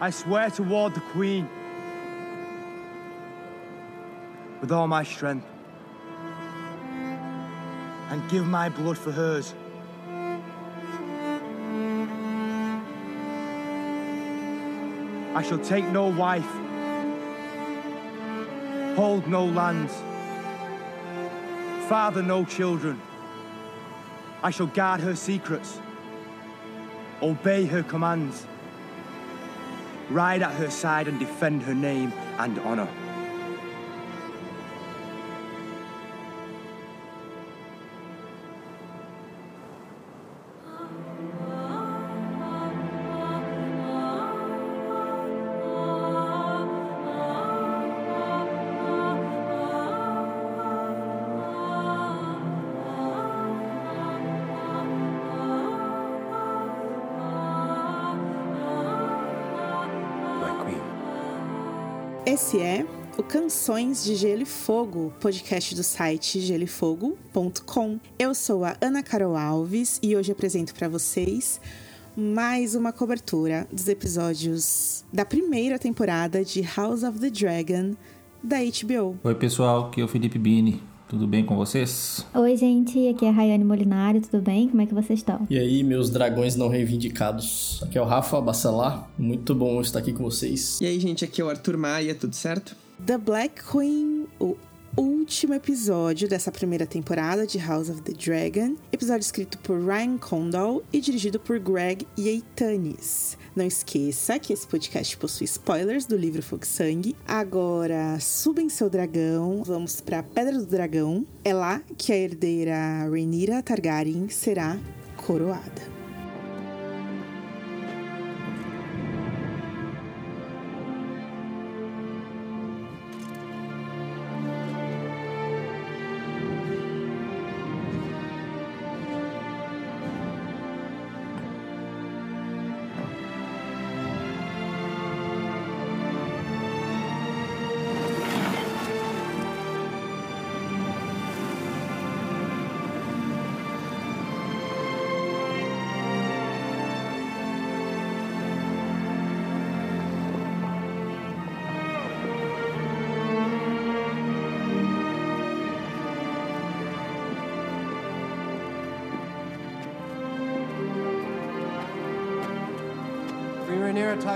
I swear to ward the Queen. With all my strength. And give my blood for hers. I shall take no wife, hold no lands, father no children. I shall guard her secrets, obey her commands, ride at her side and defend her name and honor. O Canções de Gelo e Fogo, podcast do site geloefogo.com. Eu sou a Ana Carol Alves e hoje apresento para vocês mais uma cobertura dos episódios da primeira temporada de House of the Dragon da HBO. Oi, pessoal, aqui é o Felipe Bini. Tudo bem com vocês? Oi, gente, aqui é a Rayane Molinari, tudo bem? Como é que vocês estão? E aí, meus dragões não reivindicados. Aqui é o Rafa Bacelar. Muito bom estar aqui com vocês. E aí, gente, aqui é o Arthur Maia, tudo certo? The Black Queen, o último episódio dessa primeira temporada de House of the Dragon. Episódio escrito por Ryan Condal e dirigido por Greg Yaitanes. Não esqueça que esse podcast possui spoilers do livro Fogo Sangue. Agora, suba em seu dragão, vamos pra Pedra do Dragão. É lá que a herdeira Rhaenyra Targaryen será coroada.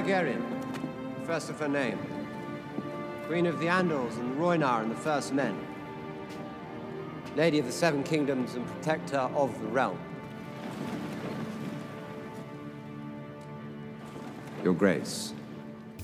Targaryen, first of her name. Queen of the Andals and Rhoynar and the First Men. Lady of the Seven Kingdoms and protector of the realm. Your Grace.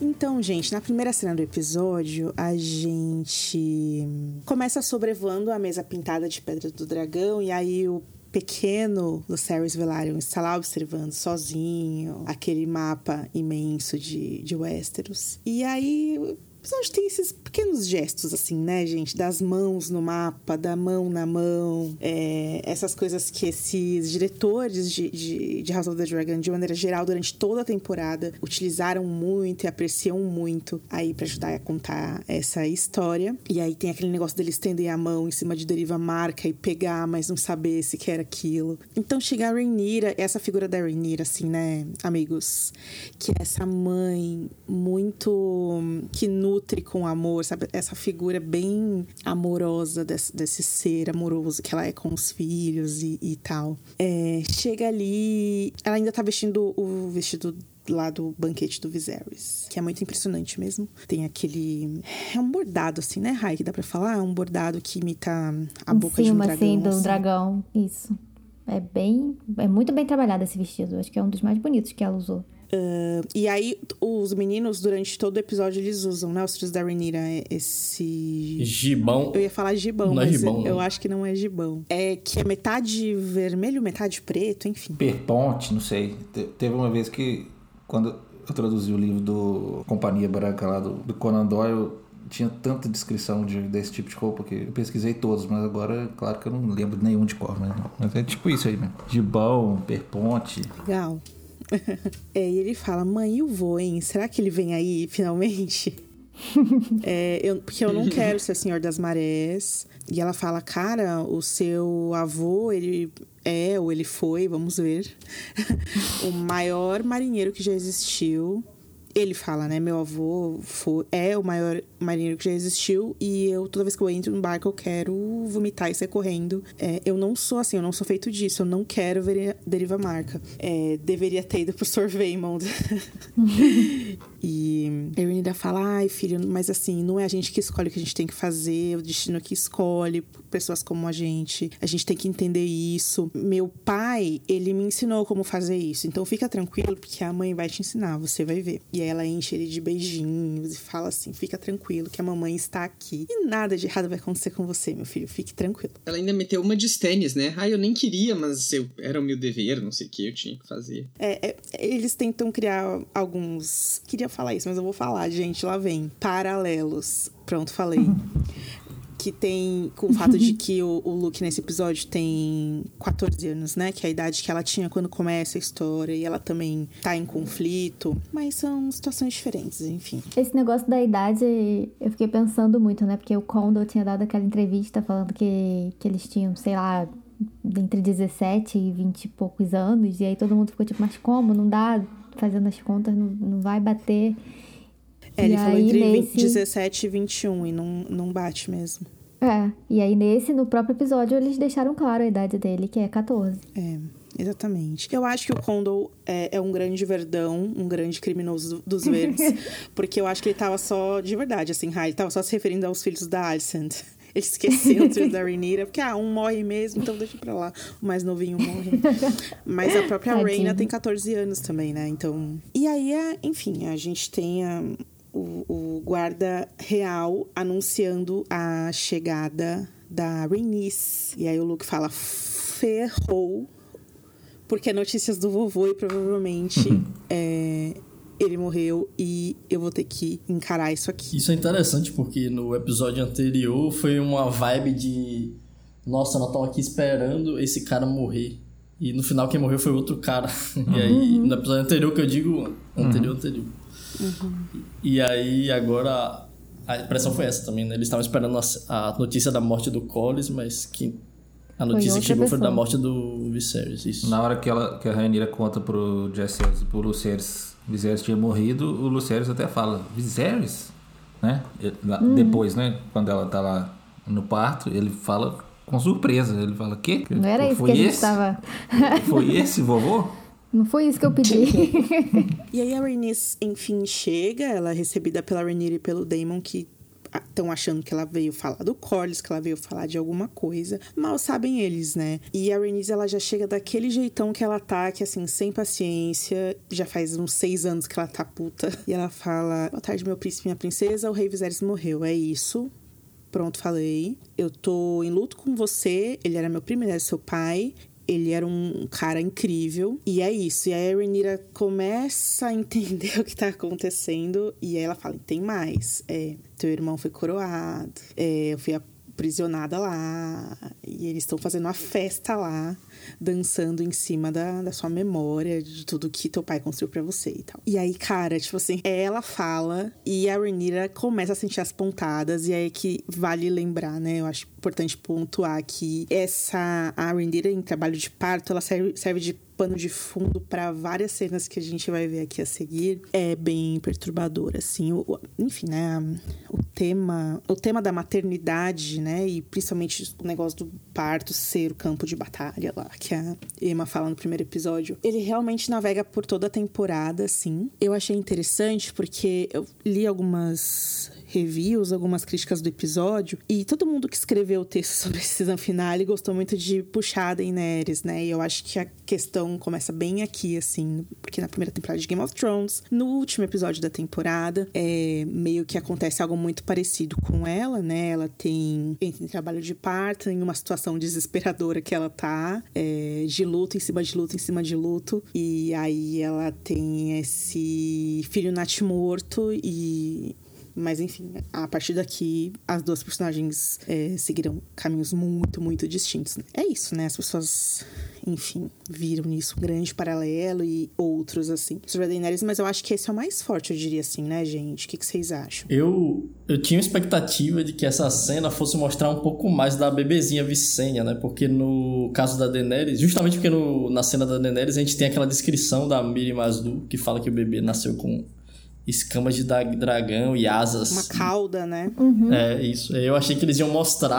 Então, gente, na primeira cena do episódio, a gente começa sobrevoando a mesa pintada de pedra do dragão e aí o pequeno Lucerys Velaryon está lá observando sozinho aquele mapa imenso de, de Westeros. E aí episódio tem esses pequenos gestos, assim, né, gente? Das mãos no mapa, da mão na mão. é, essas coisas que esses diretores de, de, de House of the Dragon, de maneira geral, durante toda a temporada, utilizaram muito e apreciam muito aí pra ajudar a contar essa história. E aí tem aquele negócio deles estender a mão em cima de deriva marca e pegar, mas não saber se quer aquilo. Então chega a Rhaenyra, essa figura da Rhaenyra, assim, né, amigos? Que é essa mãe muito que nutre com amor, sabe? Essa figura bem amorosa desse, desse ser amoroso que ela é com os filhos e, e tal. É, chega ali, ela ainda tá vestindo o vestido lá do banquete do Viserys, que é muito impressionante mesmo. Tem aquele é um bordado assim, né, Rai, que dá pra falar, um bordado que imita a em boca de um cima, dragão. assim, do assim. dragão. Isso. É bem. É muito bem trabalhado esse vestido. Acho que é um dos mais bonitos que ela usou. E aí, os meninos, durante todo o episódio, eles usam, né? Os filhos da Rhaenyra, esse... Gibão. Eu ia falar gibão, Não é mas gibão, eu não. acho que não é gibão. É que é metade vermelho, metade preto, enfim. Perponte, não sei. Te- teve uma vez que, quando eu traduzi o livro do Companhia Branca lá do, do Conan Doyle, tinha tanta descrição de, desse tipo de roupa que eu pesquisei todos, mas agora, claro que eu não lembro nenhum de cor, mas, mas é tipo isso aí mesmo. Gibão, perponte. Legal. é, e ele fala, mãe, e o vô, hein? Será que ele vem aí, finalmente? É, eu- porque eu não quero ser Senhor das Marés. E ela fala, cara, o seu avô, ele é, ou ele foi, vamos ver, o maior marinheiro que já existiu. Ele fala, né? Meu avô foi, é o maior marinheiro que já existiu e eu, toda vez que eu entro no barco, eu quero vomitar e sair correndo. É, eu não sou assim, eu não sou feito disso, eu não quero ver Deriva Marca. É, deveria ter ido pro Surveymond. e a Renira fala, ai filho, mas assim, não é a gente que escolhe o que a gente tem que fazer, é o destino que escolhe, pessoas como a gente. A gente tem que entender isso. Meu pai, ele me ensinou como fazer isso, então fica tranquilo, porque a mãe vai te ensinar, você vai ver. E ela enche ele de beijinhos e fala assim: fica tranquilo, que a mamãe está aqui. E nada de errado vai acontecer com você, meu filho, fique tranquilo. Ela ainda meteu uma de tênis, né? Ah, eu nem queria, mas eu, era o meu dever, não sei o que, eu tinha que fazer. É, é, eles tentam criar alguns. Queria falar isso, mas eu vou falar, gente, lá vem. Paralelos. Pronto, falei. que tem com o fato de que o, o Luke nesse episódio tem 14 anos, né? Que é a idade que ela tinha quando começa a história e ela também tá em conflito, mas são situações diferentes, enfim. Esse negócio da idade, eu fiquei pensando muito, né? Porque o Condor tinha dado aquela entrevista falando que, que eles tinham, sei lá, entre 17 e 20 e poucos anos, e aí todo mundo ficou tipo, mas como? Não dá, fazendo as contas, não, não vai bater. É, ele e falou entre nesse... 17 e 21 e não, não bate mesmo. É, e aí nesse, no próprio episódio, eles deixaram claro a idade dele, que é 14. É, exatamente. Eu acho que o Condor é, é um grande verdão, um grande criminoso dos verdes, porque eu acho que ele tava só, de verdade, assim, ele tava só se referindo aos filhos da Alicent. Ele esqueceu os filhos da Rhaenyra, porque, ah, um morre mesmo, então deixa pra lá. O mais novinho morre. Mas a própria Raina tem 14 anos também, né? Então... E aí, enfim, a gente tem a o, o guarda real anunciando a chegada da Rhaenys. E aí o Luke fala: ferrou, porque é notícias do vovô e provavelmente uhum. é, ele morreu e eu vou ter que encarar isso aqui. Isso é interessante porque no episódio anterior foi uma vibe de nossa, nós estamos aqui esperando esse cara morrer. E no final quem morreu foi outro cara. Uhum. E aí, no episódio anterior que eu digo, anterior, uhum. anterior. Uhum. E aí agora a impressão foi essa também, né? Eles estavam esperando a, a, notícia da morte do Collis, mas que a notícia que chegou pessoa. foi da morte do Viserys, isso. Na hora que, ela, que a Rainira conta pro Jesse e pro Lucerys, Viserys tinha morrido, o Lucerys até fala, Viserys? Né? Hum. Depois, né? Quando ela tá lá no parto, ele fala com surpresa. Ele fala, quê? Não era isso foi que a gente estava... foi esse vovô? Não foi isso que eu pedi. e aí a Rhaenys, enfim, chega. Ela é recebida pela Rhaenyra e pelo Daemon, que estão achando que ela veio falar do Corlys, que ela veio falar de alguma coisa. Mal sabem eles, né? E a Rhaenys, ela já chega daquele jeitão que ela tá, que assim, sem paciência. Já faz uns seis anos que ela tá puta. E ela fala, boa tarde, meu príncipe, minha princesa. O rei Viserys morreu, é isso. Pronto, falei. Eu tô em luto com você. Ele era meu primo, ele era seu pai ele era um cara incrível. E é isso. E aí a Renira começa a entender o que tá acontecendo. E aí ela fala: tem mais. É, teu irmão foi coroado. É, eu fui aprisionada lá. E eles estão fazendo uma festa lá dançando em cima da, da sua memória, de tudo que teu pai construiu para você e tal. E aí, cara, tipo assim, ela fala e a Renira começa a sentir as pontadas, e aí é que vale lembrar, né? Eu acho importante pontuar que essa a Renira em trabalho de parto, ela serve, serve de pano de fundo para várias cenas que a gente vai ver aqui a seguir. É bem perturbador assim o, enfim né o tema o tema da maternidade né e principalmente o negócio do parto ser o campo de batalha lá que a Emma fala no primeiro episódio. Ele realmente navega por toda a temporada assim. Eu achei interessante porque eu li algumas reviews, algumas críticas do episódio, e todo mundo que escreveu o texto sobre esse season finale gostou muito de puxar a Daenerys, né? E eu acho que a questão começa bem aqui, assim, porque na primeira temporada de Game of Thrones, no último episódio da temporada, é meio que acontece algo muito parecido com ela, né? Ela tem entra em trabalho de parto, em uma situação desesperadora que ela tá, é, de luto em cima de luto em cima de luto, e aí ela tem esse filho natimorto e mas enfim, a partir daqui, as duas personagens é, seguirão caminhos muito, muito distintos. É isso, né? As pessoas, enfim, viram nisso um grande paralelo e outros, assim, sobre a Daenerys, mas eu acho que esse é o mais forte, eu diria assim, né, gente? O que, que vocês acham? Eu, eu tinha expectativa de que essa cena fosse mostrar um pouco mais da bebezinha Vicênia, né? Porque no caso da Daenerys, justamente porque no, na cena da Daenerys a gente tem aquela descrição da Miri Masdu que fala que o bebê nasceu com escamas de dragão e asas. Uma cauda, né? É, isso. Eu achei que eles iam mostrar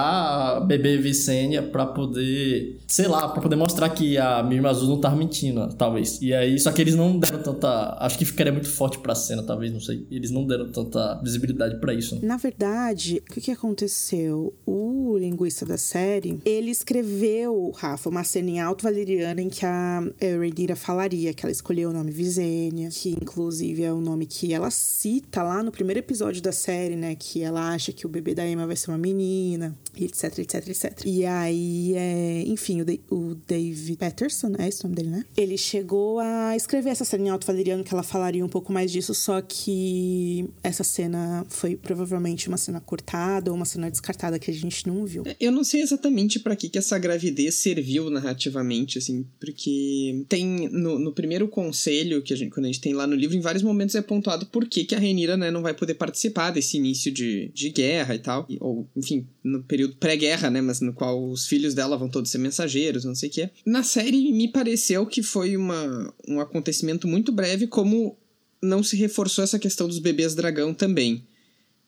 a bebê Vicênia pra poder, sei lá, pra poder mostrar que a Mirma Azul não tava mentindo, talvez. E aí, só que eles não deram tanta. Acho que ficaria muito forte pra cena, talvez, não sei. Eles não deram tanta visibilidade pra isso. né? Na verdade, o que, que aconteceu? O linguista da série, ele escreveu, Rafa, uma cena em alto valeriana em que a Rhaenyra falaria que ela escolheu o nome Visenya, que inclusive é o nome que ela cita lá no primeiro episódio da série, né? Que ela acha que o bebê da Emma vai ser uma menina, etc, etc, etc. E aí, é, enfim, o, o Dave Patterson, é esse o nome dele, né? Ele chegou a escrever essa cena em alto valeriano que ela falaria um pouco mais disso, só que essa cena foi provavelmente uma cena cortada ou uma cena descartada que a gente não viu. Eu não sei exatamente pra que, que essa gravidez serviu narrativamente, assim, porque tem no, no primeiro conselho que a gente, quando a gente tem lá no livro, em vários momentos é pontuado por que, que a Renira, né, não vai poder participar desse início de, de guerra e tal, e- ou, enfim, no período pré-guerra, né, mas no qual os filhos dela vão todos ser mensageiros, não sei o que. Na série, me pareceu que foi uma, um acontecimento muito breve, como não se reforçou essa questão dos bebês dragão também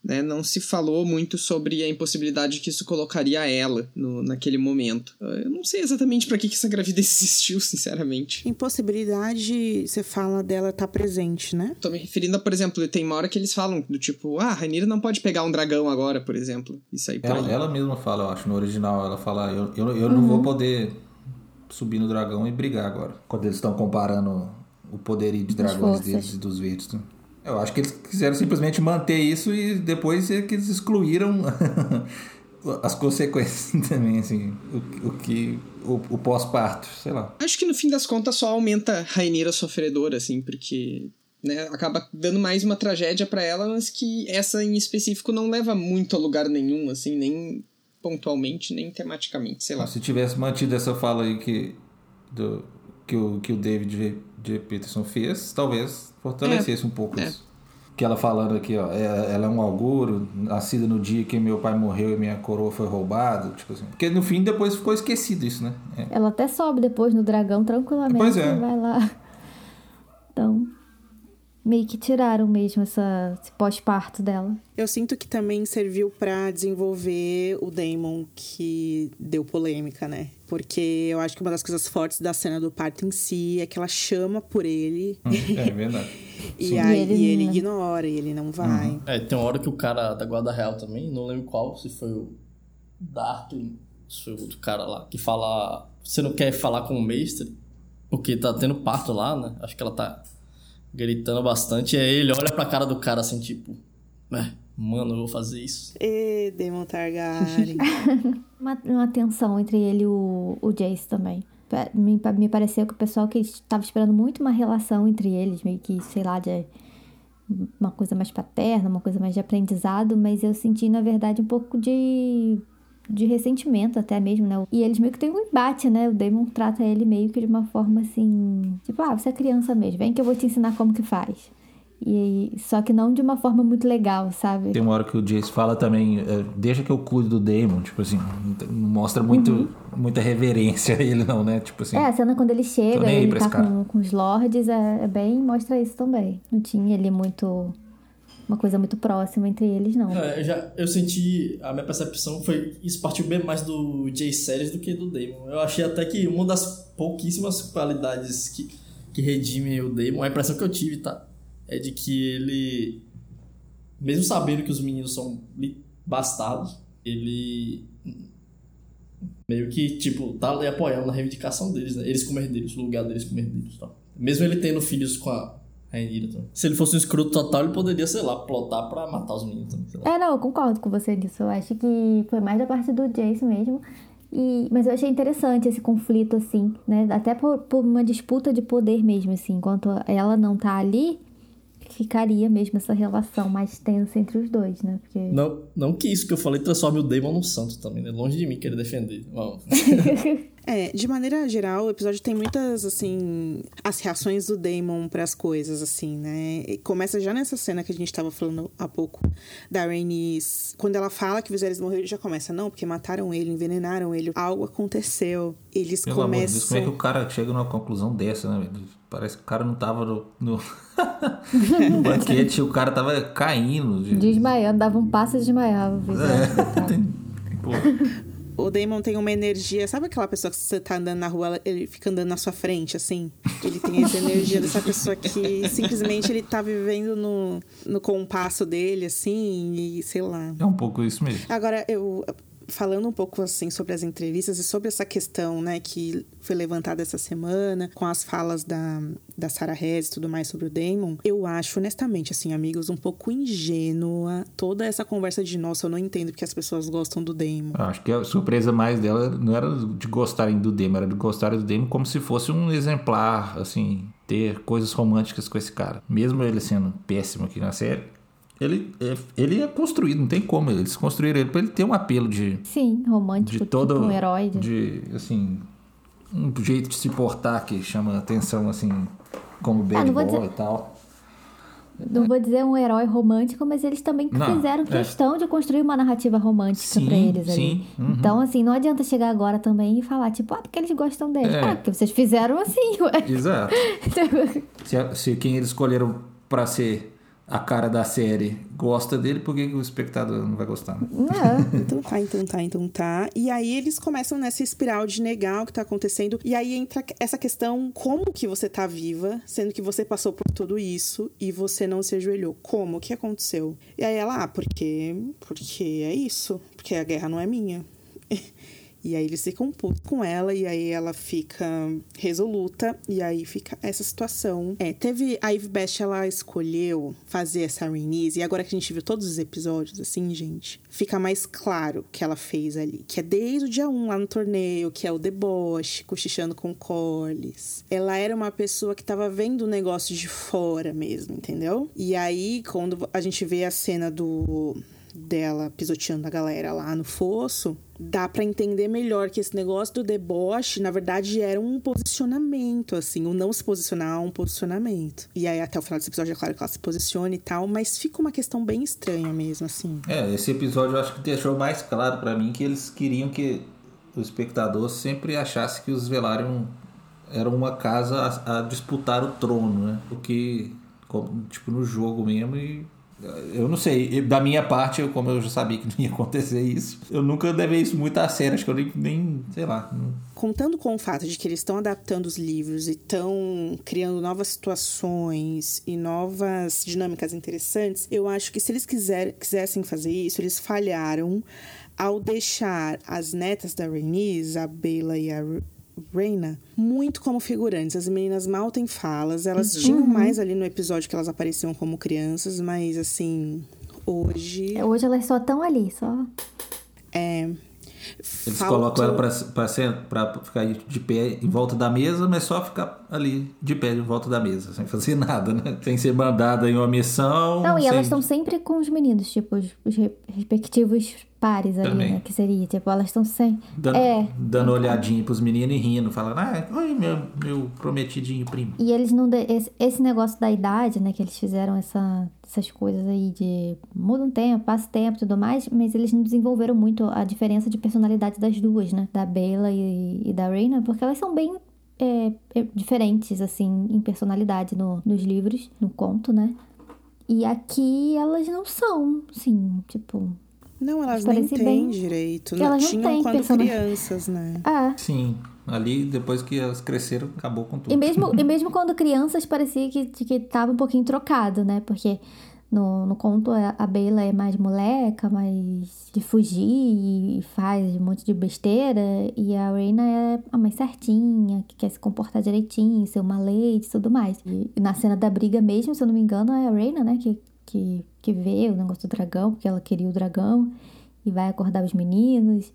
né, não se falou muito sobre a impossibilidade que isso colocaria ela no, naquele momento. Eu não sei exatamente pra que, que essa gravidez existiu, sinceramente. Impossibilidade, você fala dela estar presente, né? Tô me referindo a, por exemplo, tem uma hora que eles falam do tipo, ah, a Rainira não pode pegar um dragão agora, por exemplo. Isso aí Ela, aí. ela mesma fala, eu acho, no original, ela fala, eu, eu, eu não vou poder subir no dragão e brigar agora. Quando eles estão comparando o poderio de dragões deles e dos verdes. né? Eu acho que eles quiseram simplesmente manter isso e depois é que eles excluíram as consequências também, assim, o, o que. o, o pós-parto, sei lá. Acho que no fim das contas só aumenta a Rainira sofredora, assim, porque né, acaba dando mais uma tragédia pra ela, mas que essa em específico não leva muito a lugar nenhum, assim, nem pontualmente, nem tematicamente, sei lá. Se tivesse mantido essa fala aí que, do, que, o, que o David J. J. Peterson fez, talvez fortalecesse um pouco É. isso. Que ela falando aqui, ó, é- ela é um auguro, nascida no dia que meu pai morreu e minha coroa foi roubada, tipo assim. Porque no fim depois ficou esquecido isso, né? É. Ela até sobe depois no dragão tranquilamente Pois é. e vai lá. Então, meio que tiraram mesmo essa, esse pós-parto dela. Eu sinto que também serviu pra desenvolver o Damon que deu polêmica, né? Porque eu acho que uma das coisas fortes da cena do parto em si é que ela chama por ele É verdade. e Sim. aí E ele ignora e ele não vai. É, tem uma hora que o cara da Guarda Real também, não lembro qual, se foi o Dartley, se foi o outro cara lá, que fala. Você não quer falar com o mestre? Porque tá tendo parto lá, né? Acho que ela tá gritando bastante. E aí ele olha pra cara do cara assim, tipo. É, mano, eu vou fazer isso. E Damon Targaryen. Uma, uma tensão entre ele e o, o Jace também. Me, me pareceu que o pessoal que estava esperando muito uma relação entre eles, meio que, sei lá, de uma coisa mais paterna, uma coisa mais de aprendizado, mas eu senti, na verdade, um pouco de, de ressentimento até mesmo, né? E eles meio que têm um embate, né? O Damon trata ele meio que de uma forma assim, tipo, ah, você é criança mesmo, vem que eu vou te ensinar como que faz. E só que não de uma forma muito legal, sabe? Tem uma hora que o Jace fala também, é, deixa que eu cuido do Damon, tipo assim, não mostra muito, muita reverência a ele não, né? Tipo assim, É, a cena quando ele chega, ele tá com, com os lords, é, é bem. mostra isso também. Não tinha ali muito. uma coisa muito próxima entre eles, não. É, eu, já, eu senti, a minha percepção foi, isso partiu bem mais do Jay Series do que do Damon. Eu achei até que uma das pouquíssimas qualidades que, que redimem o Damon, a impressão que eu tive, tá? É de que ele, mesmo sabendo que os meninos são bastardos, ele meio que, tipo, tá ali apoiando na reivindicação deles, né? Eles como herdeiros, o lugar deles como herdeiros tal. Mesmo ele tendo filhos com a Rainira. Se ele fosse um escroto total, ele poderia, sei lá, plotar pra matar os meninos também. É, não, eu concordo com você nisso. Eu acho que foi mais da parte do Jace mesmo. E, mas eu achei interessante esse conflito, assim, né? Até por, por uma disputa de poder mesmo, assim. Enquanto ela não tá ali, ficaria mesmo essa relação mais tensa entre os dois, né? Porque... Não, não que isso que eu falei transforme o Damon num santo também, né? Longe de mim querer defender. Vamos. É, de maneira geral, o episódio tem muitas, assim, as reações do Damon para as coisas, assim, né? E começa já nessa cena que a gente tava falando há pouco da Rhaenys. Quando ela fala que o Viserys morreu, ele já começa, não, porque mataram ele, envenenaram ele, algo aconteceu. Eles Pelo amor de Deus, começam. como é que o cara chega numa conclusão dessa, né? Parece que o cara não tava no, no, no banquete, o cara tava caindo. de- Desmaiando, dava um passo e desmaiava. É, tem- pô, O Damon tem uma energia. Sabe aquela pessoa que você tá andando na rua, ele fica andando na sua frente, assim? Ele tem essa energia dessa pessoa que simplesmente ele tá vivendo no, no compasso dele, assim, e sei lá. é um pouco isso mesmo. Agora, eu falando um pouco assim sobre as entrevistas e sobre essa questão, né, que foi levantada essa semana com as falas da, da Sarah Hess e tudo mais sobre o Damon, eu acho honestamente, assim, amigos, um pouco ingênua toda essa conversa de nossa, eu não entendo porque as pessoas gostam do Damon. Eu Acho que a surpresa mais dela não era de gostarem do Demo, era de gostarem do Demo como se fosse um exemplar, assim, ter coisas românticas com esse cara. Mesmo ele sendo péssimo aqui na série, ele é, ele é construído, não tem como. Eles construíram ele pra ele ter um apelo de, Sim, romântico, de todo. tipo um herói. de- assim, um jeito de se portar que chama atenção, assim, como bad Ah, não vou boy dizer- e tal. Não vou dizer um herói romântico, mas eles também Não, fizeram é. questão de construir uma narrativa romântica pra eles ali. sim, uhum. Então, assim, não adianta chegar agora também e falar, tipo, ah, porque eles gostam dele. É. Ah, porque vocês fizeram assim, ué. Exato. Se, a- se quem eles escolheram pra ser a cara da série gosta dele, por que, o espectador não vai gostar? né? Então tá, então tá, então tá. E aí eles começam nessa espiral de negar o que tá acontecendo. E aí entra essa questão: como que você tá viva, sendo que você passou por tudo isso e você não se ajoelhou? Como? O que aconteceu? E aí ela, ah, porque. Porque é isso. Porque a guerra não é minha. E aí eles ficam putos com ela, e aí ela fica resoluta, e aí fica essa situação. É, teve. A Eve Best, ela escolheu fazer essa Rhaenys, e agora que a gente viu todos os episódios, assim, gente, fica mais claro que ela fez ali. Que é desde o dia 1 lá no torneio, que é o deboche, cochichando com Corlys. Ela era uma pessoa que tava vendo o negócio de fora mesmo, entendeu? E aí, quando a gente vê a cena do dela pisoteando a galera lá no fosso, dá pra entender melhor que esse negócio do deboche, na verdade, era um posicionamento, assim, o não se posicionar é um posicionamento. E aí, até o final desse episódio, é claro que ela se posiciona e tal, mas fica uma questão bem estranha mesmo, assim. É, esse episódio eu acho que deixou mais claro pra mim que eles queriam que o espectador sempre achasse que os Velaryon eram uma casa a, a disputar o trono, né? O que, tipo, no jogo mesmo e eu não sei, da minha parte, eu, como eu já sabia que não ia acontecer isso, eu nunca levei isso muito a sério, acho que eu nem, nem sei lá. não- Contando com o fato de que eles estão adaptando os livros e estão criando novas situações e novas dinâmicas interessantes, eu acho que se eles quiser, quisessem fazer isso, eles falharam ao deixar as netas da Rhaenys, a Bela e a Reina, muito como figurantes. As meninas mal têm falas, elas tinham mais ali no episódio que elas apareciam como crianças, mas assim, hoje Hoje elas só estão ali, só. é. Eles faltou- colocam ela pra ficar de pé em volta da mesa, mas só ficar ali de pé em volta da mesa, sem fazer nada, né? Sem ser mandada em uma missão. Não, e sem- elas estão sempre com os meninos, tipo, os, os re- respectivos pares ali, Também. né? Que seria, tipo, elas estão sempre. Dando, É. dando olhadinha pros meninos e rindo, falando, ah, oi, meu, meu prometidinho primo. E eles não. de- Esse, esse negócio da idade, né? Que eles fizeram essa, essas coisas aí de muda um tempo, passa tempo e tudo mais, mas eles não desenvolveram muito a diferença de personalidade das duas, né? Da Bella e, e da Reina, porque elas são bem é, é, diferentes, assim, em personalidade no- nos livros, no conto, né? E aqui elas não são, assim, tipo. Não, elas nem têm bem- direito. elas não tinham têm quando personagem. crianças, né? Ah, Sim, ali depois que elas cresceram, acabou com tudo. E mesmo, e mesmo quando crianças parecia que, que tava um pouquinho trocado, né? Porque no, no conto a Bela é mais moleca, mais de fugir e faz um monte de besteira. E a Reina é a mais certinha, que quer se comportar direitinho, ser uma lady e tudo mais. E na cena da briga mesmo, se eu não me engano, é a Reina, né? Que, que, que vê o negócio do dragão, porque ela queria o dragão. E vai acordar os meninos.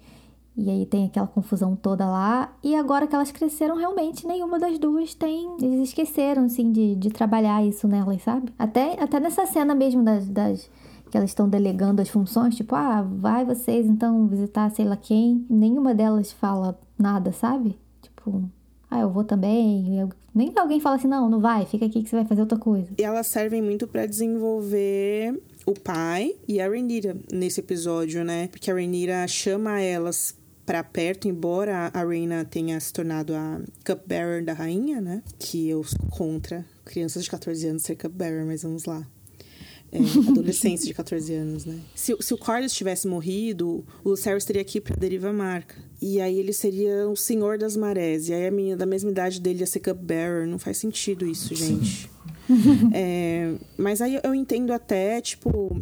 E aí tem aquela confusão toda lá. E agora que elas cresceram, realmente nenhuma das duas tem. Eles esqueceram, assim, de, de trabalhar isso nelas, sabe? Até, até nessa cena mesmo das. das que elas estão delegando as funções, tipo, ah, vai vocês então visitar sei lá quem. Nenhuma delas fala nada, sabe? Tipo, ah, eu vou também. Eu... Nem alguém fala assim, não, não vai, fica aqui que você vai fazer outra coisa. E elas servem muito para desenvolver o pai e a Rhaenyra nesse episódio, né? Porque a Rhaenyra chama elas para perto, embora a Reina tenha se tornado a cupbearer da rainha, né? Que eu sou contra crianças de 14 anos ser cupbearer, mas vamos lá. É, adolescentes de 14 anos, né? Se, se o Corlys tivesse morrido, o Lucerys teria ir pra Deriva Marca. E aí ele seria o senhor das marés. E aí a menina da mesma idade dele ia ser cupbearer. Não faz sentido isso, gente. é, mas aí eu entendo até, tipo,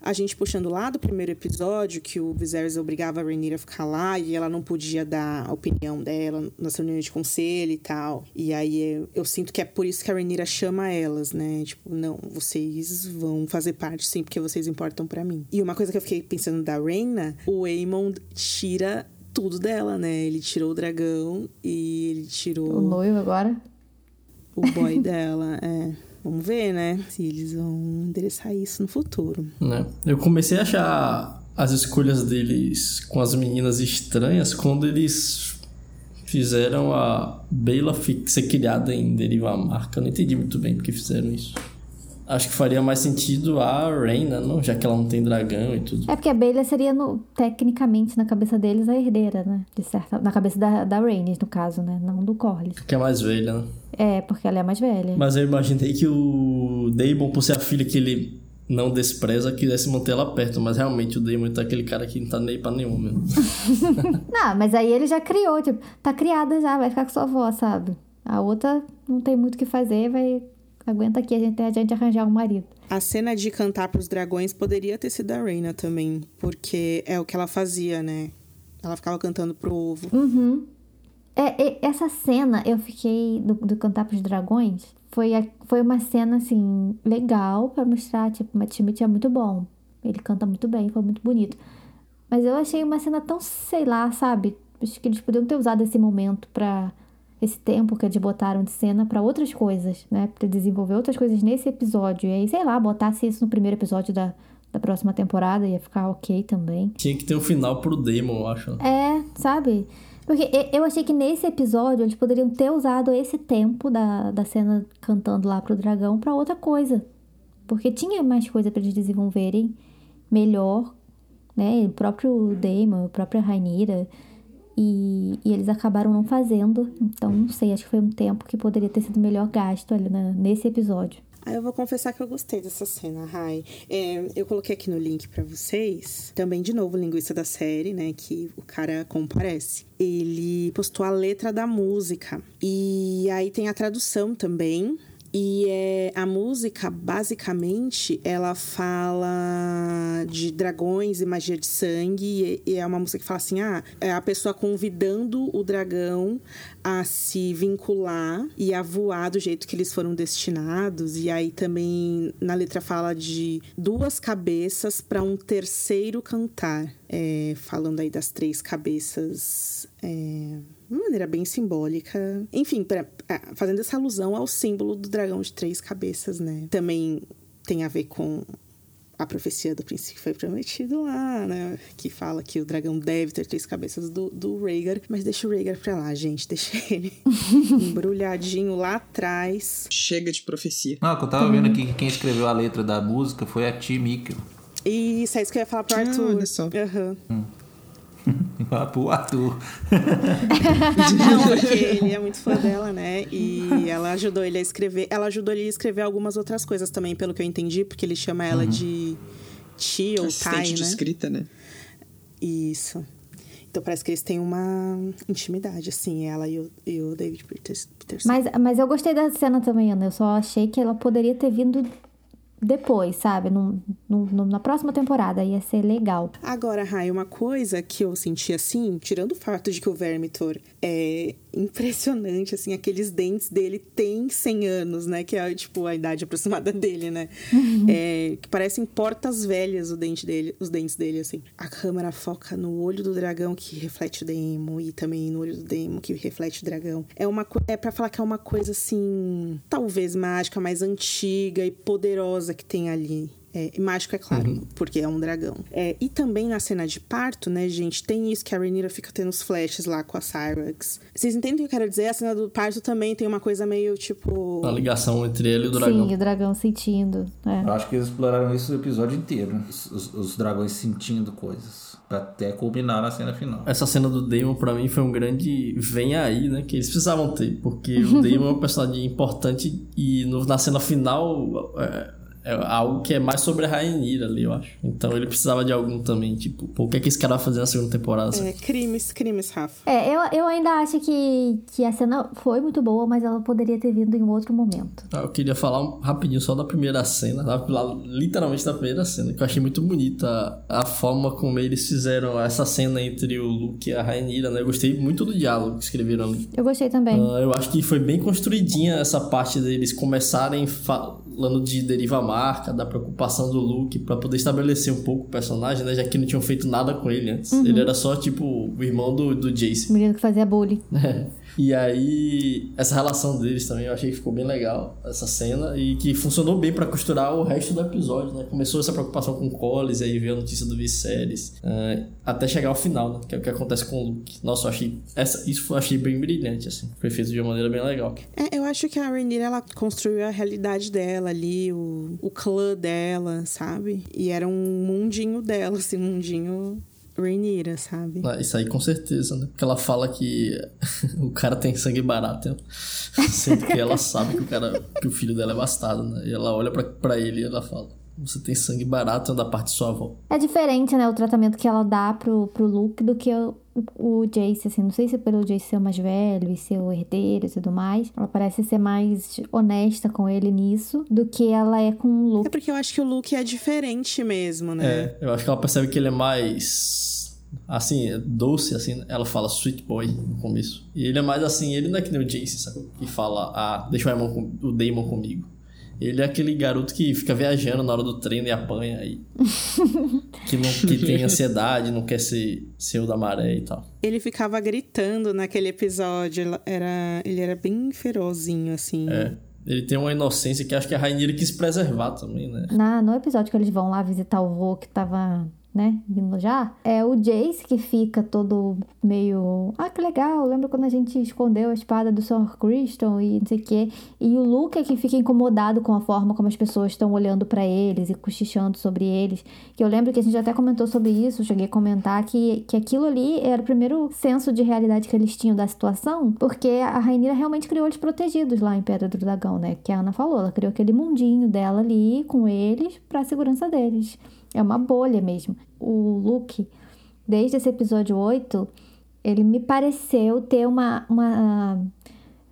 a gente puxando lá do primeiro episódio, que o Viserys obrigava a Rhaenyra a ficar lá e ela não podia dar a opinião dela nas reuniões de conselho e tal. E aí eu, eu sinto que é por isso que a Rhaenyra chama elas, né? Tipo, não, vocês vão fazer parte sim, porque vocês importam para mim. E uma coisa que eu fiquei pensando da Reina, o Aemon tira tudo dela, né? Ele tirou o dragão e ele tirou. O noivo agora? O boy dela, é. Vamos ver, né? Se eles vão endereçar isso no futuro. Né? Eu comecei a achar as escolhas deles com as meninas estranhas quando eles fizeram a Bela ser criada em Deriva Marca. Eu não entendi muito bem porque fizeram isso. Acho que faria mais sentido a Reina, não? Já que ela não tem dragão e tudo. É porque a Bela seria, no, tecnicamente, na cabeça deles, a herdeira, né? De certa... Na cabeça da, da Rhaenys, no caso, né? Não do Corlys. Que é mais velha, né? É, porque ela é mais velha. Mas eu imaginei que o Daemon, por ser a filha que ele não despreza, quisesse manter ela perto. Mas realmente o Daemon tá aquele cara que não tá nem pra nenhum mesmo. não, mas aí ele já criou, tipo, tá criada já, vai ficar com sua avó, sabe? A outra não tem muito o que fazer, vai Aguenta aqui a gente, a gente arranjar um marido. A cena de cantar pros dragões poderia ter sido a Reina também, porque é o que ela fazia, né? Ela ficava cantando pro ovo. Uhum. É, é, essa cena, eu fiquei do, do cantar pros dragões, foi, a, foi uma cena, assim, legal para mostrar, tipo, Matt Smith é muito bom. Ele canta muito bem, foi muito bonito. Mas eu achei uma cena tão, sei lá, sabe? Acho que eles poderiam ter usado esse momento pra esse tempo que eles botaram de cena para outras coisas, né? Pra desenvolver outras coisas nesse episódio. E aí, sei lá, botasse isso no primeiro episódio da, da próxima temporada, ia ficar ok também. Tinha que ter um final pro Demon, eu acho. É, sabe? Porque eu achei que nesse episódio eles poderiam ter usado esse tempo da, da cena cantando lá pro dragão para outra coisa. Porque tinha mais coisa para eles desenvolverem melhor, né? O próprio Damon, a própria Rainira. E, e, eles acabaram não fazendo. Então, não sei, acho que foi um tempo que poderia ter sido melhor gasto ali na, nesse episódio. Ah, eu vou confessar que eu gostei dessa cena, Rai. É, eu coloquei aqui no link para vocês, também de novo, linguista da série, né? Que o cara comparece. Ele postou a letra da música. E aí tem a tradução também. E é, a música, basicamente, ela fala de dragões e magia de sangue. E, e é uma música que fala assim: ah, é a pessoa convidando o dragão a se vincular e a voar do jeito que eles foram destinados. E aí também na letra fala de duas cabeças para um terceiro cantar. É, falando aí das três cabeças. É, uma maneira bem simbólica. Enfim, pra, fazendo essa alusão ao símbolo do dragão de três cabeças, né? Também tem a ver com a profecia do príncipe que foi prometido lá, né? Que fala que o dragão deve ter três cabeças do, do Rhaegar. Mas deixa o Rhaegar pra lá, gente. Deixa ele embrulhadinho lá atrás. Chega de profecia. Não, que eu tava vendo aqui que quem escreveu a letra da música foi a T. Mikkel. Isso, é isso que eu ia falar pro Arthur. Ah, olha só. Uhum. Hum. pro Arthur. Não, porque ele é muito fã dela, né? E ela ajudou ele a escrever. Ela ajudou ele a escrever algumas outras coisas também, pelo que eu entendi, porque ele chama ela uhum. de Ti ou Tai, né? de escrita, né? Isso. Então parece que eles têm uma intimidade, assim, ela e o, e o David Peterson. Mas, mas eu gostei da cena também, Ana. Eu só achei que ela poderia ter vindo depois, sabe? Na próxima temporada ia ser legal. Agora, Rai, uma coisa que eu senti assim, tirando o fato de que o Vermitor é impressionante, assim, aqueles dentes dele têm 100 anos, né? Que é, tipo, a idade aproximada dele, né? Uhum. É, que parecem portas velhas o dente dele, os dentes dele, assim. A câmera foca no olho do dragão que reflete o demo e também no olho do demo que reflete o dragão. É uma é para falar que é uma coisa assim, talvez mágica, mais antiga e poderosa que tem ali É, e mágico é claro, porque é um dragão. É, e também na cena de parto, né, gente, tem isso que a Rhaenyra fica tendo os flashes lá com a Cyrax. Vocês entendem o que eu quero dizer? A cena do parto também tem uma coisa meio tipo. A ligação entre ele e o dragão. Sim, o dragão sentindo. É. Eu acho que eles exploraram isso o episódio inteiro. né? Os, os- os dragões sentindo coisas. Pra até culminar na cena final. Essa cena do Damon, pra mim, foi um grande vem aí, né? Que eles precisavam ter. Porque o Damon é um personagem importante e no- na cena final é, é algo que é mais sobre a Rhaenyra ali, eu acho. Então ele precisava de algum também, tipo, pô, o que é que esse cara vai fazer na segunda temporada? É, crimes, crimes, Rafa. É, eu, eu ainda acho que, que a cena foi muito boa, mas ela poderia ter vindo em outro momento. Ah, Eu queria falar um- rapidinho só da primeira cena, da- lá, literalmente da primeira cena, que eu achei muito bonita a, a forma como eles fizeram essa cena entre o Luke e a Rhaenyra, né? Eu gostei muito do diálogo que escreveram ali. Eu gostei também. Ah, eu acho que foi bem construidinha essa parte deles começarem falando de deriva marca, da preocupação do Luke pra poder estabelecer um pouco o personagem, né? Já que não tinham feito nada com ele antes. Ele era só, tipo, o irmão do, do Jace. O menino que fazia bullying. E aí, essa relação deles também eu achei que ficou bem legal, essa cena, e que funcionou bem pra costurar o resto do episódio, né? Começou essa preocupação com o Collis, aí veio a notícia do Viserys, ah, até chegar ao final, né? Que é o que acontece com o Luke. Nossa, eu achei, essa, isso eu achei bem brilhante, assim. Foi feito de uma maneira bem legal. É, eu acho que a Rhaenyra, ela construiu a realidade dela ali, o, o clã dela, sabe? E era um mundinho dela, assim, mundinho Rhaenyra, sabe? Ah, Isso aí com certeza, né? Porque ela fala que o cara tem sangue barato, né? sendo que ela sabe que o cara, que o filho dela é bastardo, né? E ela olha pra, pra ele e ela fala: Você tem sangue barato da parte de sua avó. É diferente, né, o tratamento que ela dá pro, pro Luke do que o, o Jace, assim. Não sei se é pelo Jace ser o mais velho e ser o herdeiro e tudo mais. Ela parece ser mais honesta com ele nisso do que ela é com o É Luke. porque eu acho que o Luke é diferente mesmo, né? É, eu acho que ela percebe que ele é mais. Assim, é doce, assim. Ela fala sweet boy no começo. E ele é mais assim, ele não é que nem o Jace, sabe? Que fala, ah, deixa o, Damon com- o Damon comigo. Ele é aquele garoto que fica viajando na hora do treino e apanha aí. que, não, que tem ansiedade, não quer ser, ser o da maré e tal. Ele ficava gritando naquele episódio, era, ele era bem ferozinho, assim. É. Ele tem uma inocência que acho que a Rainha quis preservar também, né? Na, no episódio que eles vão lá visitar o vô que tava, né, vindo já, é o Jace que fica todo meio. Ah, que legal, lembra quando a gente escondeu a espada do Sr. Criston e não sei o quê. E o Luke é que fica incomodado com a forma como as pessoas estão olhando pra eles e cochichando sobre eles. Que eu lembro que a gente até comentou sobre isso, cheguei a comentar que, que aquilo ali era o primeiro senso de realidade que eles tinham da situação, porque a Rainira realmente criou eles protegidos lá em Pedra do Dragão, né? Que a Ana falou, ela criou aquele mundinho dela ali com eles pra segurança deles. É uma bolha mesmo. O Luke, desde esse episódio 8, ele me pareceu ter uma. uma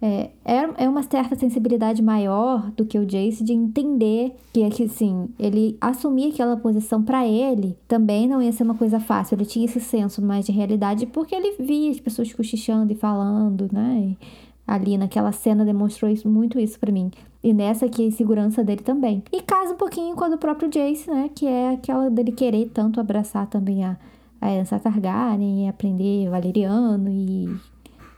é, é é uma certa sensibilidade maior do que o Jace de entender que, assim, ele assumir aquela posição pra ele também não ia ser uma coisa fácil. Ele tinha esse senso mais de realidade porque ele via as pessoas cochichando e falando, né? E ali naquela cena demonstrou isso, muito isso pra mim. E nessa aqui, a insegurança dele também. E casa um pouquinho com a do próprio Jace, né? Que é aquela dele querer tanto abraçar também a, a herança Targaryen e aprender valeriano e,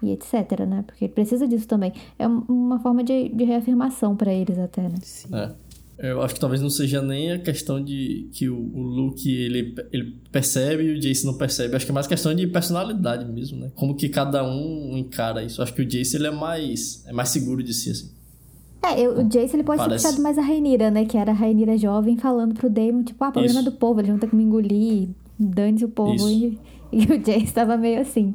e etc, né? Porque ele precisa disso também. É um- uma forma de, de reafirmação pra eles até, né? É. Eu acho que talvez não seja nem a questão de que o, o Luke ele, ele percebe e o Jace não percebe. Acho que é mais questão de personalidade mesmo, né? Como que cada um encara isso. Acho que o Jace ele é mais, é mais seguro de si, assim. É, eu- o Jace ele pode Parece. ter puxado mais a Rainira, né? Que era a Rainira jovem falando pro Damon, tipo, ah, problema Isso. do povo, eles vão ter que me engolir, dane-se o povo. E, e o Jace tava meio assim.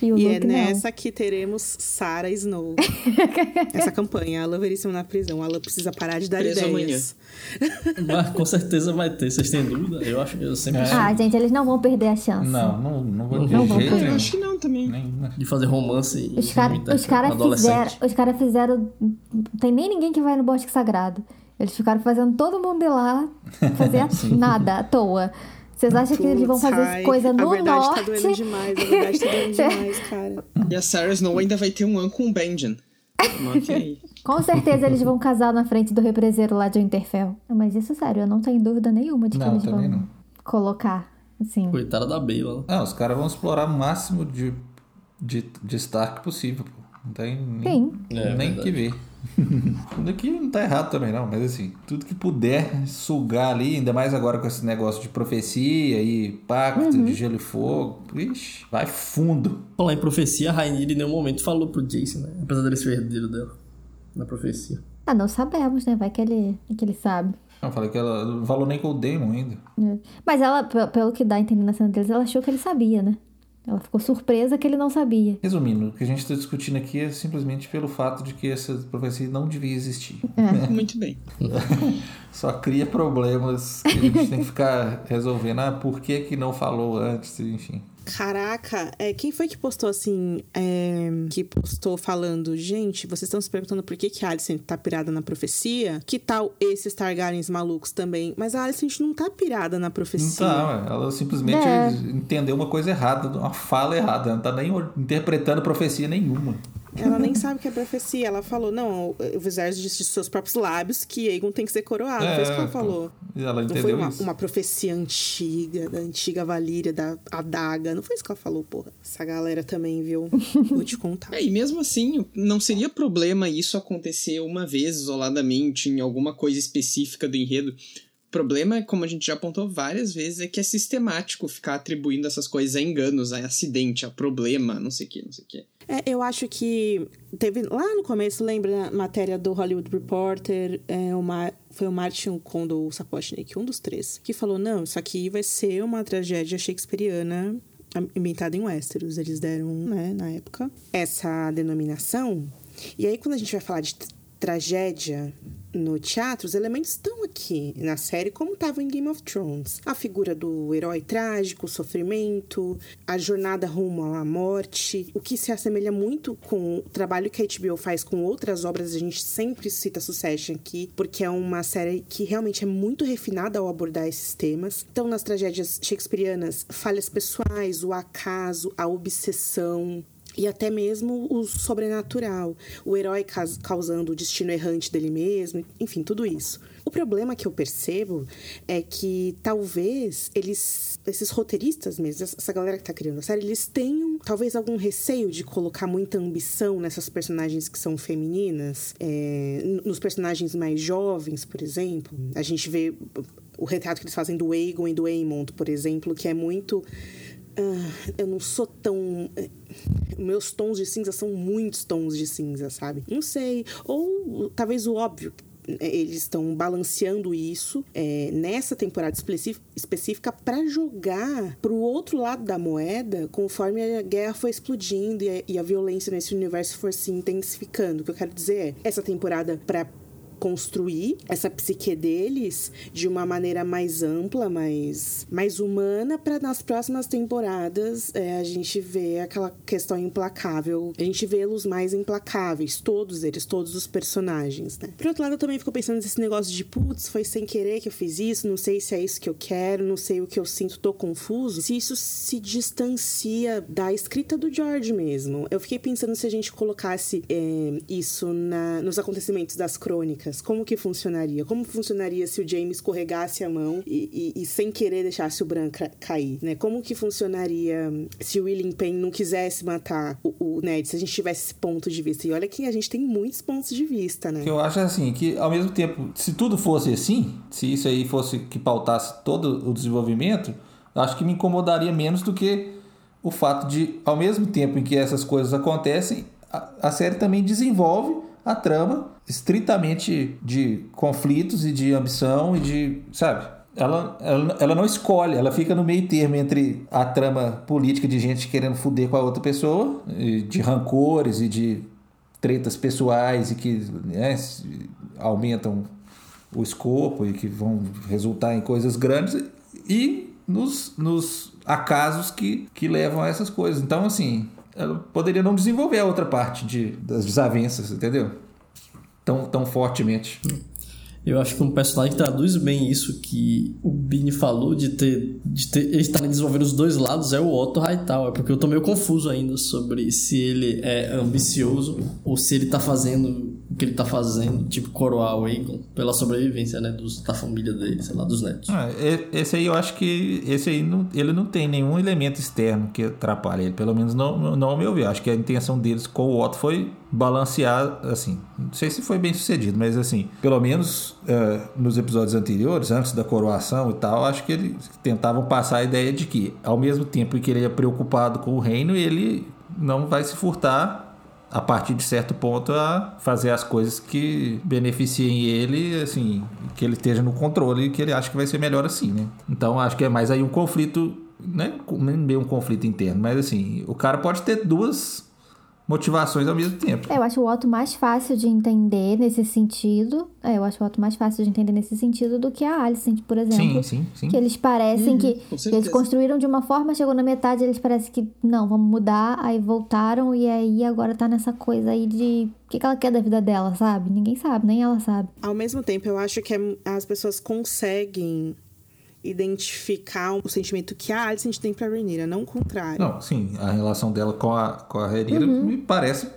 E o E é Luke não. nessa que teremos Sarah Snow. Essa campanha, a Alan Veríssimo na prisão. A Alan precisa parar de dar Preso ideias. Mas com certeza vai ter. Vocês têm dúvida? Eu acho eu sempre sou Ah, gente, eles não vão perder a chance. Não, não, não vou de Não jeito vou. Eu acho que não também. Nem- né? de fazer romance e Os caras imitar os cara adolescente. fizeram, os cara fizeram. Não tem nem ninguém que vai no bosque sagrado. Eles ficaram fazendo todo mundo ir lá fazer nada à toa. Vocês acham que eles vão fazer ai, coisa no A verdade norte? tá doendo demais, a verdade tá doendo demais, cara. E a Sarah Snow ainda vai ter um an com o Benjen. Com certeza eles vão casar na frente do represeiro lá de Winterfell. Mas isso, sério, eu não tenho dúvida nenhuma de que Não, eles vão não. colocar. Assim. Coitada da Bela. né? Não, os caras vão explorar o máximo de, de, de Stark possível, pô. Não tem nem, Sim. É, nem verdade. que ver. Daqui não tá errado também, não, mas assim, tudo que puder sugar ali, ainda mais agora com esse negócio de profecia e pacto de gelo e fogo, ixi, vai fundo. Falar em profecia, a Rainha em nenhum momento falou pro Jason, né? Apesar dele ser herdeiro dela. Na profecia. Ah, não sabemos, né? Vai que ele, que ele sabe. Eu falei que ela não falou nem com o Damon ainda. É. Mas ela, pe- pelo que dá a entender na cena deles, ela achou que ele sabia, né? Ela ficou surpresa que ele não sabia. Resumindo, o que a gente está discutindo aqui é simplesmente pelo fato de que essa profecia não devia existir. Muito bem. Só cria problemas que a gente tem que ficar resolvendo. Ah, por que, que não falou antes? Enfim. Caraca, é, quem foi que postou assim? é, que postou falando, gente, vocês estão se perguntando por que, que a Alicent tá pirada na profecia? Que tal esses Targaryens malucos também? Mas a Alicent não tá pirada na Não profecia. tá, ué. ela simplesmente É. entendeu uma coisa errada, uma fala errada. Ela não tá nem interpretando profecia nenhuma. Ela nem sabe o que é profecia. Ela falou, não, o Viserys disse de seus próprios lábios que Aegon tem que ser coroado. Foi isso que ela pô. falou. E Ela Não foi entendeu uma, isso. uma profecia antiga, da antiga Valíria, da adaga. Não foi isso que ela falou, porra. Essa galera também, viu? Vou te contar. É, e mesmo assim, não seria problema isso acontecer uma vez isoladamente, em alguma coisa específica do enredo. O problema, como a gente já apontou várias vezes, é que é sistemático ficar atribuindo essas coisas a enganos, a acidente, a problema, não sei o que, não sei o que. É, eu acho que teve lá no começo, lembra a matéria do Hollywood Reporter, é, uma, foi o Martin Kondo Sapochnik, um dos três, que falou: não, isso aqui vai ser uma tragédia shakespeariana inventada em Westeros. Eles deram, né, na época, essa denominação. E aí, quando a gente vai falar de tragédia no teatro, os elementos estão aqui na série como estavam em Game of Thrones. A figura do herói trágico, o sofrimento, a jornada rumo à morte, o que se assemelha muito com o trabalho que a HBO faz com outras obras. A gente sempre cita Succession aqui, porque é uma série que realmente é muito refinada ao abordar esses temas. Então, nas tragédias shakespearianas, falhas pessoais, o acaso, a obsessão, e até mesmo o sobrenatural, o herói causando o destino errante dele mesmo, enfim, tudo isso. O problema que eu percebo é que talvez eles, esses roteiristas mesmo, essa galera que tá criando a série, eles tenham talvez algum receio de colocar muita ambição nessas personagens que são femininas, é, nos personagens mais jovens, por exemplo. A gente vê o retrato que eles fazem do Aegon e do Aemond, por exemplo, que é muito ah, eu não sou tão. eh, Meus tons de cinza são muitos tons de cinza, sabe? Não sei. Ou talvez o óbvio. eh, Eles estão balanceando isso eh, nessa temporada específica para jogar pro outro lado da moeda conforme a guerra foi explodindo e a, e a violência nesse universo for se intensificando. O que eu quero dizer é, essa temporada para construir essa psique deles de uma maneira mais ampla, mais, mais humana, para nas próximas temporadas é, a gente ver aquela questão implacável, a gente vê-los mais implacáveis, todos eles, todos os personagens, né? Por outro lado, eu também fico pensando nesse negócio de, putz, foi sem querer que eu fiz isso, não sei se é isso que eu quero, não sei o que eu sinto, tô confuso. Se isso se distancia da escrita do George mesmo. Eu fiquei pensando se a gente colocasse é, isso na, nos acontecimentos das crônicas, como que funcionaria? Como funcionaria se o James escorregasse a mão e, e- e sem querer deixasse o Bran ca- cair, né? Como que funcionaria se o William Payne não quisesse matar o, o Ned, se a gente tivesse esse ponto de vista? E olha que a gente tem muitos pontos de vista, né? Eu acho assim, que ao mesmo tempo, se tudo fosse assim, se isso aí fosse que pautasse todo o desenvolvimento, acho que me incomodaria menos do que o fato de, ao mesmo tempo em que essas coisas acontecem, a, a série também desenvolve a trama estritamente de conflitos e de ambição e de, sabe? Ela, ela, ela não escolhe, ela fica no meio termo entre a trama política de gente querendo foder com a outra pessoa, de rancores e de tretas pessoais e que né, aumentam o escopo e que vão resultar em coisas grandes e nos, nos acasos que, que levam a essas coisas. Então, assim, ela poderia não desenvolver a outra parte de, das desavenças, entendeu? Tão, tão fortemente. Eu acho que um personagem que traduz bem isso que o Bini falou de ter, de ter eles estarem desenvolvendo os dois lados é o Otto Hightower, porque eu tô meio confuso ainda sobre se ele é ambicioso ou se ele tá fazendo que ele tá fazendo, tipo, coroar o Aegon pela sobrevivência, né, dos, da família dele, sei lá, dos netos. Ah, esse aí eu acho que esse aí não, ele não tem nenhum elemento externo que atrapalhe ele, pelo menos não, não ao meu ver. Acho que a intenção deles com o Otto foi balancear, assim, não sei se foi bem sucedido, mas assim, pelo menos eh, nos episódios anteriores, antes da coroação e tal, acho que eles tentavam passar a ideia de que, ao mesmo tempo que ele é preocupado com o reino, ele não vai se furtar a partir de certo ponto a fazer as coisas que beneficiem ele, assim, que ele esteja no controle e que ele acha que vai ser melhor assim, né? Então acho que é mais aí um conflito, né? Bem um conflito interno, mas assim, o cara pode ter duas motivações ao mesmo tempo. É, eu acho o Otto mais fácil de entender nesse sentido. É, eu acho o Otto mais fácil de entender nesse sentido do que a Alicent, por exemplo. Sim, sim, sim. Que eles parecem que, com que eles construíram de uma forma, chegou na metade, eles parecem que não, vamos mudar, aí voltaram e aí agora tá nessa coisa aí de o que, que ela quer da vida dela, sabe? Ninguém sabe, nem ela sabe. Ao mesmo tempo, eu acho que é- as pessoas conseguem identificar o sentimento que a Alicent tem pra Rhaenyra, não o contrário. Não, sim, a relação dela com a, com a Rhaenyra me parece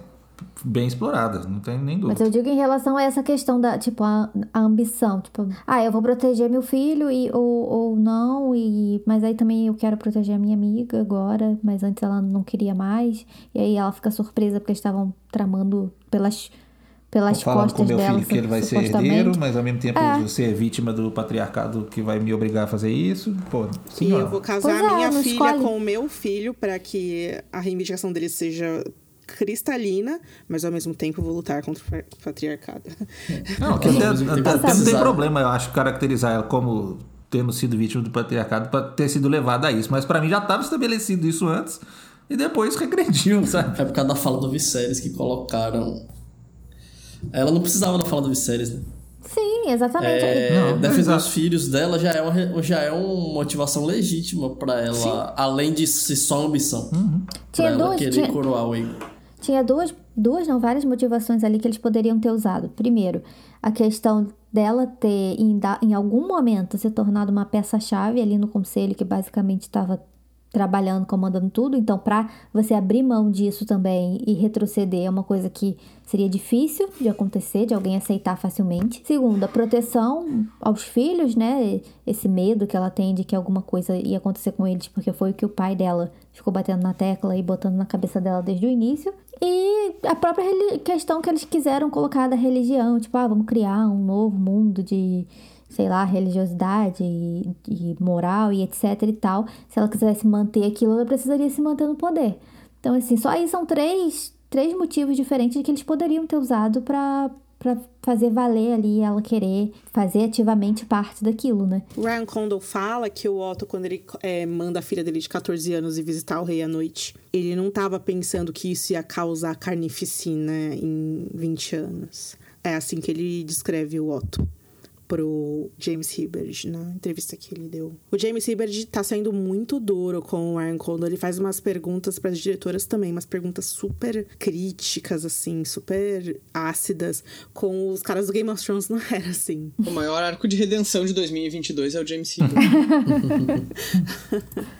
bem explorada, não tem nem Mas dúvida. eu digo em relação a essa questão da, tipo, a, a ambição. Tipo, ah, eu vou proteger meu filho e, ou, ou não, e, mas aí também eu quero proteger a minha amiga agora, mas antes ela não queria mais. E aí ela fica surpresa porque estavam tramando pelas, pelas Tô falando com costas meu dela. filho que ele vai ser herdeiro, mas ao mesmo tempo É. eu vou ser vítima do patriarcado que vai me obrigar a fazer isso. Pô, E sim, eu vou casar Pois é, minha não filha escolhe. com o meu filho pra que a reivindicação dele seja cristalina, mas ao mesmo tempo eu vou lutar contra o patriarcado. Não, que até, até- não tem problema, eu acho, caracterizar ela como tendo sido vítima do patriarcado para ter sido levada a isso. Mas para mim já estava estabelecido isso antes e depois regrediu, sabe? É por causa da fala do Viserys que colocaram. Ela não precisava da fala do Viserys, né? Sim, exatamente. É, Não, defender os filhos dela já é uma, já é uma motivação legítima pra ela, além de ser só ambição. Pra Tinha ela duas- querer tinha- coroar o Aegon. Tinha duas, duas, não, várias motivações ali que eles poderiam ter usado. Primeiro, a questão dela ter, em, em algum momento, se tornado uma peça-chave ali no conselho, que basicamente estava trabalhando, comandando tudo. Então, para você abrir mão disso também e retroceder é uma coisa que seria difícil de acontecer, de alguém aceitar facilmente. Segundo, a proteção aos filhos, né? Esse medo que ela tem de que alguma coisa ia acontecer com eles, porque foi o que o pai dela ficou batendo na tecla e botando na cabeça dela desde o início. E a própria questão que eles quiseram colocar da religião, tipo, ah, vamos criar um novo mundo de sei lá, religiosidade e, e moral e etc e tal. Se ela quisesse manter aquilo, ela precisaria se manter no poder. Então, assim, só aí são três, três motivos diferentes que eles poderiam ter usado pra, pra fazer valer ali ela querer fazer ativamente parte daquilo, né? Ryan Condal fala que o Otto, quando ele é, manda a filha dele de 14 anos ir visitar o rei à noite, ele não estava pensando que isso ia causar carnificina em 20 anos. É assim que ele descreve o Otto pro James Hibberd na entrevista que ele deu. O James Hibberd tá sendo muito duro com o Ryan Condal. Ele faz umas perguntas para as diretoras também, umas perguntas super críticas, assim, super ácidas. Com os caras do Game of Thrones não era assim. O maior arco de redenção de 2022 é o James Hibbert.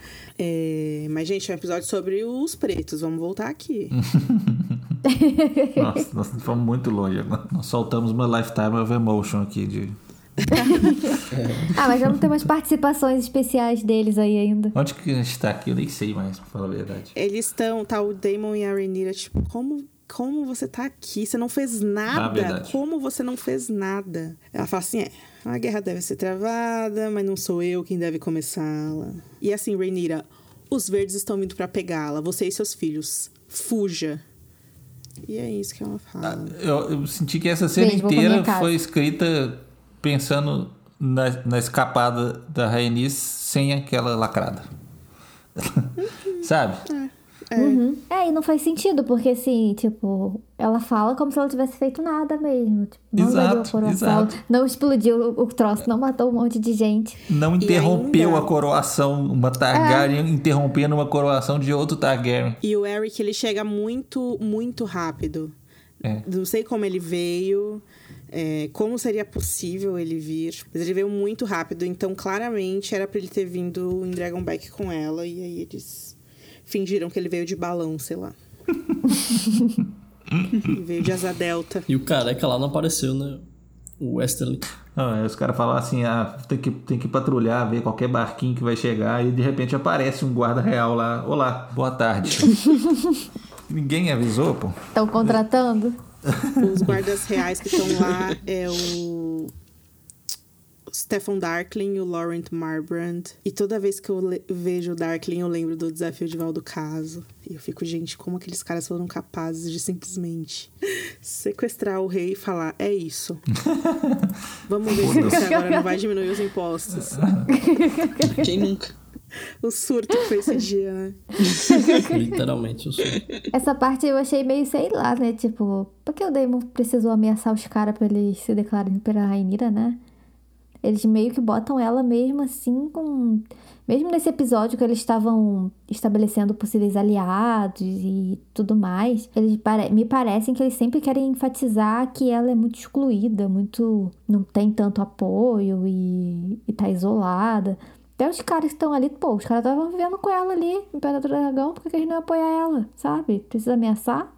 É, mas, gente, é um episódio sobre os pretos. Vamos voltar aqui. Nossa, nós fomos muito longe agora. Nós soltamos uma Lifetime of Emotion aqui de. Ah, mas vamos ter umas participações especiais deles aí ainda. Onde que a gente tá aqui? Eu nem sei mais, pra falar a verdade. Eles estão, tá o Damon e a Rhaenyra, tipo, como, como você tá aqui? Você não fez Ah, nada. verdade. como você não fez nada? Ela fala assim, é, a guerra deve ser travada, mas não sou eu quem deve começá-la. E assim, Rhaenyra, os verdes estão vindo pra pegá-la, você e seus filhos. Fuja. E é isso que ela fala. Eu, eu senti que essa cena pra inteira foi escrita pensando na, na escapada da Rhaenys sem aquela lacrada. Sabe? Uhum. É, e não faz sentido, porque assim, tipo, ela fala como se ela tivesse feito nada mesmo. Tipo, não Exato, a coroação, exato. não explodiu o, o troço, não matou um monte de gente. Não interrompeu ainda- a coroação, uma Targaryen interrompendo uma coroação de outro Targaryen. E o Eric, ele chega muito, muito rápido. É. Não sei como ele veio, é, como seria possível ele vir. Mas ele veio muito rápido, então claramente era pra ele ter vindo em Dragonback com ela. E aí eles fingiram que ele veio de balão, sei lá. Veio de asa delta. E o careca lá não apareceu, né? O Westerly. Não, aí os caras falam assim, ah, tem que, tem que patrulhar, ver qualquer barquinho que vai chegar, e de repente aparece um guarda real lá. Olá, boa tarde. Ninguém avisou, pô. Estão contratando? Os guardas reais que estão lá é o Stefan Darkling e o Laurent Marbrand. E toda vez que eu vejo o Darkling, eu lembro do desafio de Valdo Caso. E eu fico, gente, como aqueles caras foram capazes de simplesmente sequestrar o rei e falar: é isso. Vamos ver se você agora não vai diminuir os impostos. Quem nunca? O surto que foi esse dia, né? Literalmente, eu sou. Essa parte eu achei meio, sei lá, né? Tipo, por que o Daemon precisou ameaçar os caras pra eles se declararem pela Rainira, né? Eles meio que botam ela mesmo assim com. Mesmo nesse episódio que eles estavam estabelecendo possíveis aliados e tudo mais, eles pare... me parecem que eles sempre querem enfatizar que ela é muito excluída, muito. não tem tanto apoio e, e tá isolada. Até os caras que estão ali, pô, os caras estavam vivendo com ela ali, no Pedra do Dragão, por que que eles não apoiam ela, sabe? Precisa ameaçar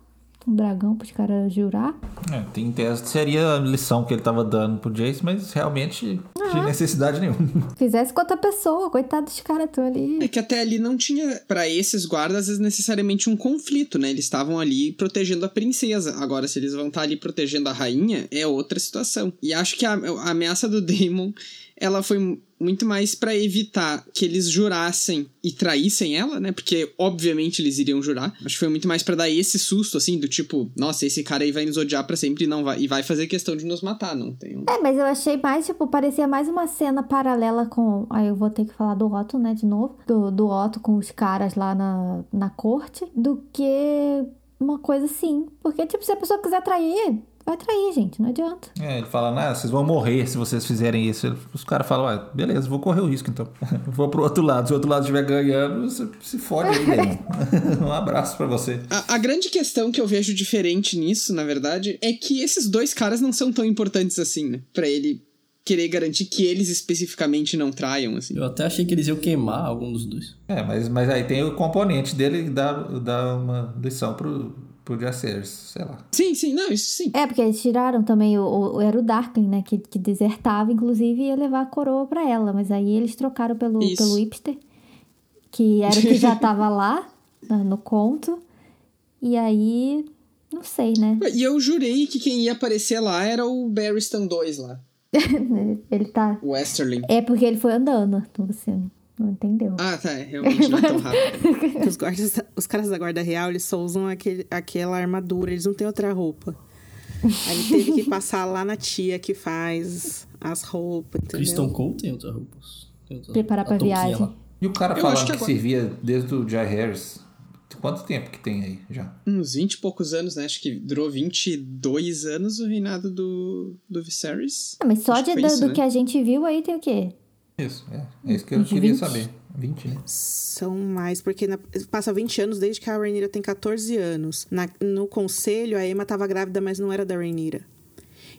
um dragão pros caras jurar. É, tem tese, seria a lição que ele tava dando pro Jace, mas realmente sem necessidade nenhuma. Fizesse com outra pessoa, coitado dos caras estão ali. É que até ali não tinha, pra esses guardas, necessariamente um conflito, né? Eles estavam ali protegendo a princesa. Agora, se eles vão estar ali protegendo a rainha, é outra situação. E acho que a, a ameaça do Daemon, ela foi muito mais pra evitar que eles jurassem e traíssem ela, né? Porque, obviamente, eles iriam jurar. Acho que foi muito mais pra dar esse susto, assim, do tipo, nossa, esse cara aí vai nos odiar pra sempre e não vai, e vai fazer questão de nos matar, não tem. É, mas eu achei mais, tipo, parecia mais uma cena paralela com. Aí eu vou ter que falar do Otto, né, de novo. Do, do Otto com os caras lá na, na corte. Do que uma coisa assim. Porque, tipo, se a pessoa quiser trair, vai trair, gente. Não adianta. É, ele fala, ah, vocês vão morrer se vocês fizerem isso. Os caras falam, ah, beleza, vou correr o risco então. vou pro outro lado. Se o outro lado estiver ganhando, você se fode aí, Damon. um abraço pra você. A, a grande questão que eu vejo diferente nisso, na verdade, é que esses dois caras não são tão importantes assim, né? Pra ele querer garantir que eles especificamente não traiam, assim. Eu até achei que eles iam queimar algum dos dois. É, mas, mas aí tem o componente dele que dá, dá uma lição pro, pro Jaceres, sei lá. Sim, sim, não, isso sim. É, porque eles tiraram também o, o era o Darkling, né? Que, que desertava, inclusive, e ia levar a coroa pra ela. Mas aí eles trocaram pelo, Isso. pelo Hipster, que era o que já tava lá no conto. E aí, não sei, né? E eu jurei que quem ia aparecer lá era o Barristan 2 lá, Ele tá. o Westerling. É porque ele foi andando, então você não entendeu. Ah, tá, é, realmente não é tão rápido. Os, guardas, os caras da guarda real, eles só usam aquele, aquela armadura, eles não têm outra roupa. Aí ele teve que passar lá na tia que faz as roupas, entendeu? Kristen Cole tem outras roupas. Tem outra- Preparar a pra viagem. lá. E o cara falando que, que agora- servia desde o Jai Harris. Quanto tempo que tem aí já? Uns 20 e poucos anos, né? Acho que durou 22 anos o reinado do, do Viserys. Ah, mas só de, do, isso, do né? que a gente viu aí tem o quê? Isso, é. É isso que eu Uns queria 20? saber. 20, né? São mais, porque na- passa 20 anos desde que a Rainira tem 14 anos. Na- no conselho, a Emma tava grávida, mas não era da Rainira.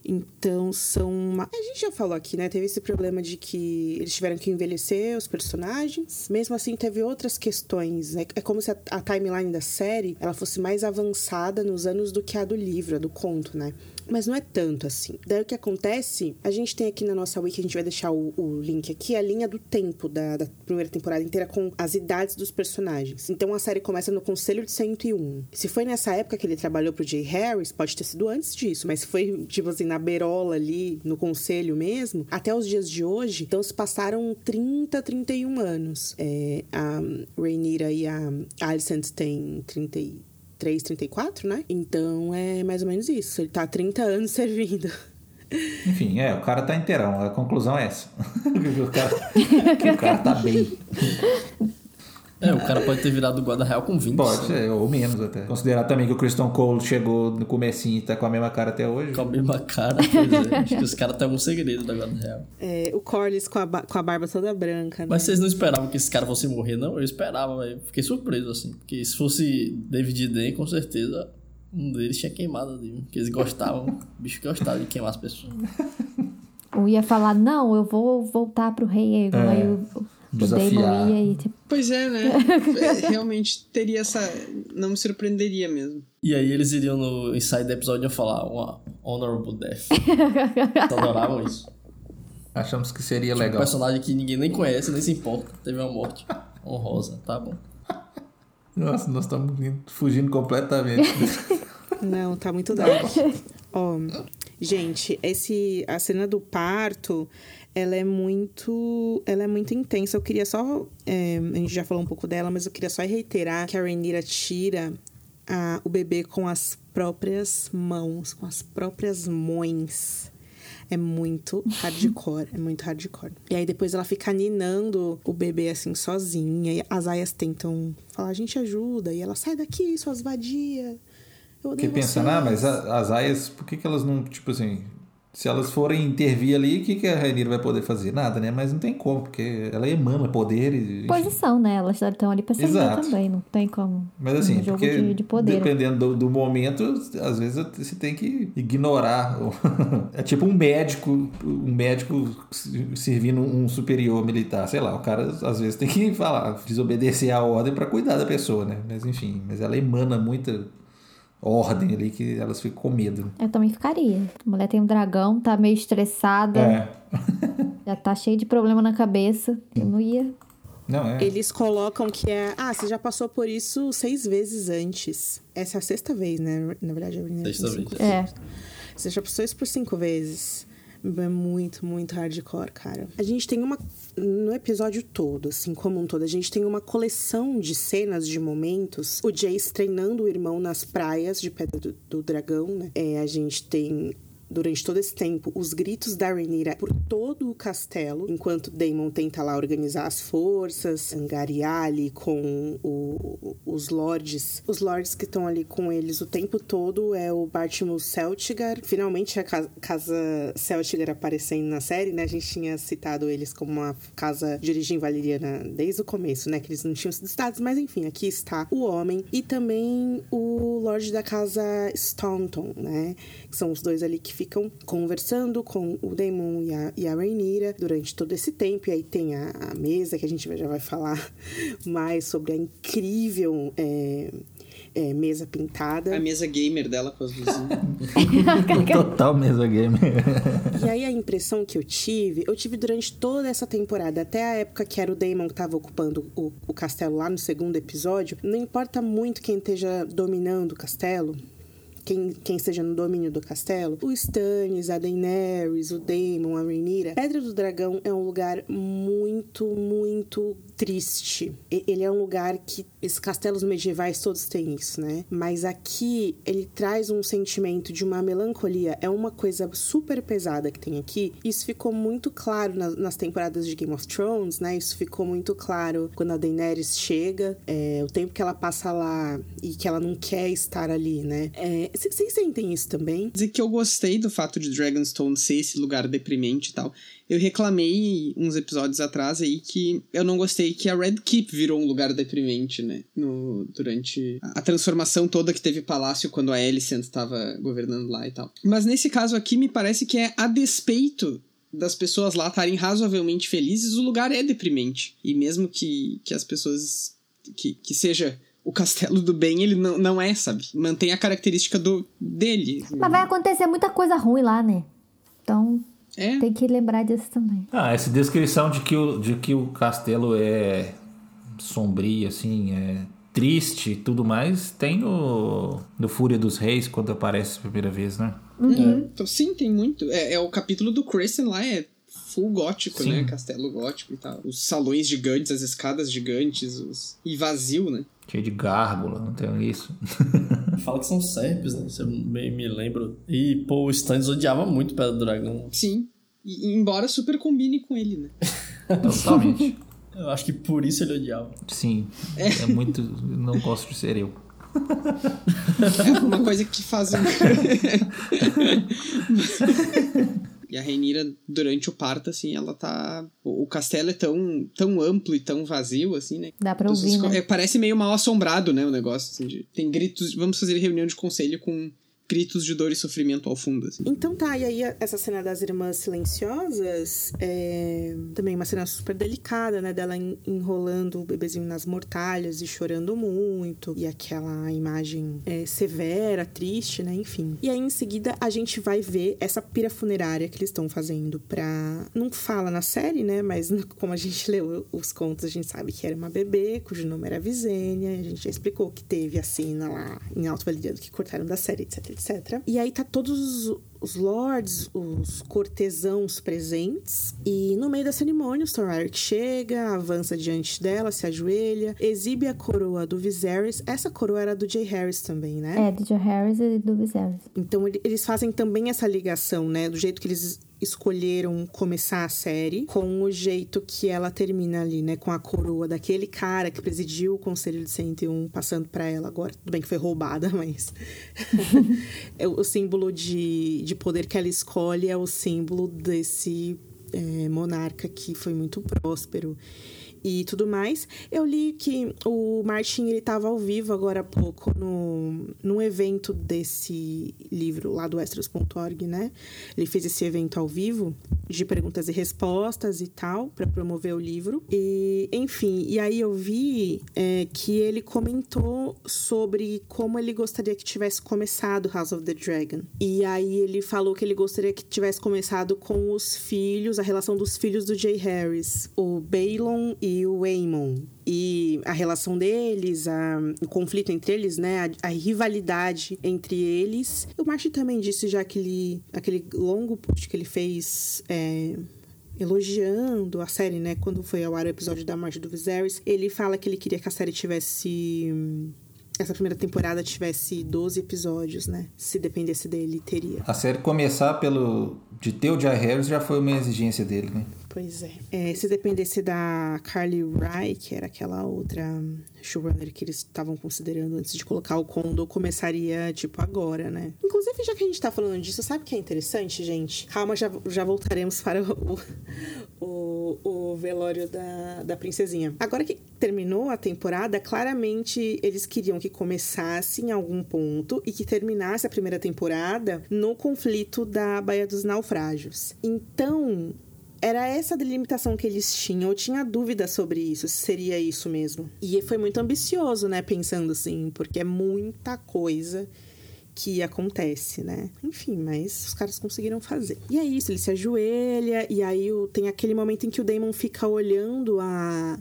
Então, são. uma- A gente já falou aqui, né? Teve esse problema de que eles tiveram que envelhecer os personagens. Mesmo assim, teve outras questões. né? É como se a, a timeline da série ela fosse mais avançada nos anos do que a do livro, a do conto, né? Mas não é tanto assim. Daí o que acontece, a gente tem aqui na nossa wiki, a gente vai deixar o, o link aqui, a linha do tempo da, da primeira temporada inteira com as idades dos personagens. Então a série começa no Conselho de 101. Se foi nessa época que ele trabalhou pro Jay Harris, pode ter sido antes disso, mas foi, tipo assim, na berola ali, no conselho mesmo, até os dias de hoje, então se passaram 30, 31 anos. É, a Rhaenyra e a Alicent têm 30 e 33, 34, né? Então é mais ou menos isso. Ele tá há 30 anos servindo. Enfim, é, o cara tá inteirão. A conclusão é essa. o cara, que o cara tá bem. É, o cara pode ter virado guarda real com 20. Pode ser, ou menos até. Considerar também que o Christian Cole chegou no comecinho e tá com a mesma cara até hoje. Com a mesma cara, pois é. Acho que os caras têm algum segredo da guarda real. É, o Corlys com a, com a barba toda branca, né? Mas vocês não esperavam que esse cara fosse morrer, não? Eu esperava, velho. Fiquei surpreso, assim. Porque se fosse David Den, com certeza um deles tinha queimado ali. Porque eles gostavam. o bicho gostava de queimar as pessoas. Eu ia falar, não, eu vou voltar pro rei Aegon. É, aí o, o desafiar. Tipo, Pois é, né? É, Realmente teria essa. Não me surpreenderia mesmo. E aí eles iriam no ensaio do episódio falar uma honorable death. Então adoravam isso. Achamos que seria Um legal. personagem que ninguém nem conhece, nem se importa. Teve uma morte honrosa, tá bom. Nossa, nós estamos fugindo completamente. Não, tá muito dark. Ó, gente, esse a cena do parto, ela é muito, ela é muito intensa. Eu queria só, é, a gente já falou um pouco dela, mas eu queria só reiterar que a Rhaenyra tira a- o bebê com as próprias mãos, com as próprias mãos. É muito hardcore, é muito hardcore. E aí depois ela fica ninando o bebê assim sozinha. E as aias tentam falar, a gente ajuda. E ela sai daqui, suas vadias. Eu odeio pensando, vocês." ah, mas as aias, por que, que elas não, tipo assim, se elas forem intervir ali, o que, que a Rainira vai poder fazer? Nada, né? Mas não tem como, porque ela emana poder e. Posição, né? Elas estão ali pra servir Exato. também, não tem como. Mas assim, um jogo porque de, de poder. dependendo do, do momento, às vezes você tem que ignorar. é tipo um médico, um médico servindo um superior militar, sei lá, o cara às vezes tem que falar, desobedecer a ordem pra cuidar da pessoa, né? Mas enfim, mas ela emana muita ordem ali que elas ficam com medo. Eu também ficaria. A mulher tem um dragão, tá meio estressada, É. já tá cheio de problema na cabeça. Eu não ia. Não, é. Eles colocam que é. Ah, você já passou por isso seis vezes antes. Essa é a sexta vez, né? Na verdade, a Rhaenyra tem Sexta cinco vez. É. Você já passou isso por cinco vezes. É muito, muito hardcore, cara. A gente tem uma. No episódio todo, assim, como um todo, a gente tem uma coleção de cenas, de momentos. O Jace treinando o irmão nas praias de Pedra do, do Dragão, né? É, a gente tem. Durante todo esse tempo, os gritos da Rhaenyra por todo o castelo, enquanto Daemon tenta lá organizar as forças, angariar ali com o- os lords. Os lords que estão ali com eles o tempo todo é o Bartimus Celtigar. Finalmente a ca- casa Celtigar aparecendo na série, né? A gente tinha citado eles como uma casa de origem valeriana desde o começo, né? Que eles não tinham sido citados, mas enfim, aqui está o homem e também o Lorde da casa Staunton, né? Que são os dois ali que ficam conversando com o Daemon e a, e a Rhaenyra durante todo esse tempo. E aí tem a, a mesa que a gente já vai falar mais sobre a incrível é, é, mesa pintada. A mesa gamer dela com as luzinhas. Total mesa game. E aí a impressão que eu tive, eu tive durante toda essa temporada, até a época que era o Daemon que tava ocupando o, o castelo lá no segundo episódio, não importa muito quem esteja dominando o castelo. Quem, quem esteja no domínio do castelo, o Stannis, a Daenerys, o Daemon, a Rhaenyra. Pedra do Dragão é um lugar muito, muito triste. Ele é um lugar que esses castelos medievais todos têm isso, né? Mas aqui ele traz um sentimento de uma melancolia. É uma coisa super pesada que tem aqui. Isso ficou muito claro na- nas temporadas de Game of Thrones, né? Isso ficou muito claro quando a Daenerys chega, é, o tempo que ela passa lá e que ela não quer estar ali, né? É, Vocês sentem isso também? dizer que eu gostei do fato de Dragonstone ser esse lugar deprimente e tal. Eu reclamei uns episódios atrás aí que eu não gostei que a Red Keep virou um lugar deprimente, né? No, durante a transformação toda que teve Palácio quando a Alicent estava governando lá e tal. Mas nesse caso aqui me parece que é a despeito das pessoas lá estarem razoavelmente felizes, o lugar é deprimente. E mesmo que, que as pessoas. que, que seja o castelo do bem, ele não, não é, sabe? Mantém a característica do dele. Mas vai acontecer muita coisa ruim lá, né? Então É. tem que lembrar disso também. Ah, essa descrição de que o, de que o castelo é sombrio, assim, é triste e tudo mais, tem no, no Fúria dos Reis, quando aparece a primeira vez, né? Então, sim, tem muito. É, é o capítulo do Kristen lá, é full gótico, Sim. né? Castelo gótico e tal. Os salões gigantes, as escadas gigantes, os... e vazio, né? Cheio de gárgula, não tem isso? Fala que são serpes, né? Isso eu me, me lembro. E, pô, o Stannis odiava muito Pedra do Dragão. Sim. E, embora super combine com ele, né? Totalmente. Eu acho que por isso ele odiava. Sim, é muito. Não gosto de ser eu. É uma coisa que faz. um- e a Reinira, durante o parto, assim, ela tá. O castelo é tão, tão amplo e tão vazio, assim, né? Dá pra Então, ouvir, né? é, parece meio mal assombrado, né? O negócio, assim, de- tem gritos. Vamos fazer reunião de conselho com gritos de dor e sofrimento ao fundo. Assim. Então tá, e aí essa cena das irmãs silenciosas é também uma cena super delicada, né? Dela enrolando o bebezinho nas mortalhas e chorando muito. E aquela imagem é, severa, triste, né? Enfim. E aí em seguida a gente vai ver essa pira funerária que eles estão fazendo pra. Não fala na série, né? Mas como a gente leu os contos, a gente sabe que era uma bebê, cujo nome era Visênia. A gente já explicou que teve a cena lá em Alto Validando que cortaram da série, etc, etc. E aí tá todos os lords, os cortesãos presentes. E no meio da cerimônia, o Stormbright chega, avança diante dela, se ajoelha, exibe a coroa do Viserys. Essa coroa era do Jay Harris também, né? É, do Jay Harris e do Viserys. Então eles fazem também essa ligação, né? Do jeito que eles escolheram começar a série com o jeito que ela termina ali, né? Com a coroa daquele cara que presidiu o Conselho de 101 passando para ela agora. Tudo bem que foi roubada, mas. é o símbolo de, de poder que ela escolhe é o símbolo desse é, monarca que foi muito próspero e tudo mais. Eu li que o Martin ele estava ao vivo agora há pouco no, num evento desse livro lá do Extras.org, né? Ele fez esse evento ao vivo de perguntas e respostas e tal para promover o livro. E enfim, e aí eu vi é, que ele comentou sobre como ele gostaria que tivesse começado House of the Dragon. E aí ele falou que ele gostaria que tivesse começado com os filhos, a relação dos filhos do Jay Harris, o Balon e o Aemon. E a relação deles, a, o conflito entre eles, né? A, a rivalidade entre eles. O Martin também disse já aquele, aquele longo post que ele fez. É, elogiando a série, né? Quando foi ao ar o episódio da morte do Viserys, ele fala que ele queria que a série tivesse essa primeira temporada tivesse 12 episódios, né? Se dependesse dele, teria. A série começar pelo de ter o Jay Harris já foi uma exigência dele, né? Pois é. é. Se dependesse da Carly Wright, que era aquela outra showrunner que eles estavam considerando antes de colocar o Kondo, começaria, tipo, agora, né? Inclusive, já que a gente tá falando disso, sabe o que é interessante, gente? Calma, já, já voltaremos para o, o, o velório da, da princesinha. Agora que terminou a temporada, claramente eles queriam que começasse em algum ponto e que terminasse a primeira temporada no conflito da Baía dos Naufrágios. Então, era essa delimitação que eles tinham. Eu tinha dúvida sobre isso, se seria isso mesmo. E foi muito ambicioso, né? Pensando assim, porque é muita coisa que acontece, né? Enfim, mas os caras conseguiram fazer. E é isso, ele se ajoelha, e aí tem aquele momento em que o Damon fica olhando a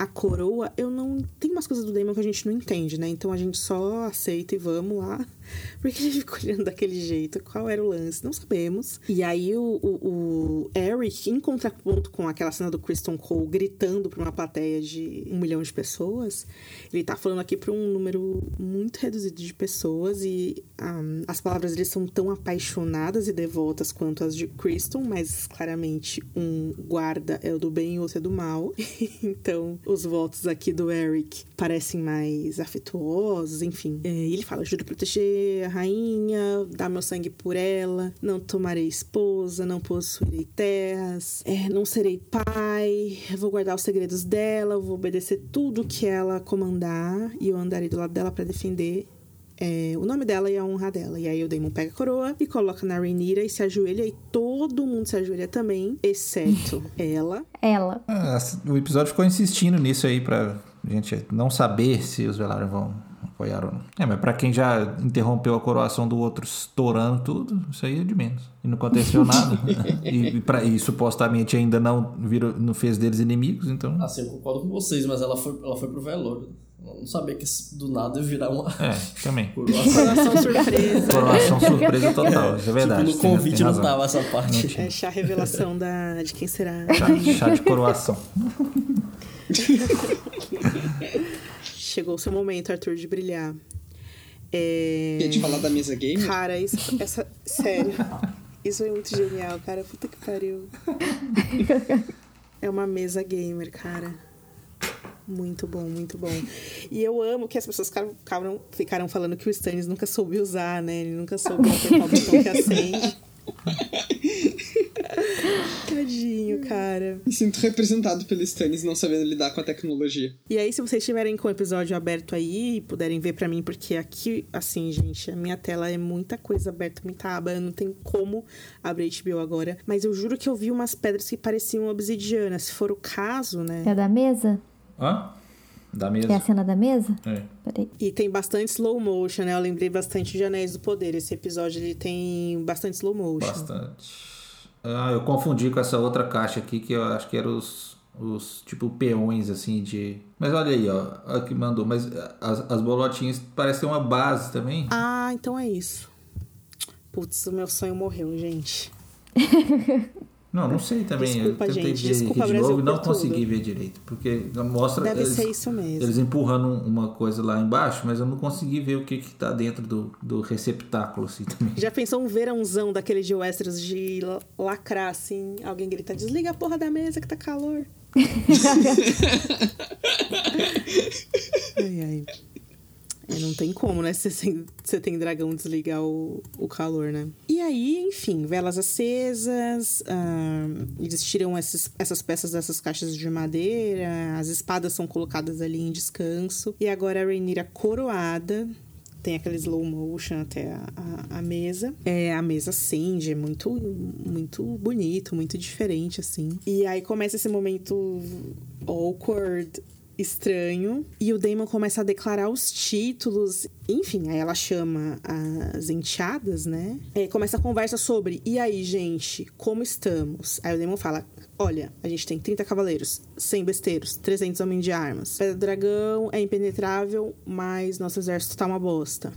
a coroa, eu não. Tem umas coisas do Damon que a gente não entende, né? Então a gente só aceita e vamos lá. Porque ele fica olhando daquele jeito. Qual era o lance? Não sabemos. E aí o, o, o Eric, em contraponto com aquela cena do Kristen Cole gritando pra uma plateia de um milhão de pessoas, ele tá falando aqui pra um número muito reduzido de pessoas e um, as palavras dele são tão apaixonadas e devotas quanto as de Kristen, mas claramente um guarda é o do bem e outro é do mal. então os votos aqui do Eric parecem mais afetuosos, enfim. É, ele fala: juro proteger a rainha, dar meu sangue por ela, não tomarei esposa, não possuirei terras, é, não serei pai, vou guardar os segredos dela, vou obedecer tudo que ela comandar e eu andarei do lado dela para defender é, o nome dela e a honra dela. E aí o Daemon pega a coroa e coloca na Rhaenyra e se ajoelha e todo mundo se ajoelha também, exceto ela. Ela. Ah, o episódio ficou insistindo nisso aí pra gente não saber se os Velaryon vão apoiaram. É, mas pra quem já interrompeu a coroação do outro estourando tudo, isso aí é de menos. E não aconteceu nada. e, e, pra, e, supostamente ainda não, virou, não fez deles inimigos, então. Assim, eu concordo com vocês, mas ela foi, ela foi pro velório. Eu não sabia que do nada ia virar uma. É, também. Coroação surpresa. Coroação surpresa total, isso é verdade. Tipo, no convite tem, tem não tava essa parte. É chá revelação da, de quem será. Chá, chá de coroação. chegou o seu momento, Arthur, de brilhar. É... Quer te falar da mesa game? Cara, isso, essa. Sério. Isso é muito genial, cara. Puta que pariu. É uma mesa gamer, cara. Muito bom, muito bom. E eu amo que as pessoas ficaram, ficaram falando que o Stannis nunca soube usar, né? Ele nunca soube apertar o botão que acende. Tadinho, cara. Me sinto representado pelo Stannis não sabendo lidar com a tecnologia. E aí, se vocês estiverem com o episódio aberto aí e puderem ver pra mim, porque aqui, assim, gente, a minha tela é muita coisa aberta, muita aba, eu não tenho como abrir HBO agora. Mas eu juro que eu vi umas pedras que pareciam obsidiana. Se for o caso, né? É da mesa? Hã? Da É a mesa. cena da mesa? É. Peraí. E tem bastante slow motion, né? Eu lembrei bastante de Anéis do Poder. Esse episódio ele tem bastante slow motion. Bastante. Ah, eu confundi com essa outra caixa aqui que eu acho que eram os, os tipo peões assim de. Mas olha aí, ó. A que mandou. Mas as, as bolotinhas parecem uma base também. Ah, então é isso. Putz, o meu sonho morreu, gente. Não, não sei também. Desculpa, eu tentei gente. ver Desculpa, aqui de Brasil, novo e não por tudo. consegui ver direito. Porque mostra Deve eles, ser isso mesmo. eles empurrando uma coisa lá embaixo, mas eu não consegui ver o que, que tá dentro do, do receptáculo assim também. Já pensou um verãozão daquele de Westeros de la- lacrar assim? Alguém grita: desliga a porra da mesa que tá calor. ai, ai. É, não tem como, né? Você você tem dragão desligar o, o calor, né? E aí, enfim, velas acesas, eles tiram esses, essas peças dessas caixas de madeira, as espadas são colocadas ali em descanso. E agora a Rhaenyra coroada, tem aquele slow motion até a, a, a mesa. É, a mesa acende, é muito, muito bonito, muito diferente, assim. E aí começa esse momento awkward, estranho. E o Damon começa a declarar os títulos. Enfim, aí ela chama as enteadas, né? É, começa a conversa sobre, e aí, gente, como estamos? Aí o Damon fala, olha, a gente tem 30 cavaleiros, 100 besteiros, 300 homens de armas. Pedra Dragão é impenetrável, mas nosso exército tá uma bosta.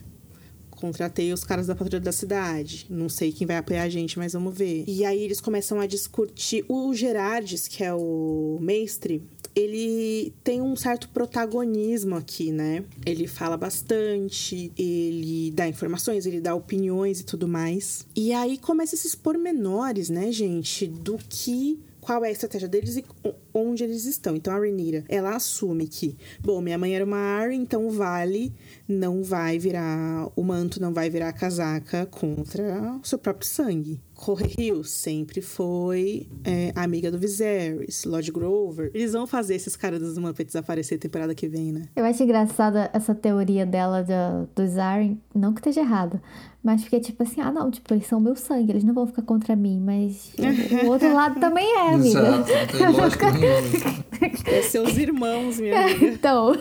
Contratei os caras da patrulha da cidade. Não sei quem vai apoiar a gente, mas vamos ver. E aí eles começam a discutir. O Gerardes, que é o mestre, ele tem um certo protagonismo aqui, né? Ele fala bastante, ele dá informações, ele dá opiniões e tudo mais. E aí começa esses pormenores, né, gente, do que qual é a estratégia deles e onde eles estão. Então a Rhaenyra, ela assume que, bom, minha mãe era uma Arryn, então Vale não vai virar, o manto não vai virar a casaca contra o seu próprio sangue. Correio sempre foi é, amiga do Viserys, Lord Grover. Eles vão fazer esses caras dos Muppets aparecer temporada que vem, né? Eu acho engraçada essa teoria dela da, dos Arryn, não que esteja errada, mas porque tipo assim, ah não, tipo, eles são meu sangue, eles não vão ficar contra mim, mas o, outro lado também é, amiga. Exato, não tem. É seus irmãos, minha amiga. Então,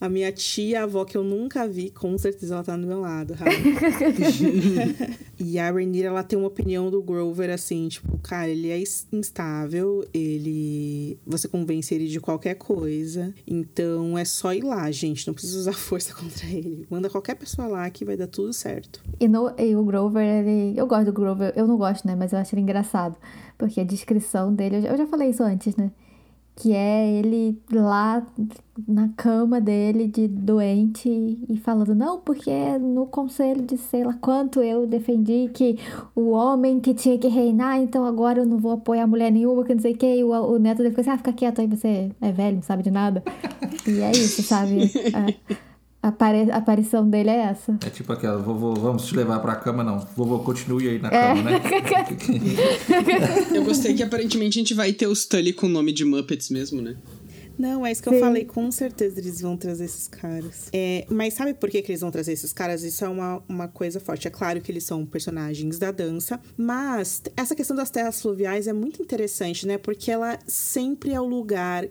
A minha tia, a avó que eu nunca vi, com certeza ela tá do meu lado, e a Rhaenyra, ela tem uma opinião do Grover, assim, tipo, cara, ele é instável, ele... Você convence ele de qualquer coisa, então é só ir lá, gente, não precisa usar força contra ele. Manda qualquer pessoa lá que vai dar tudo certo. e, no, e o Grover, ele. Eu gosto do Grover, eu não gosto, né? Mas eu acho ele engraçado. Porque a descrição dele, eu já, eu já falei isso antes, né? Que é ele lá na cama dele de doente e falando, não, porque no conselho de sei lá quanto eu defendi que o homem que tinha que reinar, então agora eu não vou apoiar mulher nenhuma, que não sei o que. E o, o neto dele ficou assim, ah, fica quieto aí, você é velho, não sabe de nada. e é isso, sabe? A, a apari- a aparição dele é essa. É tipo aquela, vovô, vamos te levar pra cama, não. Vovô, continue aí na É. cama, né? Eu gostei que aparentemente a gente vai ter os Tully com o nome de Muppets mesmo, né? Não, é isso que eu Sim. falei, com certeza eles vão trazer esses caras. É, mas sabe por que, que eles vão trazer esses caras? Isso é uma, uma coisa forte. É claro que eles são personagens da dança, mas essa questão das terras fluviais é muito interessante, né? Porque ela sempre é o lugar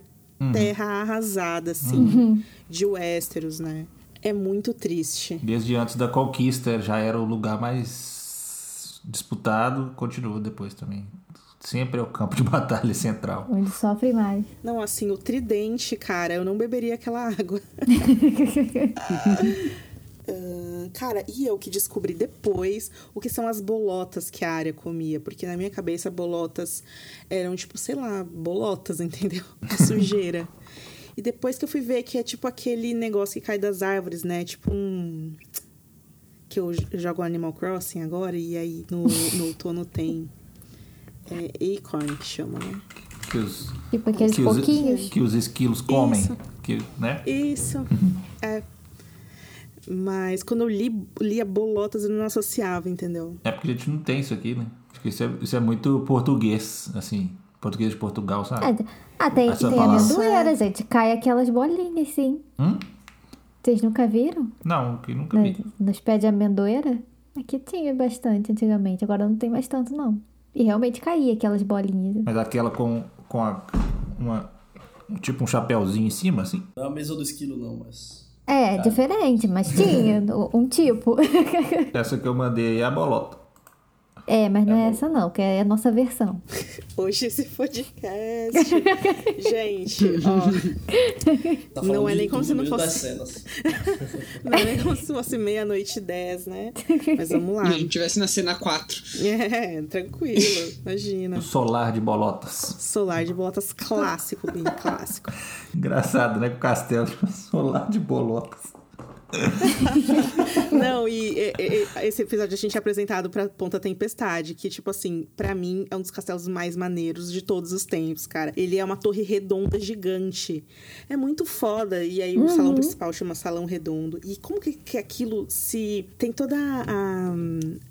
terra arrasada, assim, de Westeros, né? É muito triste. Desde antes da conquista já era o lugar mais disputado, continua depois também. Sempre é o campo de batalha central. Onde sofre mais. Não, assim, o tridente, cara, eu não beberia aquela água. Ah, cara, e eu que descobri depois o que são as bolotas que a área comia. Porque na minha cabeça, bolotas eram tipo, sei lá, bolotas, entendeu? Que sujeira. E depois que eu fui ver que é tipo aquele negócio que cai das árvores, né? Tipo um. Que eu jogo Animal Crossing agora e aí no, no outono tem. É acorn que chama, né? Que os, Tipo aqueles que os, pouquinhos. que os esquilos comem. Isso. Que, né? Isso. é. Mas quando eu li, lia bolotas, eu não associava, entendeu? É porque a gente não tem isso aqui, né? Acho que isso é, isso é muito português, assim. Português de Portugal, sabe? É, ah, tem, Essa tem palavra. amendoeira, gente. Cai aquelas bolinhas, sim. Hum? Vocês nunca viram? Não, que nunca vi. Nos pés de amendoeira? Aqui tinha bastante antigamente, agora não tem mais tanto, não. E realmente caía aquelas bolinhas. Mas aquela com, com a, uma, tipo um chapéuzinho em cima, assim. Não é a mesa do esquilo, não, mas. É, diferente, mas tinha um tipo. Essa que eu mandei aí é a bolota. É, mas não é essa não, que é a nossa versão. Hoje esse podcast. Gente, ó. Tá falando Não é nem como se não fosse- cenas. Não é nem como se fosse meia-noite e dez, né? Mas vamos E lá. a gente tivesse na cena 4. É, tranquilo, imagina. O solar de bolotas. Solar de botas clássico, bem clássico. Engraçado, né? Com o castelo solar de bolotas. Não, e, e- e- esse episódio a gente é apresentado pra Ponta Tempestade, que, tipo assim, pra mim é um dos castelos mais maneiros de todos os tempos, cara. Ele é uma torre redonda gigante. É muito foda. E aí o salão principal chama Salão Redondo. E como que, que aquilo se. Tem toda a,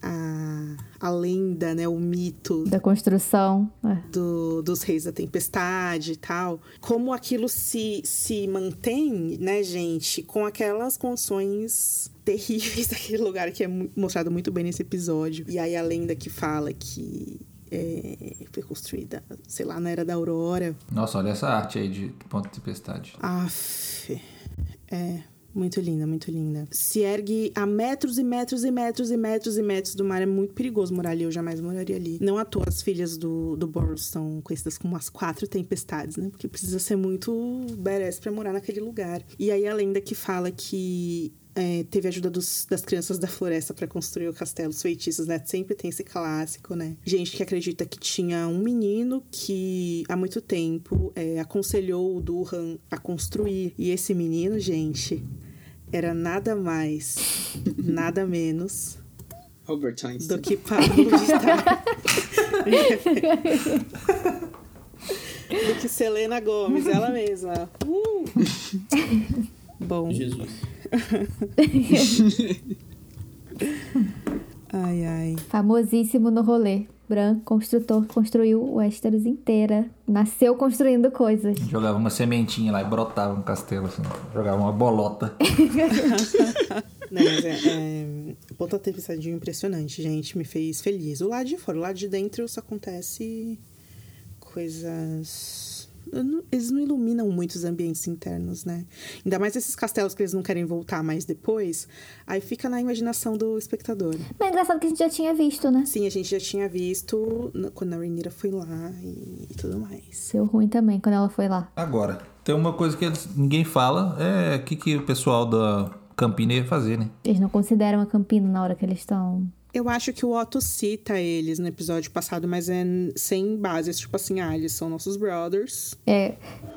a, a lenda, né? O mito Da construção. É. do- dos reis da tempestade e tal. Como aquilo se, se mantém, né, gente, com aquelas condições terríveis daquele lugar que é mostrado muito bem nesse episódio. E aí a lenda que fala que é, foi construída, sei lá, na Era da Aurora. Nossa, olha essa arte aí de Ponto de Tempestade. Aff, é. Muito linda, muito linda. Se ergue a metros e metros e metros e metros e metros do mar. É muito perigoso morar ali. Eu jamais moraria ali. Não à toa as filhas do, do Boros são conhecidas como as quatro tempestades, né? Porque precisa ser muito badass pra morar naquele lugar. E aí a lenda que fala que é, teve a ajuda dos- das crianças da floresta pra construir o castelo, os feitiços, né? Sempre tem esse clássico, né? Gente que acredita que tinha um menino que há muito tempo é, aconselhou o Durhan a construir. E esse menino, gente, era nada mais, nada menos Albert Einstein. do que Pablo Vittar. do que Selena Gomes, ela mesma. Uh! Bom, Jesus. ai, ai. Famosíssimo no rolê. Bran, construtor, construiu Westeros inteira. Nasceu construindo coisas. Jogava uma sementinha lá e brotava um castelo, assim. Jogava uma bolota. Não, mas é, é... Ponta Tempestade impressionante, gente. Me fez feliz. O lado de fora, o lado de dentro só acontece coisas. Não- Eles não iluminam muito os ambientes internos, né? Ainda mais esses castelos que eles não querem voltar mais depois. Aí fica na imaginação do espectador. Mas é engraçado que a gente já tinha visto, né? Sim, a gente já tinha visto quando a Rhaenyra foi lá e, e tudo mais. Deu ruim também quando ela foi lá. Agora, tem uma coisa que eles- ninguém fala, é o que, que o pessoal da Campina ia fazer, né? Eles não consideram a Campina na hora que eles estão. Eu acho que o Otto cita eles no episódio passado, mas é sem base. Tipo assim, ah, eles são nossos brothers. É,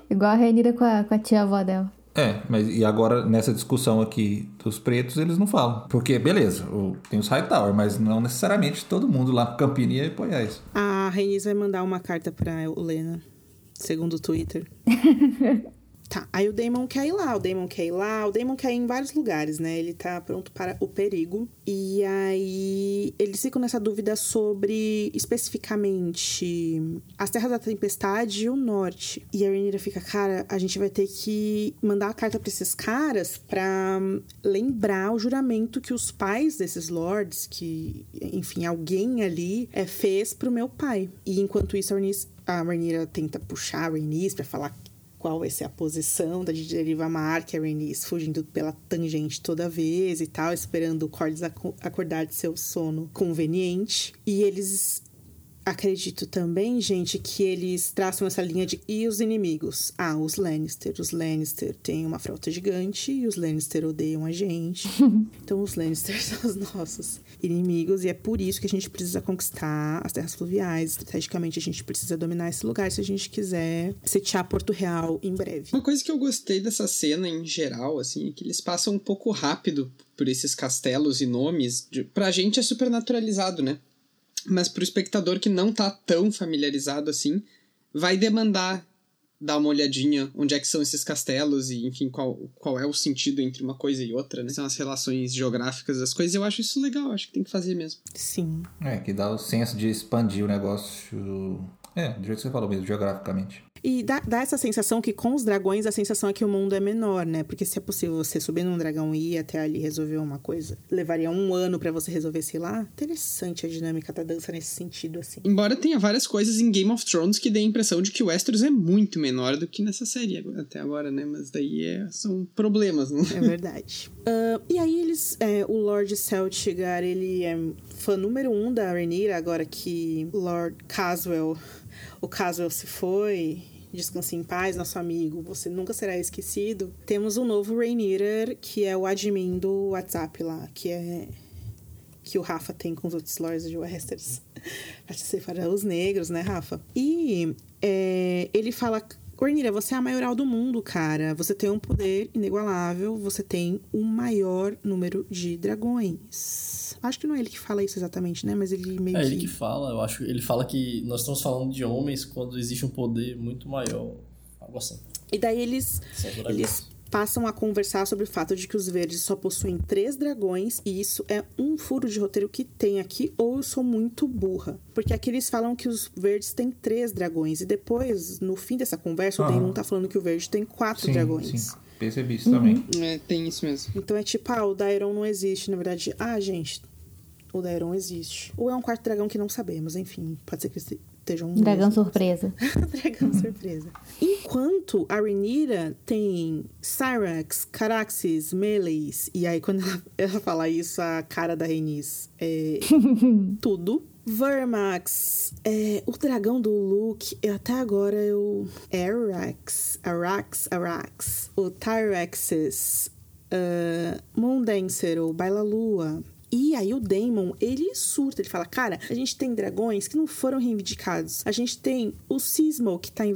igual a Renira com a, com a tia avó dela. É, mas e agora nessa discussão aqui dos pretos, eles não falam. Porque, beleza, o- tem os Hightower, mas não necessariamente todo mundo lá Campina ia apoiar isso. A Rhaenys vai mandar uma carta pra Helena, segundo o Twitter. Tá, aí o Damon quer ir lá, o Damon quer ir lá, o Damon quer ir em vários lugares, né? Ele tá pronto para o perigo. E aí eles ficam nessa dúvida sobre especificamente as Terras da Tempestade e o Norte. E a Rhaenyra fica, cara, a gente vai ter que mandar a carta pra esses caras pra lembrar o juramento que os pais desses lords, que, enfim, alguém ali é, fez pro meu pai. E enquanto isso, a Rhaenys- a Rhaenyra tenta puxar a Rhaenys pra falar qual vai ser a posição da Deriva Mar, que a Rhaenys fugindo pela tangente toda vez e tal, esperando o aco- acordar de seu sono conveniente. E eles acredito também, gente, que eles traçam essa linha de e os inimigos. Ah, os Lannister. Os Lannister têm uma frota gigante e os Lannister odeiam a gente. então os Lannister são os nossos inimigos e é por isso que a gente precisa conquistar as terras fluviais. Estrategicamente a gente precisa dominar esse lugar se a gente quiser sitiar Porto Real em breve. Uma coisa que eu gostei dessa cena em geral, assim, é que eles passam um pouco rápido por esses castelos e nomes. De, pra gente é super naturalizado, né? Mas pro espectador que não tá tão familiarizado assim, vai demandar dar uma olhadinha onde é que são esses castelos e, enfim, qual, qual é o sentido entre uma coisa e outra, né? São as relações geográficas das coisas. Eu acho isso legal, acho que tem que fazer mesmo. Sim. É, que dá o senso de expandir o negócio. É, do jeito que você falou mesmo, geograficamente. E dá, dá, essa sensação que com os dragões a sensação é que o mundo é menor, né? Porque se é possível você subir num dragão e ir até ali resolver uma coisa, levaria um ano para você resolver, sei lá. Interessante a dinâmica da dança nesse sentido, assim. Embora tenha várias coisas em Game of Thrones que dê a impressão de que o Westeros é muito menor do que nessa série até agora, né? Mas daí é, são problemas, não é? verdade. uh, e aí eles. É, o Lord Celtigar, ele é fã número um da Rhaenyra, agora que Lord Caswell o Caswell se foi, descanse em paz, nosso amigo, você nunca será esquecido. Temos um novo Rainier, que é o admin do WhatsApp lá, que é que o Rafa tem com os outros lords de Westeros. Que você para os negros, né, Rafa? E é, ele fala Cornira, você é a maioral do mundo, cara. Você tem um poder inigualável, você tem o maior número de dragões. Acho que não é ele que fala isso exatamente, né? Mas ele meio é que. É ele que fala, eu acho. Ele fala que nós estamos falando de homens quando existe um poder muito maior. Algo assim. E daí eles. Eles passam a conversar sobre o fato de que os verdes só possuem três dragões e isso é um furo de roteiro que tem aqui ou eu sou muito burra. Porque aqui eles falam que os verdes têm três dragões e depois, no fim dessa conversa, uhum. o Damon tá falando que o verde tem quatro sim, dragões. Sim. Percebi isso uhum. também. É, tem isso mesmo. Então é tipo, ah, o Dairon não existe. Na verdade, ah, gente, o Dairon existe. Ou é um quarto dragão que não sabemos, enfim. Pode ser que estejam. Dragão surpresa. dragão surpresa. Enquanto a Rhaenyra tem Cyrax, Caraxes, Meleis, e aí quando ela, ela fala isso, a cara da Rhaenys é tudo. Vermax, é, o dragão do Luke, até agora eu. Arax, Arax, Arax. O Tyrexes, uh, Moondancer, o Baila Lua, e aí o Daemon, ele surta, ele fala: "Cara, a gente tem dragões que não foram reivindicados. A gente tem o Sismo que tá em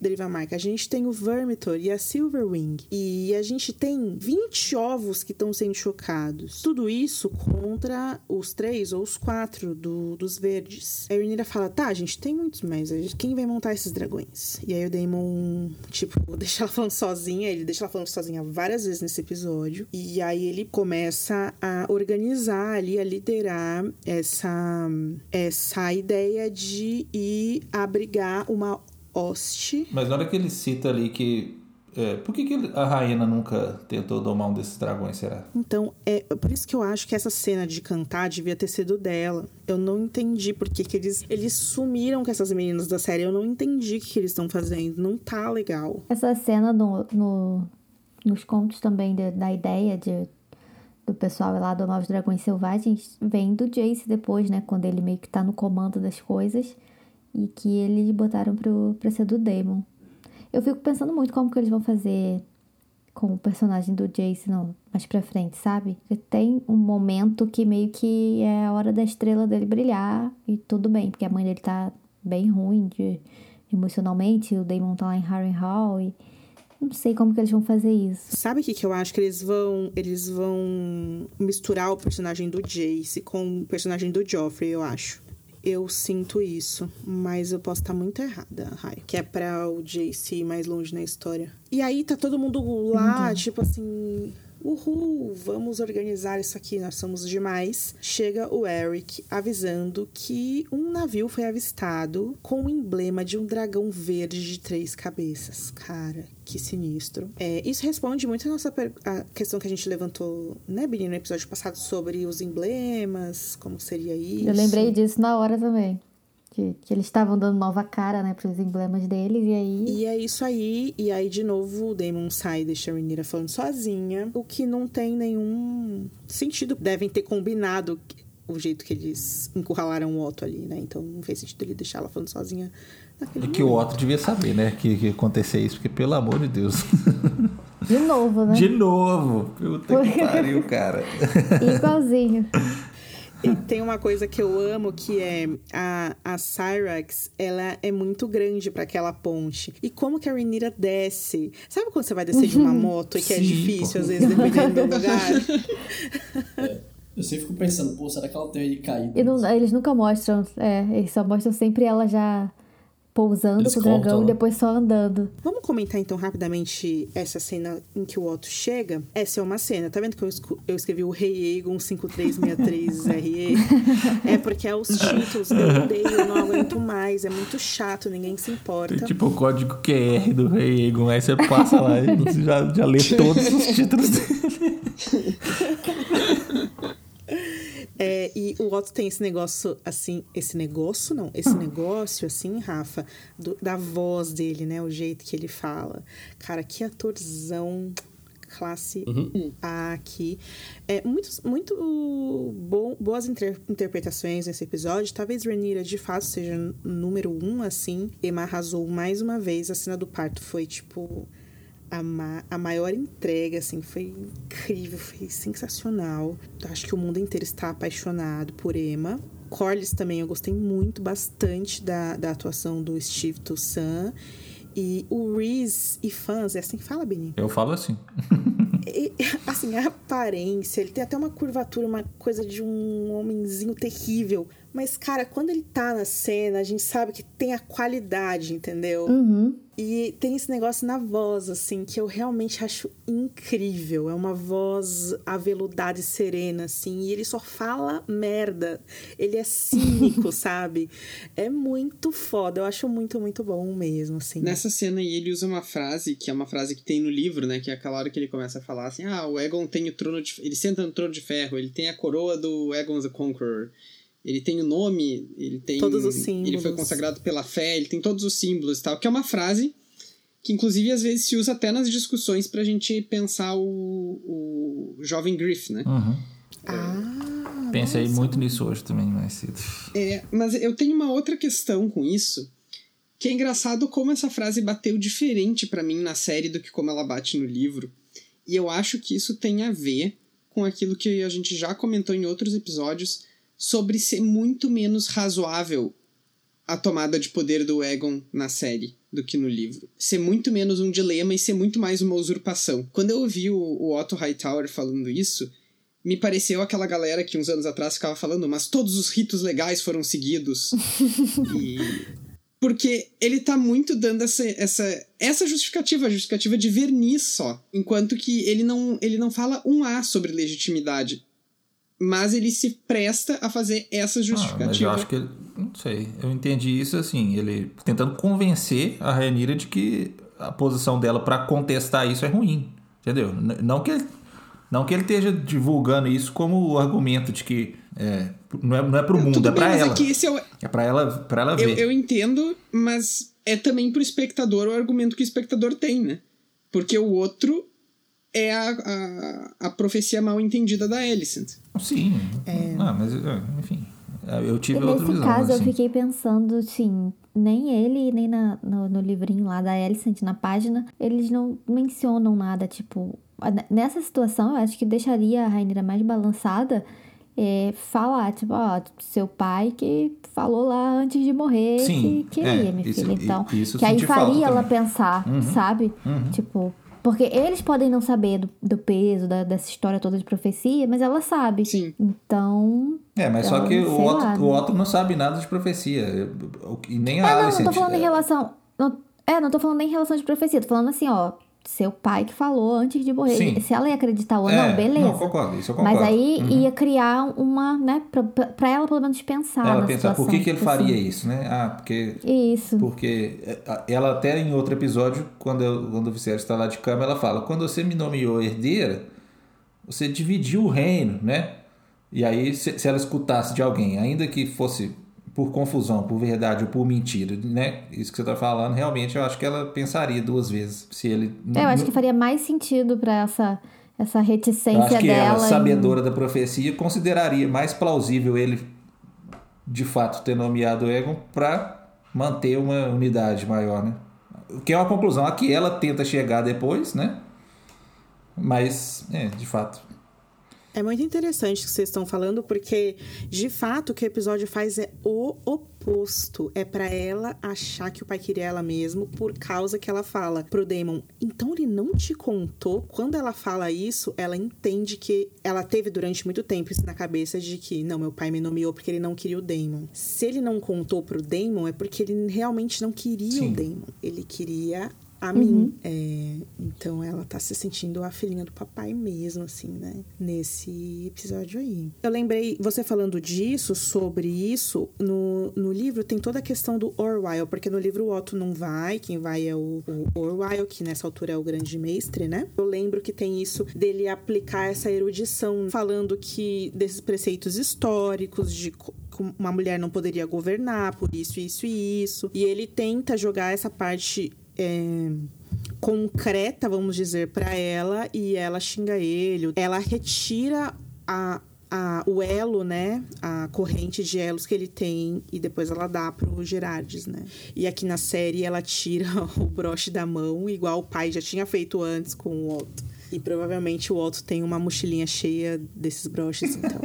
Derivamark, a gente tem o Vermitor e a Silverwing, e a gente tem 20 ovos que estão sendo chocados. Tudo isso contra os três ou os quatro do, dos verdes. A Rhaenyra fala: "Tá, a gente tem muitos, mas quem vai montar esses dragões?" E aí o Daemon, tipo, deixa ela falando sozinha, ele deixa ela falando sozinha várias vezes nesse episódio, e aí ele começa a organizar ajudar ali a liderar essa, essa ideia de ir abrigar uma hoste. Mas na hora que ele cita ali que é, por que, que a rainha nunca tentou domar um desses dragões, será? Então, é por isso que eu acho que essa cena de cantar devia ter sido dela. Eu não entendi por que, que eles, eles sumiram com essas meninas da série. Eu não entendi o que, que eles estão fazendo. Não tá legal. Essa cena no, no nos contos também de, da ideia de do pessoal lá do Maus Dragões Selvagens vem do Jace depois, né? Quando ele meio que tá no comando das coisas e que eles botaram pro, pra ser do Daemon. Eu fico pensando muito como que eles vão fazer com o personagem do Jace não, mais pra frente, sabe? Tem um momento que meio que é a hora da estrela dele brilhar e tudo bem, porque a mãe dele tá bem ruim de, emocionalmente, o Daemon tá lá em Harrenhal e não sei como que eles vão fazer isso. Sabe o que, que eu acho? Que eles vão. Eles vão misturar o personagem do Jace com o personagem do Joffrey, eu acho. Eu sinto isso, mas eu posso estar muito errada, Rai. Que é pra o Jace ir mais longe na história. E aí tá todo mundo lá, Entendi. tipo assim uhul, vamos organizar isso aqui, nós somos demais. Chega o Eric avisando que um navio foi avistado com o emblema de um dragão verde de três cabeças. Cara, que sinistro. É, isso responde muito a nossa a questão que a gente levantou, né, Bini, no episódio passado sobre os emblemas, como seria isso. Eu lembrei disso na hora também. Que, que eles estavam dando nova cara, né, pros emblemas deles, e aí... E é isso aí, e aí de novo o Damon sai e deixa a Rhaenyra falando sozinha, o que não tem nenhum sentido. Devem ter combinado o jeito que eles encurralaram o Otto ali, né, então não fez sentido ele deixar ela falando sozinha naquele É que o Otto devia saber, né, que, que ia acontecer isso, porque pelo amor de Deus... De novo, né? De novo! Puta que pariu, cara. Igualzinho. E tem uma coisa que eu amo que é a, a Cyrax, ela é muito grande para aquela ponte. E como que a Rhaenyra desce? Sabe quando você vai descer de uma uhum. moto e que é Sim, é difícil, às vezes, dependendo do lugar? É. Eu sempre fico pensando, pô, será que ela tem cair? Não, eles nunca mostram, é, eles só mostram sempre ela já pousando Eles com o dragão cortam, e depois só andando. Vamos comentar então rapidamente essa cena em que o Otto chega? Essa é uma cena, tá vendo que eu, eu escrevi o Rei Egon 5363RE? é porque é os títulos, eu odeio, eu não aguento mais, é muito chato, ninguém se importa. Tipo o código QR do Rei Egon, aí você passa lá e você já, já lê todos os títulos dele. É, e o Otto tem esse negócio, assim, esse negócio não, esse negócio, assim, Rafa, do- da voz dele, né? O jeito que ele fala. Cara, que atorzão classe A aqui. É, muito, muito bom, boas inter- interpretações nesse episódio. Talvez Renira, de fato, seja número um, assim. Emma arrasou mais uma vez. A cena do parto foi, tipo... A, ma a maior entrega, assim, foi incrível, foi sensacional. Acho que o mundo inteiro está apaixonado por Emma. Corlys também, eu gostei muito, bastante da, da atuação do Steve Toussaint. E o Reese e fãs, é assim que fala, Beni? Eu falo assim. E, assim, a aparência, ele tem até uma curvatura, uma coisa de um homenzinho terrível. Mas, cara, quando ele tá na cena, a gente sabe que tem a qualidade, entendeu? Uhum. E tem esse negócio na voz, assim, que eu realmente acho incrível. É uma voz aveludada e serena, assim, e ele só fala merda. Ele é cínico, sabe? É muito foda. Eu acho muito, muito bom mesmo, assim. Nessa cena aí, ele usa uma frase, que é uma frase que tem no livro, né? Que é aquela hora que ele começa a falar assim: ah, o Egon tem o trono de. Ele senta no trono de ferro, ele tem a coroa do Egon the Conqueror. Ele tem o nome, ele tem. Todos os Ele foi símbolos. consagrado pela fé, ele tem todos os símbolos e tal. Que é uma frase que, inclusive, às vezes se usa até nas discussões pra gente pensar o, o jovem Griff, né? Uhum. Ah, Pensei nossa. muito nisso hoje também, mais cedo. É, mas eu tenho uma outra questão com isso, que é engraçado como essa frase bateu diferente pra mim na série do que como ela bate no livro. E eu acho que isso tem a ver com aquilo que a gente já comentou em outros episódios sobre ser muito menos razoável a tomada de poder do Egon na série do que no livro. Ser muito menos um dilema e ser muito mais uma usurpação. Quando eu ouvi o, o Otto Hightower falando isso, me pareceu aquela galera que uns anos atrás ficava falando, mas todos os ritos legais foram seguidos. e... Porque ele tá muito dando essa, essa, essa justificativa, a justificativa de verniz só. Enquanto que ele não, ele não fala um A sobre legitimidade. Mas ele se presta a fazer essa Ah, mas eu justificativa. acho que ele. Não sei. Eu entendi isso assim, ele tentando convencer a Rhaenyra de que a posição dela pra contestar isso é ruim. Entendeu? Não que ele, não que ele esteja divulgando isso como argumento de que é, não, é, não é pro mundo, Tudo é pra mas ela. é é o, É pra ela, pra ela Eu, ver. eu entendo, mas é também pro espectador o argumento que o espectador tem, né? Porque o outro é a, a, a profecia mal entendida da Alicent. Sim. Ah, mas é, enfim. Eu tive E outra nesse visão. caso eu assim. fiquei pensando, assim, nem ele, nem na, no, no livrinho lá da Alicent, na página, eles não mencionam nada, tipo... Nessa situação, eu acho que deixaria a Rainha mais balançada é, falar, tipo, ó, seu pai que falou lá antes de morrer Sim, que queria, é, minha isso- filha. Então, isso eu que aí faria ela também. pensar, Uhum. sabe? Uhum. Tipo... Porque eles podem não saber do, do peso da- dessa história toda de profecia, mas ela sabe. Sim. Então, É, mas só Então, que o sei lá, Otto, né? o Otto não sabe nada de profecia. O- E nem a Ah, não, não Alicent. tô falando em é, relação. não- é, não tô falando nem em relação de profecia, tô falando assim, ó. Seu pai que falou antes de morrer. Sim. Se ela ia acreditar ou é, não, beleza. Não, concordo, isso eu concordo. Mas aí Uhum. ia criar uma, né, pra, pra- ela pelo menos pensar. Ela pensar, por que, que ele tipo faria assim. isso, né? Ah, porque Isso. Porque é, ela até em outro episódio, quando, eu, quando o Viserys está lá de cama, ela fala: quando você me nomeou herdeira, você dividiu o reino, né? E aí, se, se ela escutasse de alguém, ainda que fosse por confusão, por verdade ou por mentira, né? Isso que você está falando, realmente eu acho que ela pensaria duas vezes se ele. É, eu acho que faria mais sentido pra essa, essa eu reticência acho que dela. ela, em- sabedora da profecia, consideraria mais plausível ele de fato ter nomeado Egon para manter uma unidade maior, né? O que é uma conclusão a que ela tenta chegar depois, né? Mas, é, de fato. É muito interessante o que vocês estão falando, porque de fato o que o episódio faz é o oposto. É para ela achar que o pai queria ela mesmo por causa que ela fala pro Damon. Então ele não te contou. Quando ela fala isso, ela entende que ela teve durante muito tempo isso na cabeça de que não, meu pai me nomeou porque ele não queria o Damon. Se ele não contou pro Damon, é porque ele realmente não queria Sim. o Damon. Ele queria a mim. É, então ela tá se sentindo a filhinha do papai mesmo, assim, né? Nesse episódio aí. Eu lembrei, você falando disso, sobre isso, no, no livro tem toda a questão do Orwell, porque no livro o Otto não vai, quem vai é o, o Orwell, que nessa altura é o grande mestre, né? Eu lembro que tem isso dele aplicar essa erudição, falando que desses preceitos históricos, de uma mulher não poderia governar por isso, isso e isso. E ele tenta jogar essa parte é, concreta, vamos dizer, pra ela e ela xinga ele. Ela retira a, a, o elo, né? A corrente de elos que ele tem e depois ela dá pro Gerardes, né? E aqui na série ela tira o broche da mão, igual o pai já tinha feito antes com o Otto. E provavelmente o Otto tem uma mochilinha cheia desses broches, então.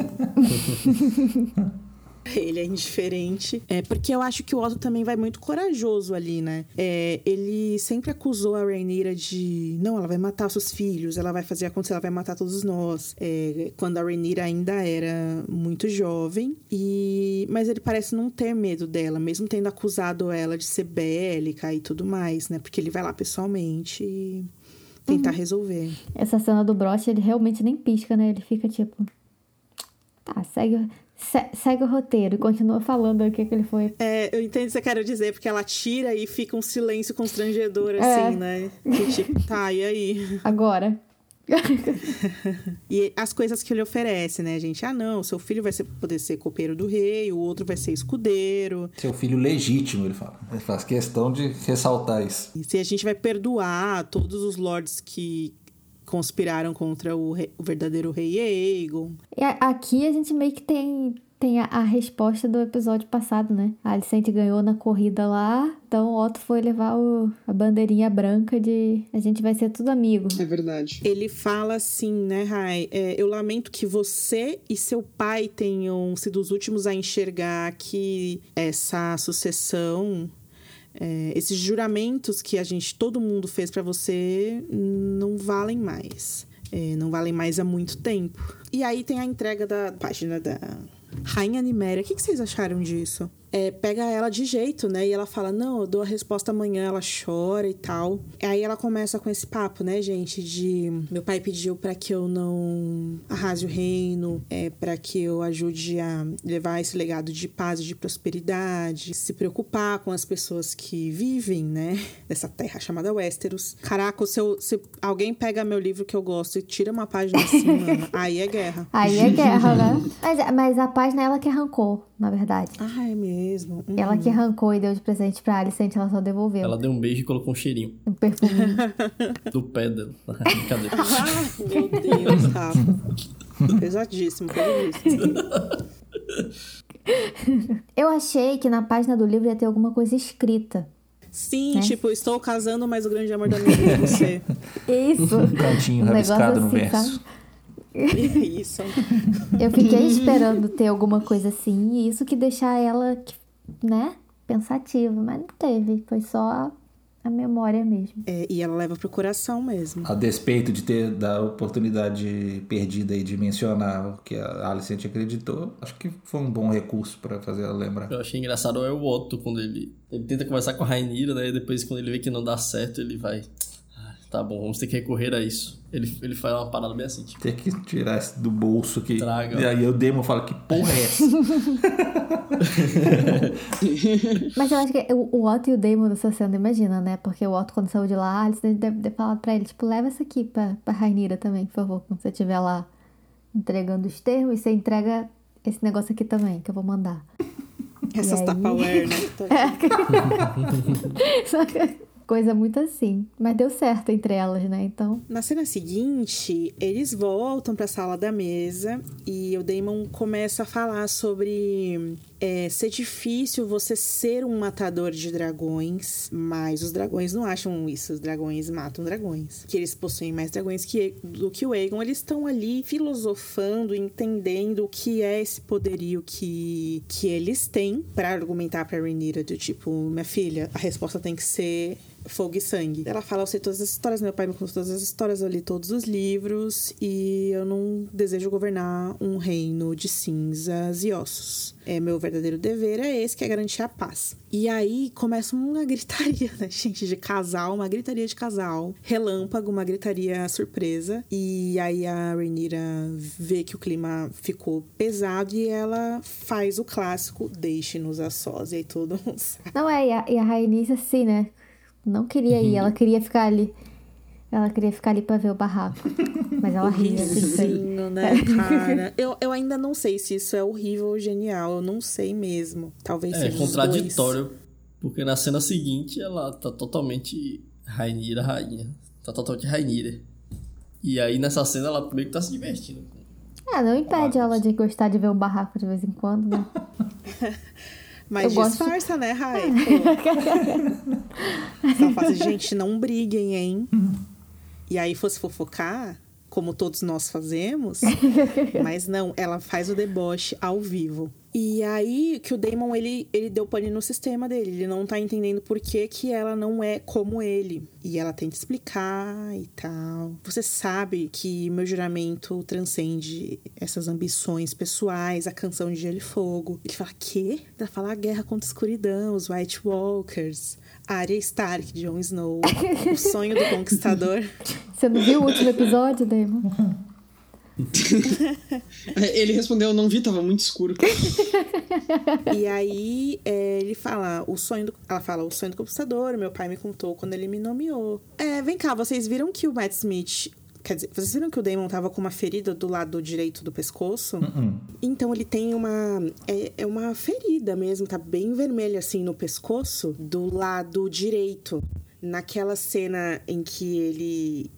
Ele é indiferente. É, porque eu acho que o Otto também vai muito corajoso ali, né? É, ele sempre acusou a Rainira de. Não, ela vai matar seus filhos, ela vai fazer acontecer, ela vai matar todos nós. É, quando a Rainira ainda era muito jovem. E Mas ele parece não ter medo dela, mesmo tendo acusado ela de ser bélica e tudo mais, né? Porque ele vai lá pessoalmente e tentar resolver. Essa cena do broche, ele realmente nem pisca, né? Ele fica tipo. Tá, segue, se- segue o roteiro e continua falando o que, que ele foi. É, eu entendo o que você quer dizer, porque ela tira e fica um silêncio constrangedor, É. assim, né? Que tipo, tá, e aí? Agora. E as coisas que ele oferece, né, gente? Ah, não, seu filho vai ser, poder ser copeiro do rei, o outro vai ser escudeiro. Seu filho legítimo, ele fala. Ele faz questão de ressaltar isso. E se a gente vai perdoar todos os lords que conspiraram contra o, rei- o verdadeiro rei Aegon. E aqui a gente meio que tem, tem a, a resposta do episódio passado, né? A Alicente ganhou na corrida lá, então o Otto foi levar o- a bandeirinha branca de a gente vai ser tudo amigo. É verdade. Ele fala assim, né, Rai? É, eu lamento que você e seu pai tenham sido os últimos a enxergar que essa sucessão, é, esses juramentos que a gente, todo mundo fez pra você, não valem mais. É, não valem mais há muito tempo. E aí tem a entrega da página da Rainha Niméria. O que que vocês acharam disso? É, pega ela de jeito, né? E ela fala: Não, eu dou a resposta amanhã. Ela chora e tal. Aí ela começa com esse papo, né, gente? De meu pai pediu pra que eu não arrase o reino, é, para que eu ajude a levar esse legado de paz e de prosperidade, se preocupar com as pessoas que vivem, né? Nessa terra chamada Westeros. Caraca, se, eu- se alguém pega meu livro que eu gosto e tira uma página assim, mano, aí é guerra. Aí é guerra, né? Mas, mas a página é ela que arrancou, na verdade. Ah, é mesmo. Uhum. Ela que arrancou e deu de presente pra Alicente, ela só devolveu. Ela deu um beijo e colocou um cheirinho Um perfume. do pé dela. Brincadeira. Ah, meu Deus, Rafa. Pesadíssimo, pesadíssimo. Eu achei que na página do livro ia ter alguma coisa escrita. Sim, Né? tipo, estou casando, mas o grande amor da minha vida é você. Isso. Cantinho Um rabiscado no assim, verso. sabe? Isso. Eu fiquei esperando ter alguma coisa assim, e isso que deixar ela, que- né, pensativa, mas não teve, foi só a memória mesmo. É, e ela leva pro coração mesmo. A despeito de ter da oportunidade perdida aí de mencionar o que a Alicente acreditou, acho que foi um bom recurso pra fazer ela lembrar. Eu achei engraçado é o Otto quando ele. Ele tenta conversar com a Rainira, né? E depois, quando ele vê que não dá certo, ele vai. "Ah, Tá bom, vamos ter que recorrer a isso. Ele, ele faz uma parada bem assim, tipo. Ter que tirar isso do bolso aqui. Traga. E aí o Demo fala que porra é essa? Mas eu acho que o, Otto e o Damon nessa cena, imagina, né? Porque o Otto, quando saiu de lá, eles devem ter falado pra ele, tipo, leva essa aqui pra, pra Rainira também, por favor, quando você estiver lá entregando os termos, você entrega esse negócio aqui também, que eu vou mandar. Essas aí? Tupperware, né? que Coisa muito assim. Mas deu certo entre elas, né? Então. Na cena seguinte, eles voltam pra sala da mesa e o Damon começa a falar sobre é, ser difícil você ser um matador de dragões, mas os dragões não acham isso. Os dragões matam dragões. Que eles possuem mais dragões que, do que o Aegon. Eles estão ali filosofando, entendendo o que é esse poderio que, que eles têm para argumentar pra Rhaenyra do tipo, minha filha, a resposta tem que ser fogo e sangue. Ela fala, eu sei todas as histórias, meu pai me contou todas as histórias, eu li todos os livros e eu não desejo governar um reino de cinzas e ossos. É, meu verdadeiro dever é esse, que é garantir a paz. E aí começa uma gritaria, né, gente, de casal, uma gritaria de casal, relâmpago, uma gritaria surpresa. E aí a Rhaenyra vê que o clima ficou pesado e ela faz o clássico, deixe-nos a sós. E aí todo mundo sabe. Não é, e a, e a assim, né? Não queria ir, ela queria ficar ali. Ela queria ficar ali pra ver o barraco. Mas ela assim. foi- Risinho, né, cara? Eu, eu ainda não sei se isso é horrível ou genial. Eu não sei mesmo. Talvez É seja dois. contraditório, porque na cena seguinte ela tá totalmente Rainira, rainha. Tá totalmente Rainira. E aí nessa cena ela meio que tá se divertindo. Ah, não impede ela de gostar de ver um barraco de vez em quando, né? Mas Eu gosto- disfarça, né, Rai? Pô. Só fala assim, gente, não briguem, hein? E aí fosse fofocar, como todos nós fazemos. mas não, ela faz o deboche ao vivo. E aí que o Damon, ele, ele deu pane no sistema dele. Ele não tá entendendo por que, que ela não é como ele. E ela tenta explicar e tal. Você sabe que meu juramento transcende essas ambições pessoais, a canção de Gelo e Fogo. Ele fala, quê? Ela fala a guerra contra a escuridão, os White Walkers, Arya Stark, Jon Snow, o sonho do conquistador. Você não viu o último episódio, Damon? Ele respondeu, não vi, tava muito escuro. E aí é, ele fala, o sonho do. Ela fala, o sonho do conquistador, meu pai me contou quando ele me nomeou. É, vem cá, vocês viram que o Matt Smith. Quer dizer, vocês viram que o Damon tava com uma ferida do lado direito do pescoço? Então ele tem uma. É, é uma ferida mesmo, tá bem vermelha assim no pescoço, do lado direito. Naquela cena em que ele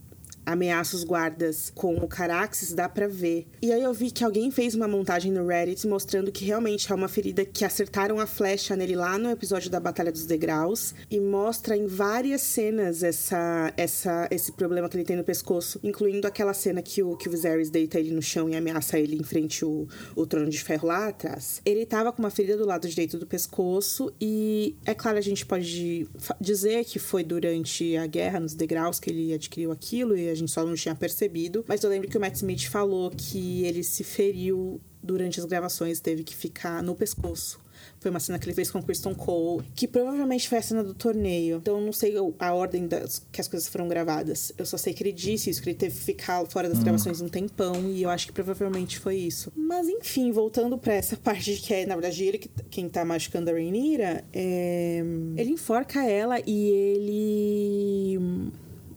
ameaça os guardas com o Caraxes, dá pra ver. E aí eu vi que alguém fez uma montagem no Reddit mostrando que realmente é uma ferida que acertaram a flecha nele lá no episódio da Batalha dos Degraus e mostra em várias cenas essa, essa, esse problema que ele tem no pescoço, incluindo aquela cena que o, que o Viserys deita ele no chão e ameaça ele em frente ao, o trono de ferro lá atrás. Ele tava com uma ferida do lado direito do pescoço e é claro a gente pode dizer que foi durante a guerra nos degraus que ele adquiriu aquilo e a gente só não tinha percebido, mas eu lembro que o Matt Smith falou que ele se feriu durante as gravações, teve que ficar no pescoço. Foi uma cena que ele fez com o Kristen Cole, que provavelmente foi a cena do torneio. Então eu não sei a ordem das, que as coisas foram gravadas. Eu só sei que ele disse isso, que ele teve que ficar fora das gravações um tempão, e eu acho que provavelmente foi isso. Mas enfim, voltando pra essa parte de que é, na verdade, ele que, quem tá machucando a Rhaenyra, é, ele enforca ela e ele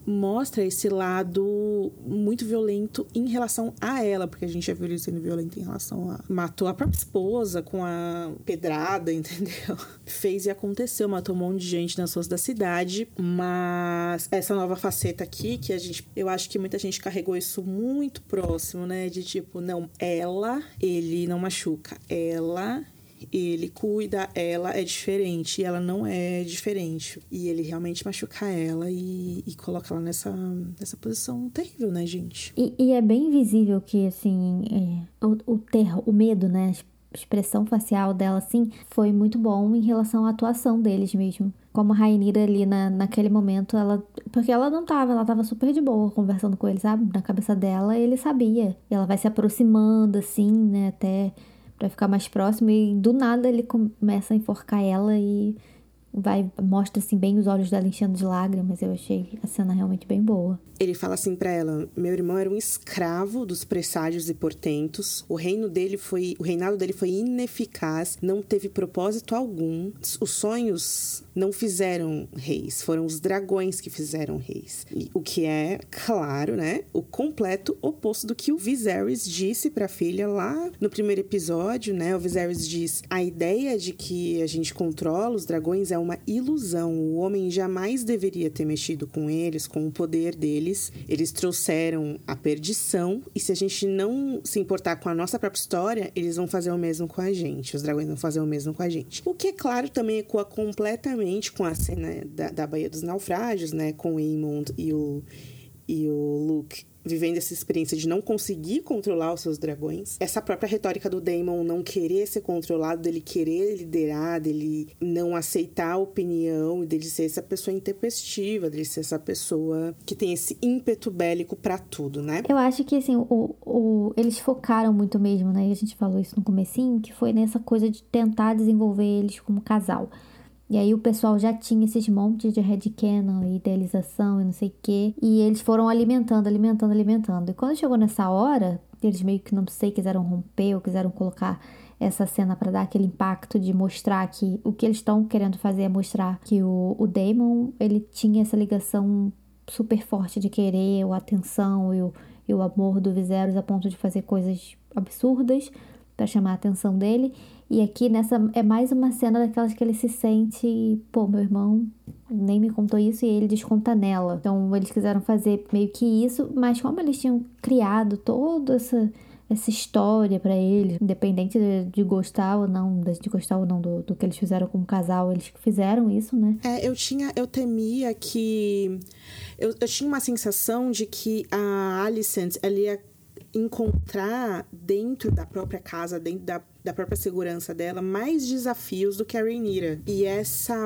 mostra esse lado muito violento em relação a ela, porque a gente já viu ele sendo violento em relação a. Matou a própria esposa com a pedrada, entendeu? Fez e aconteceu, matou um monte de gente nas ruas da cidade, mas essa nova faceta aqui, que a gente. Eu acho que muita gente carregou isso muito próximo, né? De tipo, não, ela, ele não machuca. Ela ele cuida, ela é diferente e ela não é diferente. E ele realmente machuca ela e, e coloca ela nessa, nessa posição terrível, né, gente? E, e é bem visível que, assim, é, o, o terror, o medo, né? A expressão facial dela, assim, foi muito bom em relação à atuação deles mesmo. Como a Rainira ali na, naquele momento, ela. Porque ela não tava, ela tava super de boa conversando com ele, sabe? Na cabeça dela, ele sabia. E ela vai se aproximando, assim, né? Até pra ficar mais próximo. E do nada ele começa a enforcar ela e vai mostra assim bem os olhos dela enchendo de lágrimas. Eu achei a cena realmente bem boa. Ele fala assim pra ela: "Meu irmão era um escravo dos presságios e portentos. O reino dele foi, o reinado dele foi ineficaz, não teve propósito algum. Os sonhos não fizeram reis, foram os dragões que fizeram reis. O que é, claro, né, o completo oposto do que o Viserys disse pra filha lá no primeiro episódio, né? O Viserys diz: "A ideia de que a gente controla os dragões é uma ilusão. O homem jamais deveria ter mexido com eles, com o poder deles. Eles trouxeram a perdição e se a gente não se importar com a nossa própria história, eles vão fazer o mesmo com a gente. Os dragões vão fazer o mesmo com a gente. O que, é claro, também ecoa completamente com a cena da, da Baía dos Naufrágios, né? Com o Aemond e o, e o Luke vivendo essa experiência de não conseguir controlar os seus dragões. Essa própria retórica do Daemon não querer ser controlado, dele querer liderar, dele não aceitar a opinião, dele ser essa pessoa intempestiva, dele ser essa pessoa que tem esse ímpeto bélico para tudo, né? Eu acho que, assim, o, o, eles focaram muito mesmo, né? E a gente falou isso no comecinho, que foi nessa coisa de tentar desenvolver eles como casal. E aí o pessoal já tinha esses montes de headcanon e idealização e não sei o quê. E eles foram alimentando, alimentando, alimentando. E quando chegou nessa hora, eles meio que não sei, quiseram romper ou quiseram colocar essa cena para dar aquele impacto de mostrar que o que eles estão querendo fazer é mostrar que o, o Damon, ele tinha essa ligação super forte de querer a atenção e o, e o amor do Viserys a ponto de fazer coisas absurdas para chamar a atenção dele. E aqui nessa é mais uma cena daquelas que ele se sente, pô, meu irmão nem me contou isso e ele desconta nela. Então eles quiseram fazer meio que isso, mas como eles tinham criado toda essa essa história para eles, independente de, de, gostar ou não, de gostar ou não do, do que eles fizeram como casal, eles fizeram isso, né? É, eu tinha, eu temia que eu, eu tinha uma sensação de que a Alicent ela ia encontrar dentro da própria casa, dentro da da própria segurança dela mais desafios do que a Rhaenyra. E essa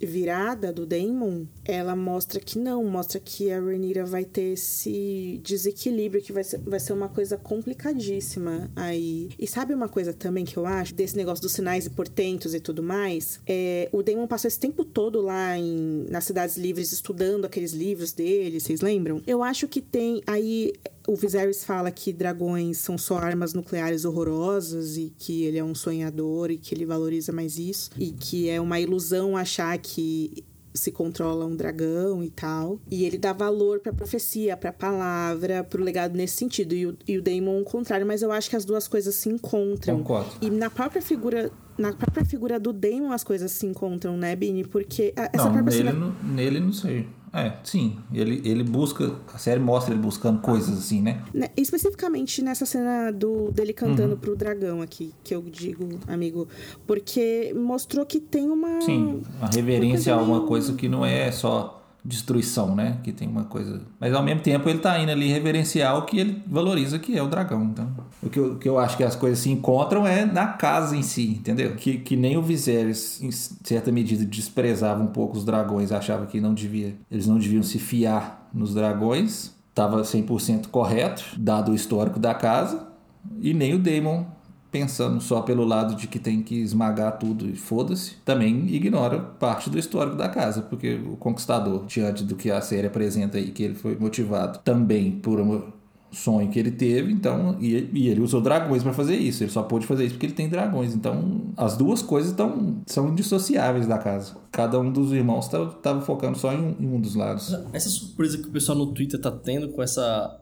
virada do Daemon, ela mostra que não, mostra que a Rhaenyra vai ter esse desequilíbrio que vai ser, vai ser uma coisa complicadíssima aí. E sabe uma coisa também que eu acho desse negócio dos sinais e portentos e tudo mais? É, o Daemon passou esse tempo todo lá em, nas cidades livres estudando aqueles livros dele, vocês lembram? Eu acho que tem aí o Viserys fala que dragões são só armas nucleares horrorosas e que ele é um sonhador e que ele valoriza mais isso e que é uma ilusão achar que se controla um dragão e tal. E ele dá valor pra profecia, pra palavra, pro legado nesse sentido. E o, e o Daemon o contrário, mas eu acho que as duas coisas se encontram. Concordo. E na própria figura. Na própria figura do Daemon as coisas se encontram, né, Bini? Porque a, essa não, própria nele, não, nele não sei. É, sim. Ele, ele busca. A série mostra ele buscando coisas assim, né? né especificamente nessa cena do, dele cantando uhum. pro dragão aqui, que eu digo, amigo. Porque mostrou que tem uma. Sim, a reverência a uma coisa que não é só destruição, né? Que tem uma coisa. Mas ao mesmo tempo ele tá indo ali reverenciar o que ele valoriza, que é o dragão. Então, o que eu, que eu acho que as coisas se encontram é na casa em si, entendeu? Que, que nem o Viserys, em certa medida, desprezava um pouco os dragões, achava que não devia, eles não deviam se fiar nos dragões. Tava 100% correto, dado o histórico da casa. E nem o Daemon pensando só pelo lado de que tem que esmagar tudo e foda-se, também ignora parte do histórico da casa, porque o conquistador, diante do que a série apresenta aí, que ele foi motivado também por um sonho que ele teve, então, e, e ele usou dragões para fazer isso, ele só pôde fazer isso porque ele tem dragões, então as duas coisas tão, são indissociáveis da casa. Cada um dos irmãos estava focando só em um, em um dos lados. Essa surpresa que o pessoal no Twitter tá tendo com essa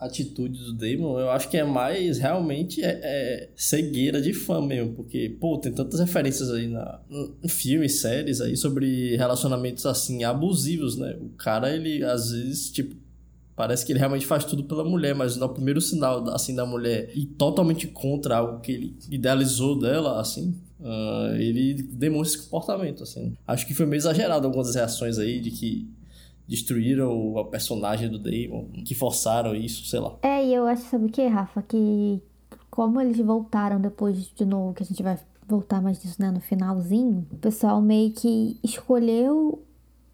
atitude do Damon, eu acho que é mais realmente é, é cegueira de fã mesmo, porque, pô, tem tantas referências aí na, em filmes, séries aí sobre relacionamentos assim, abusivos, né? O cara, ele às vezes, tipo, parece que ele realmente faz tudo pela mulher, mas no primeiro sinal, assim, da mulher e totalmente contra algo que ele idealizou dela, assim, uh, ele demonstra esse comportamento, assim. Acho que foi meio exagerado algumas reações aí de que destruíram a personagem do Damon, que forçaram isso, sei lá. É, e eu acho, sabe o que, Rafa? Que como eles voltaram depois de novo, que a gente vai voltar mais disso, né, no finalzinho, o pessoal meio que escolheu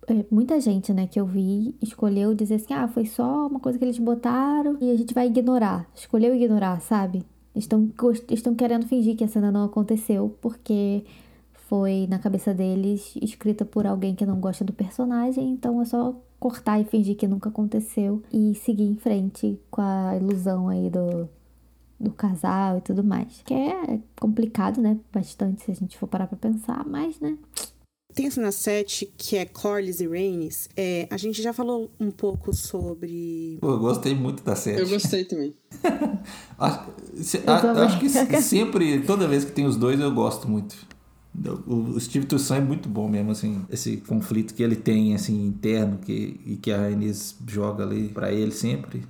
é, muita gente, né, que eu vi, escolheu dizer assim: ah, foi só uma coisa que eles botaram e a gente vai ignorar. Escolheu ignorar, sabe? Estão, estão querendo fingir que a cena não aconteceu porque foi na cabeça deles escrita por alguém que não gosta do personagem, então é só cortar e fingir que nunca aconteceu e seguir em frente com a ilusão aí do, do casal e tudo mais. Que é complicado, né? Bastante se a gente for parar pra pensar, mas, né? Tem a cena 7, que é Corlys e Rhaenys. É, a gente já falou um pouco sobre... Pô, eu gostei muito da série. Eu gostei também. acho, se, a, acho que sempre, toda vez que tem os dois, eu gosto muito. O, Steve Toussaint é muito bom mesmo, assim, esse conflito que ele tem, assim, interno, que, e que a Rhaenys joga ali para ele sempre.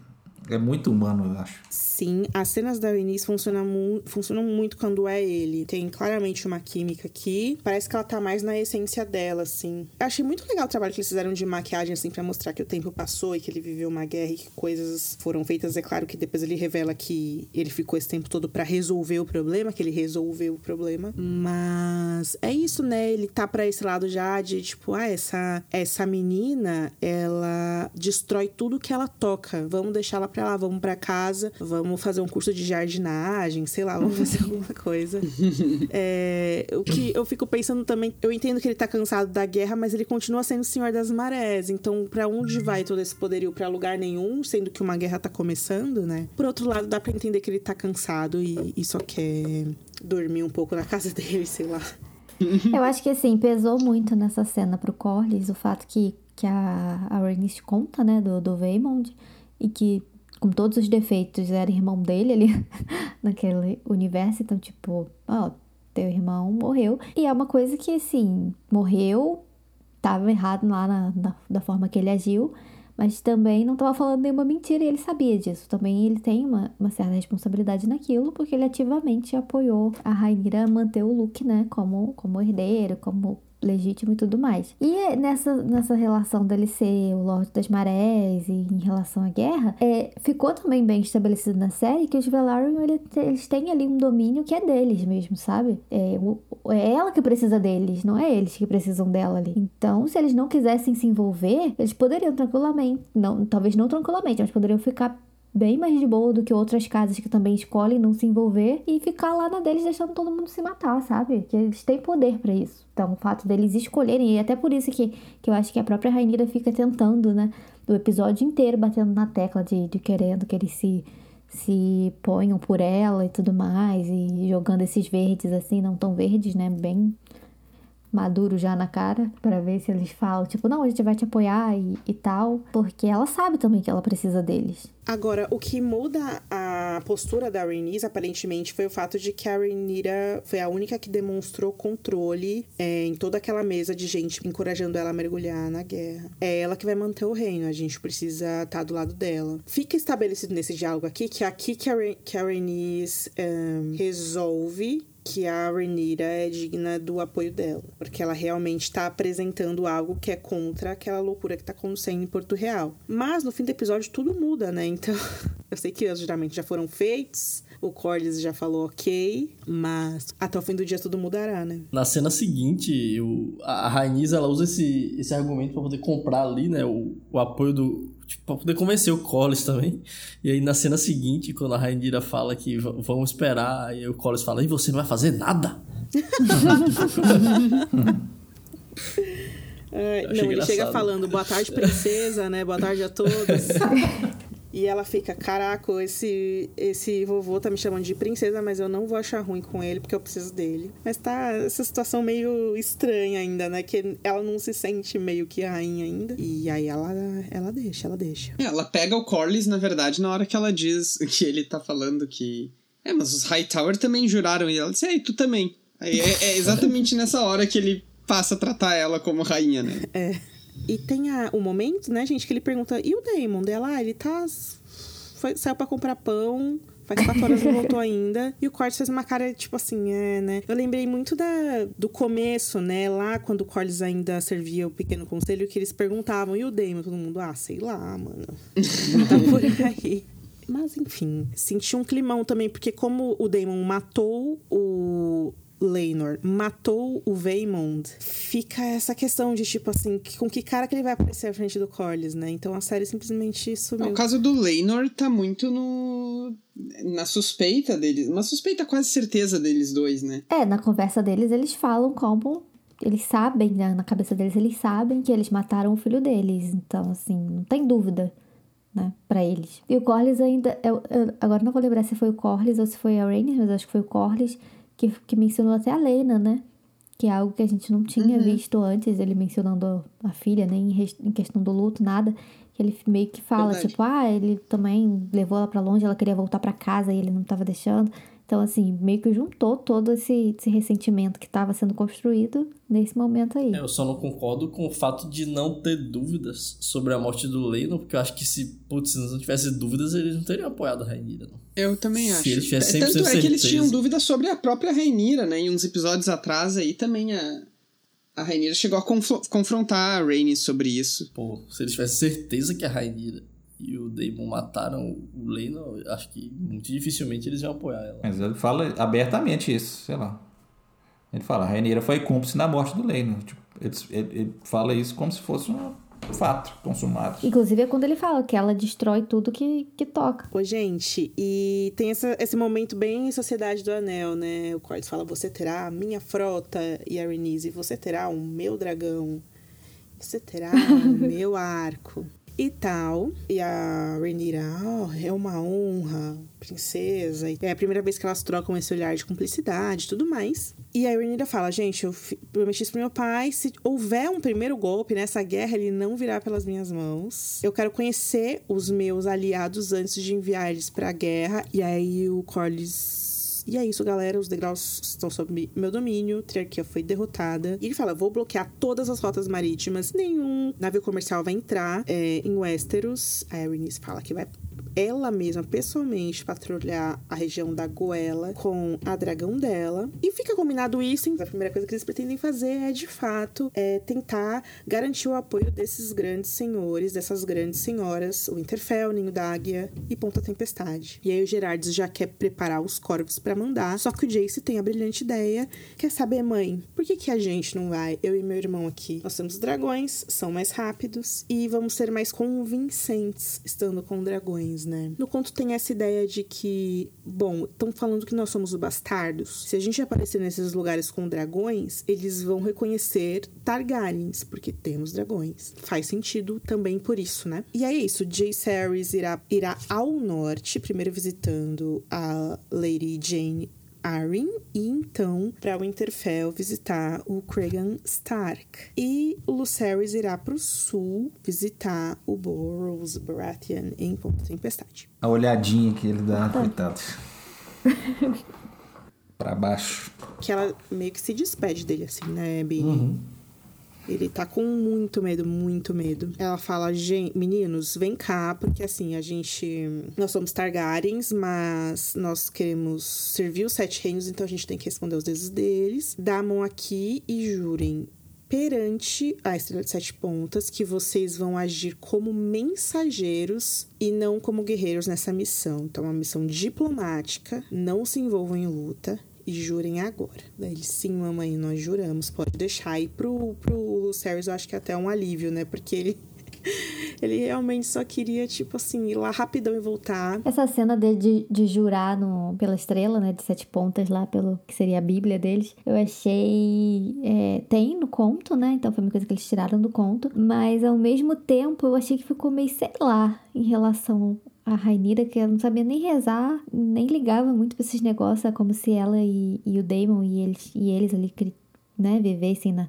É muito humano, eu acho. Sim, as cenas da Eunice funcionam, mu funcionam muito quando é ele. Tem claramente uma química aqui. Parece que ela tá mais na essência dela, assim. Eu achei muito legal o trabalho que eles fizeram de maquiagem, assim, pra mostrar que o tempo passou e que ele viveu uma guerra e que coisas foram feitas. É claro que depois ele revela que ele ficou esse tempo todo para resolver o problema, que ele resolveu o problema. Mas é isso, né? Ele tá pra esse lado já de, tipo, ah, essa, essa menina, ela destrói tudo que ela toca. Vamos deixar ela pra lá, vamos para casa, vamos fazer um curso de jardinagem, sei lá, vamos fazer alguma coisa. É, o que eu fico pensando também, eu entendo que ele tá cansado da guerra, mas ele continua sendo o senhor das marés. Então, para onde vai todo esse poderio? para lugar nenhum, sendo que uma guerra tá começando, né? Por outro lado, dá para entender que ele tá cansado e, e só quer dormir um pouco na casa dele, sei lá. Eu acho que assim, pesou muito nessa cena pro Corlys o fato que, que a, a Rhaenys conta, né, do, do Vaemond, e que com todos os defeitos, era irmão dele ali naquele universo. Então, tipo, ó, teu irmão morreu. E é uma coisa que, assim, morreu, tava errado lá na, na da forma que ele agiu. Mas também não estava falando nenhuma mentira e ele sabia disso. Também ele tem uma, uma certa responsabilidade naquilo, porque ele ativamente apoiou a Rainira a manter o Luke, né, como, como herdeiro, como legítimo e tudo mais. E nessa, nessa relação dele ser o Lorde das Marés e em relação à guerra, é, ficou também bem estabelecido na série que os Velaryon ele, eles têm ali um domínio que é deles mesmo, sabe? É, o, é ela que precisa deles, não é eles que precisam dela ali. Então, se eles não quisessem se envolver, eles poderiam tranquilamente, não, talvez não tranquilamente, mas poderiam ficar bem mais de boa do que outras casas que também escolhem não se envolver e ficar lá na deles deixando todo mundo se matar, sabe? Que eles têm poder para isso. Então, o fato deles escolherem, e até por isso que, que eu acho que a própria Rainira fica tentando, né? O episódio inteiro batendo na tecla de, de querendo que eles se, se ponham por ela e tudo mais, e jogando esses verdes assim, não tão verdes, né? Bem maduro já na cara para ver se eles falam, tipo, não, a gente vai te apoiar e, e, tal, porque ela sabe também que ela precisa deles. Agora, o que muda a postura da Rhaenys, aparentemente, foi o fato de que a Rhaenyra foi a única que demonstrou controle é, em toda aquela mesa de gente encorajando ela a mergulhar na guerra. É ela que vai manter o reino, a gente precisa estar tá do lado dela. Fica estabelecido nesse diálogo aqui que é aqui que a, que a Rhaenys um, resolve que a Renira é digna do apoio dela, porque ela realmente está apresentando algo que é contra aquela loucura que está acontecendo em Porto Real. Mas no fim do episódio tudo muda, né? Então, eu sei que os geralmente já foram feitos, o Corlys já falou ok, mas até o fim do dia tudo mudará, né? Na cena seguinte, o, a Rainis ela usa esse, esse argumento para poder comprar ali, né, o, o apoio do, tipo, pra poder convencer o Collins também. E aí na cena seguinte, quando a Rainira fala que vamos esperar, aí o Collins fala, e você não vai fazer nada? é, não, ele engraçado. chega falando, boa tarde, princesa, né? Boa tarde a todos. E ela fica, caraca, esse, esse vovô tá me chamando de princesa, mas eu não vou achar ruim com ele porque eu preciso dele. Mas tá essa situação meio estranha ainda, né? Que ela não se sente meio que rainha ainda. E aí ela, ela deixa, ela deixa. É, ela pega o Corlys, na verdade, na hora que ela diz que ele tá falando que. É, mas os Hightower também juraram. E ela disse, é, e tu também. Aí é, é exatamente nessa hora que ele passa a tratar ela como rainha, né? É. E tem a, o momento, né, gente, que ele pergunta: e o Damon dela? Ah, ele tá. Foi, saiu para comprar pão. Faz quatro horas não voltou ainda. E o Cortes fez uma cara, tipo assim, é, né? Eu lembrei muito da, do começo, né? Lá quando o Cortes ainda servia o pequeno conselho, que eles perguntavam, e o Damon? Todo mundo, ah, sei lá, mano. tá por aí. Mas enfim, senti um climão também, porque como o Damon matou o Lainor matou o Vaymond, fica essa questão de tipo assim, com que cara que ele vai aparecer à frente do Corlys, né? Então a série simplesmente sumiu. o caso do Lainor tá muito no na suspeita deles, uma suspeita quase certeza deles dois, né? É, na conversa deles eles falam como eles sabem, né? na cabeça deles eles sabem que eles mataram o filho deles, então assim, não tem dúvida. Né, pra eles. E o Corlys ainda. Eu, eu, agora não vou lembrar se foi o Corlys ou se foi a Rhaenys, mas acho que foi o Corlys que, que mencionou até a Lena, né? Que é algo que a gente não tinha uhum. visto antes, ele mencionando a filha, nem né? em questão do luto, nada. Que ele meio que fala, Verdade. tipo, ah, ele também levou ela para longe, ela queria voltar para casa e ele não tava deixando. Então, assim, meio que juntou todo esse, esse ressentimento que estava sendo construído nesse momento aí. É, eu só não concordo com o fato de não ter dúvidas sobre a morte do Leno, porque eu acho que se, putz, se não tivesse dúvidas, eles não teriam apoiado a Rainira, não. Eu também acho. Se eles tivessem Tanto 100% é que eles tinham dúvidas sobre a própria Rainira, né? Em uns episódios atrás aí também a, a Rainira chegou a confrontar a Rainy sobre isso. Pô, se eles tivessem certeza que a Rainira e o Daemon mataram o Leno, eu acho que muito dificilmente eles iam apoiar ela. Mas ele fala abertamente isso, sei lá. Ele fala, a Rainira foi cúmplice na morte do Leno. Tipo, ele, ele- ele fala isso como se fosse um fato consumado. Inclusive é quando ele fala que ela destrói tudo que, que toca. Ô, gente, e tem essa- esse momento bem Sociedade do Anel, né? O Corlys fala, você terá a minha frota, e a Rhaenys, você terá o meu dragão, você terá o meu arco. E tal. E a Rhaenyra, oh, é uma honra, princesa. É a primeira vez que elas trocam esse olhar de cumplicidade e tudo mais. E a Rhaenyra fala, gente, eu prometi isso pro meu pai, se houver um primeiro golpe nessa guerra, ele não virá pelas minhas mãos. Eu quero conhecer os meus aliados antes de enviar eles pra guerra. E aí o Corlys e é isso, galera. Os degraus estão sob meu domínio. Triarquia foi derrotada. E ele fala: vou bloquear todas as rotas marítimas. Nenhum navio comercial vai entrar é, em Westeros. A Rhaenys fala que vai ela mesma, pessoalmente, patrulhar a região da Goela com a dragão dela. E fica combinado isso. A primeira coisa que eles pretendem fazer é, de fato, é tentar garantir o apoio desses grandes senhores, dessas grandes senhoras, o Interfell, Ninho da Águia e Ponta Tempestade. E aí o Gerardes já quer preparar os corvos pra mandar, só que o Jace tem a brilhante ideia. Quer saber, mãe, por que, que a gente não vai? Eu e meu irmão aqui. Nós temos dragões, são mais rápidos e vamos ser mais convincentes estando com dragões, né? No conto tem essa ideia de que, bom, estão falando que nós somos os bastardos. Se a gente aparecer nesses lugares com dragões, eles vão reconhecer Targaryens, porque temos dragões. Faz sentido também por isso, né? E é isso, Jace Harris irá, irá ao norte, primeiro visitando a Lady Jane Arryn e então para Winterfell visitar o Cregan Stark. E o Lucerys irá para o sul visitar o Boros Baratheon em Ponta Tempestade. A olhadinha que ele dá, coitado. pra baixo. Que ela meio que se despede dele assim, né, Billy? Ele tá com muito medo, muito medo. Ela fala, meninos, vem cá, porque assim, a gente. Nós somos Targaryens, mas nós queremos servir os sete reinos, então a gente tem que responder os deuses deles. Dá a mão aqui e jurem perante a Estrela de Sete Pontas que vocês vão agir como mensageiros e não como guerreiros nessa missão. Então, é uma missão diplomática, não se envolvam em luta e jurem agora. Daí ele, sim, mamãe, nós juramos, pode deixar. E pro, pro Lucerys eu acho que é até um alívio, né? Porque ele, ele realmente só queria, tipo assim, ir lá rapidão e voltar. Essa cena de, de, de jurar no, pela estrela, né? De sete pontas lá, pelo que seria a Bíblia deles, eu achei. é, tem no conto, né? Então foi uma coisa que eles tiraram do conto. Mas ao mesmo tempo eu achei que ficou meio, sei lá, em relação a Rainira, que ela não sabia nem rezar, nem ligava muito pra esses negócios, é como se ela e, e o Damon e eles, e eles ali, né, vivessem na,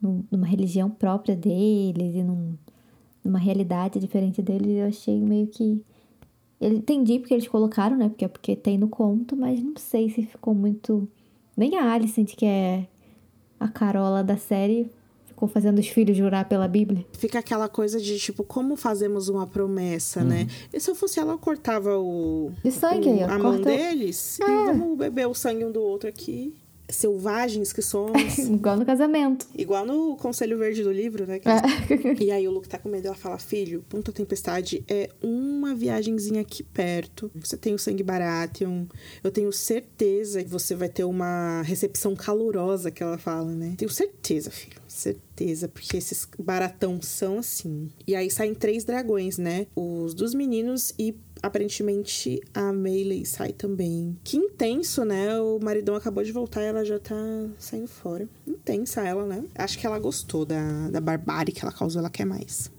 num- numa religião própria deles e num, numa realidade diferente deles. Eu achei meio que. Eu entendi porque eles colocaram, né? Porque é porque tem no conto, mas não sei se ficou muito. Nem a Alicent, que é a Carola da série, ficou fazendo os filhos jurar pela Bíblia. Fica aquela coisa de, tipo, como fazemos uma promessa, né? E se eu fosse ela, eu cortava o, De sangue o- aí, ó. a mão Corta- deles e vamos beber o sangue um do outro aqui. Selvagens que somos. Igual no casamento. Igual no Conselho Verde do livro, né? É. E aí o Luke tá com medo, ela fala, filho, Ponta Tempestade é uma viagenzinha aqui perto. Você tem o sangue Baratheon. Eu tenho certeza que você vai ter uma recepção calorosa, que ela fala, né? Tenho certeza, filho. Certeza, porque esses baratão são assim. E aí saem três dragões, né? Os dos meninos e aparentemente a Melee sai também. Que intenso, né? O maridão acabou de voltar e ela já tá saindo fora. Intensa ela, né? Acho que ela gostou da, da barbárie que ela causou, ela quer mais.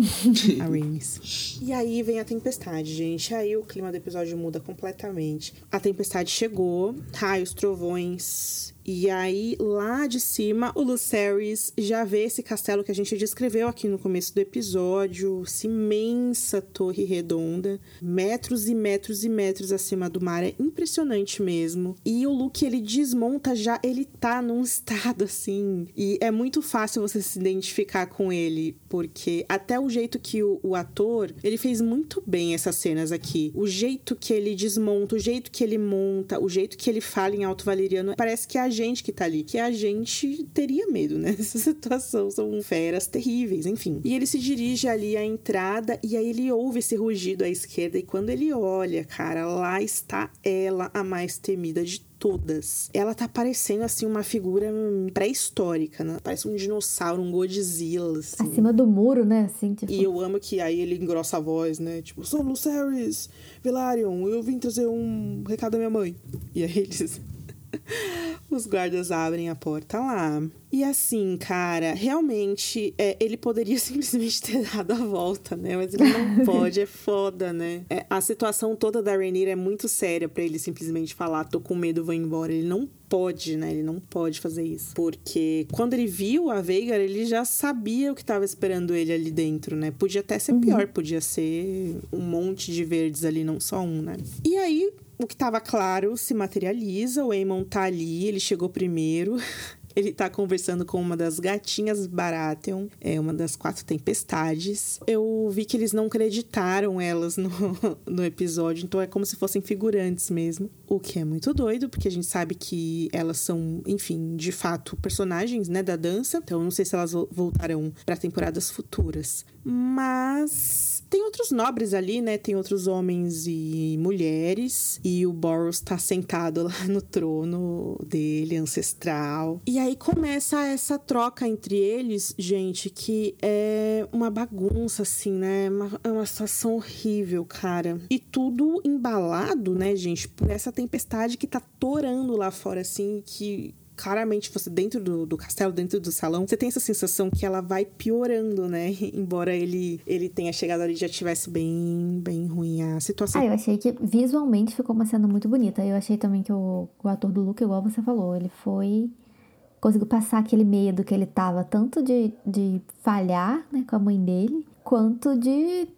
a Rhaenys. E aí vem a tempestade, gente. Aí o clima do episódio muda completamente. A tempestade chegou, raios, trovões E aí, lá de cima, o Lucerys já vê esse castelo que a gente descreveu aqui no começo do episódio. Essa imensa torre redonda, metros e metros e metros acima do mar. É impressionante mesmo. E o Luke, ele desmonta já, ele tá num estado assim. E é muito fácil você se identificar com ele, porque até o jeito que o, o ator, ele fez muito bem essas cenas aqui. O jeito que ele desmonta, o jeito que ele monta, o jeito que ele fala em alto valeriano, parece que a gente que tá ali, que a gente teria medo, né? Nessa situação. São feras terríveis, enfim. E ele se dirige ali à entrada e aí ele ouve esse rugido à esquerda. E quando ele olha, cara, lá está ela, a mais temida de todas. Ela tá parecendo assim uma figura pré-histórica, né? Parece um dinossauro, um Godzilla, assim. Acima do muro, né? Assim, tipo... E eu amo que aí ele engrossa a voz, né? Tipo, sou Lucerys, Velaryon, eu vim trazer um recado da minha mãe. E aí eles os guardas abrem a porta lá. E assim, cara, realmente é, ele poderia simplesmente ter dado a volta, né? Mas ele não pode, é foda, né? É, a situação toda da Rhaenyra é muito séria para ele simplesmente falar, tô com medo, vou embora. Ele não pode, né? Ele não pode fazer isso. Porque quando ele viu a Veigar, ele já sabia o que estava esperando ele ali dentro, né? Podia até ser pior, podia ser um monte de verdes ali, não só um, né? E aí, o que estava claro se materializa, o Aemon tá ali, ele chegou primeiro. Ele tá conversando com uma das gatinhas Baratheon, é uma das quatro tempestades. Eu vi que eles não acreditaram elas no, no episódio, então é como se fossem figurantes mesmo. O que é muito doido, porque a gente sabe que elas são, enfim, de fato, personagens, né, da dança. Então não sei se elas voltarão para temporadas futuras. Mas tem outros nobres ali, né? Tem outros homens e mulheres. E o Boros tá sentado lá no trono dele, ancestral. E aí começa essa troca entre eles, gente, que é uma bagunça, assim, né? Uma, é uma situação horrível, cara. E tudo embalado, né, gente, por essa tempestade que tá torando lá fora, assim, que claramente você dentro do, do castelo, dentro do salão, você tem essa sensação que ela vai piorando, né? Embora ele, ele tenha chegado ali e já tivesse bem, bem ruim a situação. Ah, eu achei que visualmente ficou uma cena muito bonita. Eu achei também que o, o ator do Luke, igual você falou, ele foi conseguiu passar aquele medo que ele tava, tanto de, de falhar né, com a mãe dele, quanto de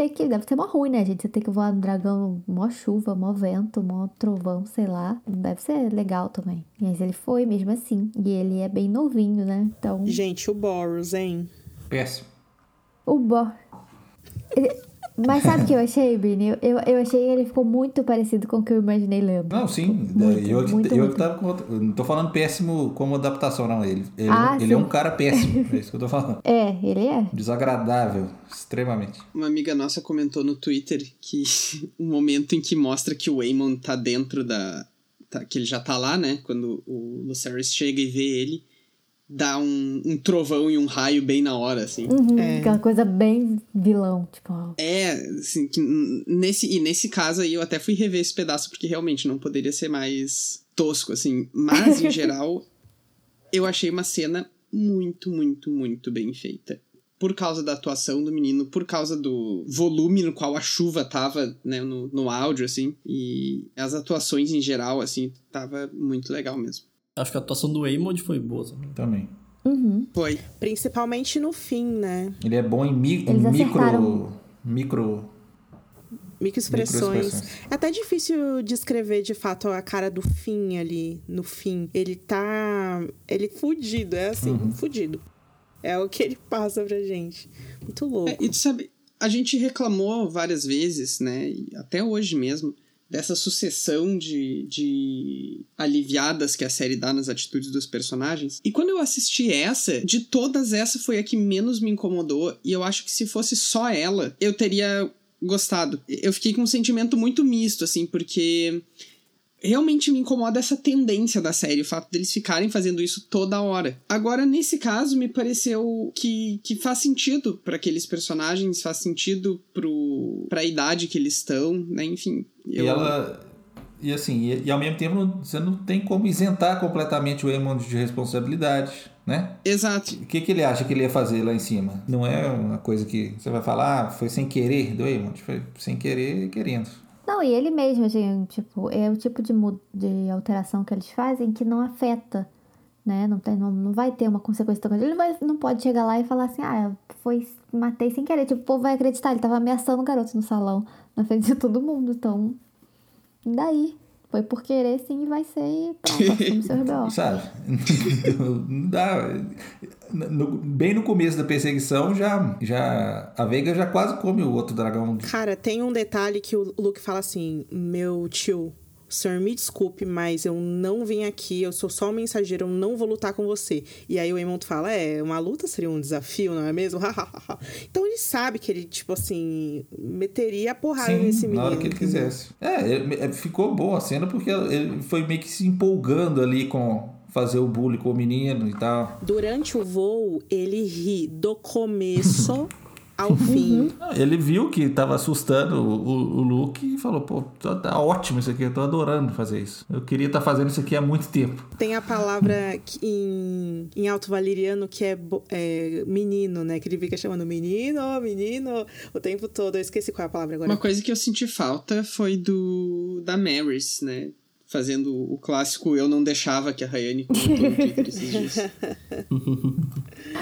ter que. Deve ser mó ruim, né, gente? Você ter que voar no dragão, mó chuva, mó vento, mó trovão, sei lá. Deve ser legal também. Mas ele foi mesmo assim. E ele é bem novinho, né? Então. Gente, o Boros, hein? Péssimo. O Bor. Mas sabe o que eu achei, Bini? Eu, eu, eu achei que ele ficou muito parecido com o que eu imaginei lendo. Não, sim. Muito, eu muito, eu muito. que tava com- Não tô falando péssimo como adaptação, não. Ele, ele, Ah, ele é um cara péssimo. É isso que eu tô falando. É, ele é. Desagradável, extremamente. Uma amiga nossa comentou no Twitter que o momento em que mostra que o Aemon tá dentro da. tá- que ele já tá lá, né? Quando o Lucerys chega e vê ele, dá um, um trovão e um raio bem na hora, assim. Uhum, É. Aquela coisa bem vilão, tipo. É, assim, que nesse, e nesse caso aí eu até fui rever esse pedaço porque realmente não poderia ser mais tosco, assim. Mas, em geral, eu achei uma cena muito, muito, muito bem feita. Por causa da atuação do menino, por causa do volume no qual a chuva tava, né, no, no áudio, assim. E as atuações em geral, assim, tava muito legal mesmo. Acho que a atuação do Aemond foi boa também. Também. Uhum. Foi. Principalmente no fim, né? Ele é bom em, mi em micro. acertaram. Micro. Microexpressões. Microexpressões. É até difícil descrever de fato a cara do fim ali, no fim. Ele tá. Ele fudido, é assim, fudido. É o que ele passa pra gente. Muito louco. É, e tu sabe, a gente reclamou várias vezes, né, até hoje mesmo, dessa sucessão de, de aliviadas que a série dá nas atitudes dos personagens. E quando eu assisti essa, de todas essa foi a que menos me incomodou, e eu acho que se fosse só ela, eu teria gostado. Eu fiquei com um sentimento muito misto, assim, porque realmente me incomoda essa tendência da série, o fato deles ficarem fazendo isso toda hora. Agora, nesse caso, me pareceu que, que faz sentido para aqueles personagens, faz sentido pro, pra idade que eles estão, né? Enfim. E eu- ela. E assim, e, e ao mesmo tempo você não tem como isentar completamente o Aemon de responsabilidade, né? Exato. O que, que ele acha que ele ia fazer lá em cima? Não é uma coisa que você vai falar, ah, foi sem querer do Aemon, foi sem querer querendo. Não, e ele mesmo, assim, tipo, é o tipo de, de alteração que eles fazem que não afeta, né? Não, tem, não, não vai ter uma consequência tão grande. Ele não, vai, não pode chegar lá e falar assim, ah, foi, matei sem querer. Tipo, o povo vai acreditar, ele tava ameaçando o garoto no salão, na frente de todo mundo. Então, daí? Foi por querer, sim, e vai ser e pronto, assume seu rebelde. Sabe? Não dá. No, bem no começo da perseguição, já, já a Veiga já quase come o outro dragão. Cara, tem um detalhe que o Luke fala assim: meu tio, Senhor, me desculpe, mas eu não vim aqui, eu sou só um mensageiro, eu não vou lutar com você. E aí o Eamon fala: É, uma luta seria um desafio, não é mesmo? então ele sabe que ele, tipo assim, meteria a porrada Sim, nesse menino. Na hora que ele quisesse. É, ficou boa a cena porque ele foi meio que se empolgando ali com fazer o bullying com o menino e tal. Durante o voo, ele ri do começo ao fim. Uhum. Ele viu que estava assustando o, o, o, Luke e falou: pô, tá, tá, ótimo isso aqui, eu tô adorando fazer isso. Eu queria estar tá fazendo isso aqui há muito tempo. Tem a palavra em, em alto valeriano que é, é, menino, né? Que ele fica chamando menino, menino o tempo todo. Eu esqueci qual é a palavra agora. Uma coisa que eu senti falta foi do da Maris, né? Fazendo o clássico Eu Não Deixava que a Rayane Twitter esses dias.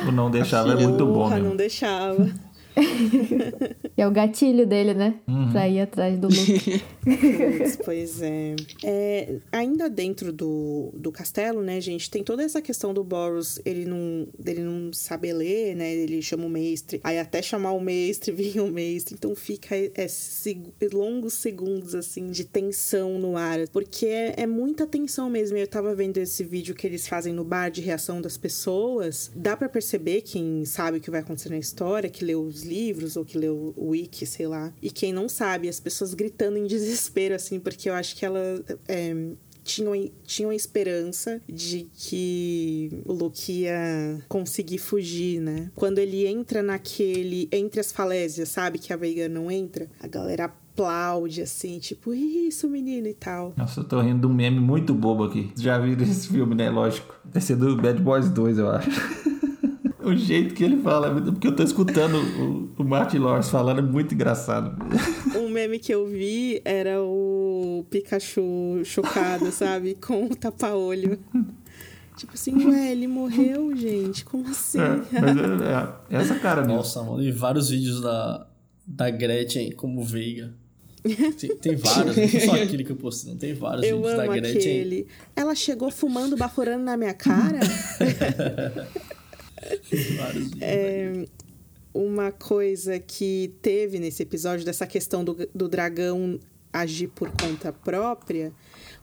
o Não Deixava é muito bom, né? Não Deixava é o gatilho dele, né? Uhum. Pra ir atrás do Luke. pois é. é. Ainda dentro do, do castelo, né, gente, tem toda essa questão do Boros, ele não, ele não saber ler, né? Ele chama o mestre. Aí até chamar o mestre, vinha o mestre. Então fica esses longos segundos, assim, de tensão no ar. Porque é, é muita tensão mesmo. Eu tava vendo esse vídeo que eles fazem no bar de reação das pessoas. Dá para perceber quem sabe o que vai acontecer na história, que leu os livros ou que leu o wiki, sei lá. E quem não sabe, as pessoas gritando em desespero, assim, porque eu acho que ela é, tinham, tinham a esperança de que o Luke ia conseguir fugir, né? Quando ele entra naquele. Entre as falésias, sabe? Que a Veiga não entra, a galera aplaude, assim, tipo, isso, menino e tal. Nossa, eu tô rindo de um meme muito bobo aqui. Já viram esse filme, né? Lógico. Deve ser do Bad Boys 2, eu acho o jeito que ele fala, porque eu tô escutando o, o Martin Lawrence falando, é muito engraçado. Um meme que eu vi era o Pikachu chocado, sabe? Com o tapa-olho. Tipo assim, ué, ele morreu, gente? Como assim? É, mas é, é, essa cara mesmo. Nossa, mano, e vários vídeos da, da Gretchen como Veiga. Tem, tem vários, não só aquele que eu postei, não tem vários eu vídeos da Gretchen. Aquele. Ela chegou fumando, baforando na minha cara. É, uma coisa que teve nesse episódio dessa questão do, do dragão agir por conta própria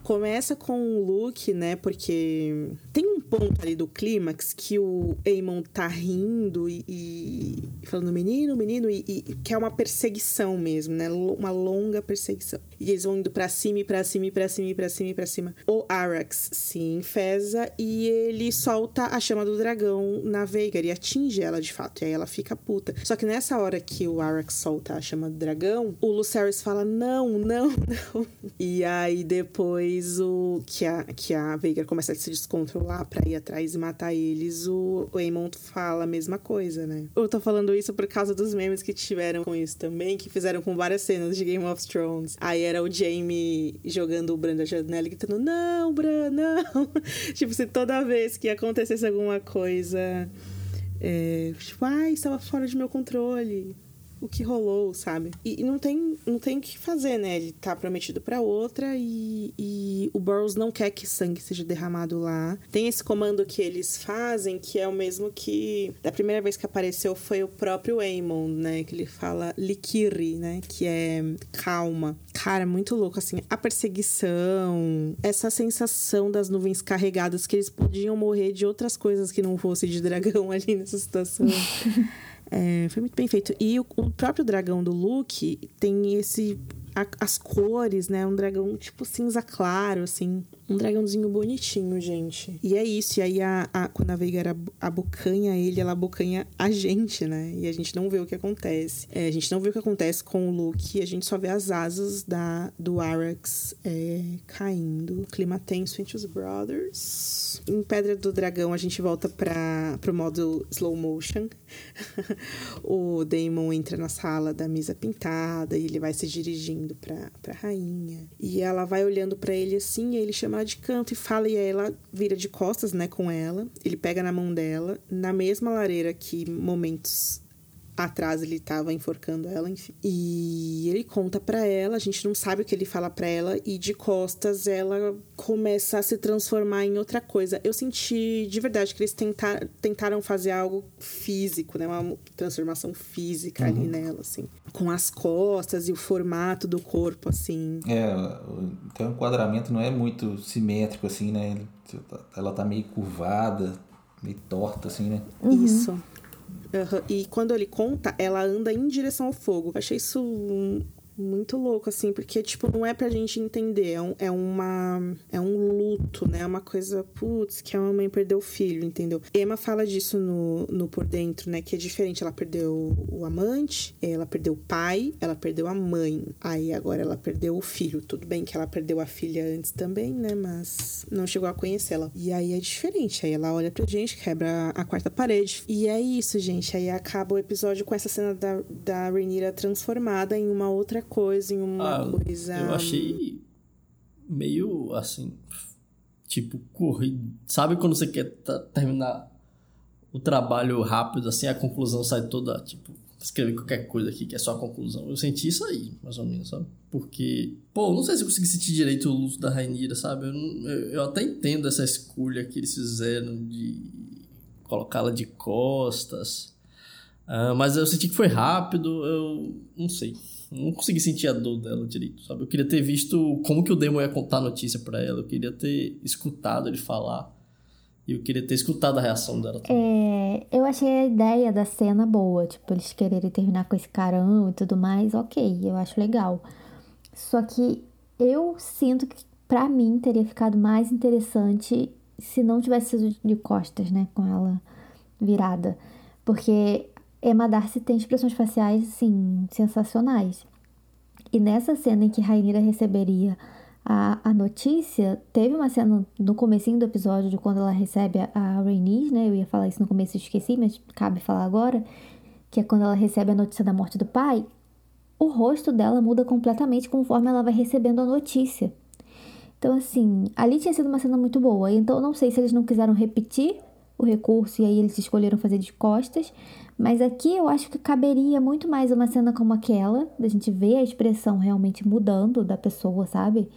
Começa com o Luke, né? Porque tem um ponto ali do clímax que o Aemon tá rindo e, e falando menino, menino, e, e, que é uma perseguição mesmo, né? Uma longa perseguição. E eles vão indo pra cima e pra cima e pra cima e pra cima e pra cima. O Arax se enfesa e ele solta a chama do dragão na Veigar e atinge ela de fato. E aí ela fica puta. Só que nessa hora que o Arax solta a chama do dragão, o Lucerys fala: não, não, não. E aí depois depois o que a, que a Veigar começa a se descontrolar para ir atrás e matar eles, o, o Aemon fala a mesma coisa, né? Eu tô falando isso por causa dos memes que tiveram com isso também, que fizeram com várias cenas de Game of Thrones. Aí era o Jaime jogando o Bran da janela e gritando: Não, Bran, não! tipo, se toda vez que acontecesse alguma coisa. É, tipo, ai, estava fora de meu controle o que rolou, sabe? E, e não tem não tem o que fazer, né? Ele tá prometido para outra e, e o Burroughs não quer que sangue seja derramado lá. Tem esse comando que eles fazem que é o mesmo que da primeira vez que apareceu foi o próprio Aemon, né? Que ele fala Likiri, né? Que é calma. Cara, muito louco, assim. A perseguição, essa sensação das nuvens carregadas que eles podiam morrer de outras coisas que não fosse de dragão ali nessa situação. É, foi muito bem feito. E o, o, próprio dragão do Luke tem esse. A, as cores, né? Um dragão tipo cinza claro, assim. Um dragãozinho bonitinho, gente. E é isso. E aí, a, a, quando a Veigar abocanha ele, ela abocanha a gente, né? E a gente não vê o que acontece. É, a gente não vê o que acontece com o Luke. A gente só vê as asas da, do Arax é, caindo. Clima tenso entre os brothers. Em Pedra do Dragão, a gente volta para pro modo slow motion. o Damon entra na sala da mesa pintada e ele vai se dirigindo indo pra, pra rainha. E ela vai olhando para ele assim, e ele chama ela de canto e fala, e aí ela vira de costas, né, com ela. Ele pega na mão dela, na mesma lareira que momentos atrás ele tava enforcando ela, enfim. E ele conta para ela, a gente não sabe o que ele fala para ela e de costas ela começa a se transformar em outra coisa. Eu senti de verdade que eles tentar, tentaram fazer algo físico, né, uma transformação física uhum. ali nela, assim, com as costas e o formato do corpo, assim. É, então o enquadramento não é muito simétrico assim, né? Ela tá meio curvada, meio torta assim, né? Uhum. Isso. Uhum. E quando ele conta, ela anda em direção ao fogo. Achei isso muito louco, assim, porque, tipo, não é pra gente entender. É, um, é uma. É um luto, né? É uma coisa, putz, que a mamãe perdeu o filho, entendeu? Emma fala disso no, no Por Dentro, né? Que é diferente. Ela perdeu o amante, ela perdeu o pai, ela perdeu a mãe. Aí agora ela perdeu o filho. Tudo bem que ela perdeu a filha antes também, né? Mas não chegou a conhecê-la. E aí é diferente. Aí ela olha pra gente, quebra a quarta parede. E é isso, gente. Aí acaba o episódio com essa cena da, da Rhaenyra transformada em uma outra coisa, em uma ah, coisa. Eu achei meio assim. Tipo, corrido. Sabe quando você quer terminar o trabalho rápido, assim, a conclusão sai toda, tipo, escrever qualquer coisa aqui que é só a conclusão. Eu senti isso aí, mais ou menos, sabe? Porque, pô, não sei se eu consegui sentir direito o luto da Rainira, sabe? Eu, eu, eu até entendo essa escolha que eles fizeram de colocá-la de costas. Uh, mas eu senti que foi rápido, eu não sei não consegui sentir a dor dela direito, sabe? Eu queria ter visto como que o Demo ia contar a notícia para ela, eu queria ter escutado ele falar. E eu queria ter escutado a reação dela É, eu achei a ideia da cena boa, tipo, eles quererem terminar com esse carão e tudo mais, ok, eu acho legal. Só que eu sinto que para mim teria ficado mais interessante se não tivesse sido de costas, né, com ela virada. Porque Emma Darcy tem expressões faciais, assim, sensacionais. E nessa cena em que Rainira receberia a, a notícia, teve uma cena no comecinho do episódio de quando ela recebe a, a né? Eu ia falar isso no começo e esqueci, mas cabe falar agora. Que é quando ela recebe a notícia da morte do pai. O rosto dela muda completamente conforme ela vai recebendo a notícia. Então, assim, ali tinha sido uma cena muito boa. Então, não sei se eles não quiseram repetir o recurso e aí eles escolheram fazer de costas, mas aqui eu acho que caberia muito mais uma cena como aquela, da gente ver a expressão realmente mudando da pessoa, sabe?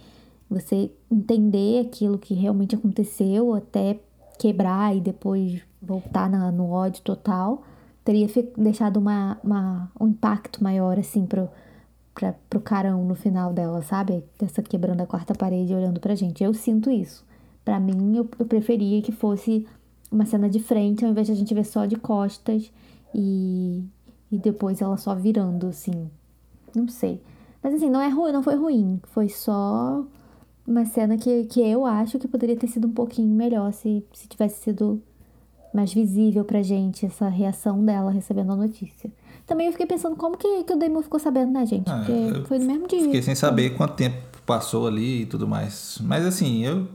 Você entender aquilo que realmente aconteceu até quebrar e depois voltar na, no ódio total. Teria deixado uma, uma, um impacto maior, assim, pro, pra, pro carão no final dela, sabe? Dessa quebrando a quarta parede olhando pra gente. Eu sinto isso. Para mim, eu, eu preferia que fosse uma cena de frente, ao invés de a gente ver só de costas e, e depois ela só virando, assim. Não sei. Mas assim, não é ruim, não foi ruim. Foi só uma cena que, que eu acho que poderia ter sido um pouquinho melhor se, se tivesse sido mais visível pra gente essa reação dela recebendo a notícia. Também eu fiquei pensando como que, que o Damon ficou sabendo, né, gente? Ah, Porque foi no mesmo dia. Fiquei sem saber quanto tempo passou ali e tudo mais. Mas assim, eu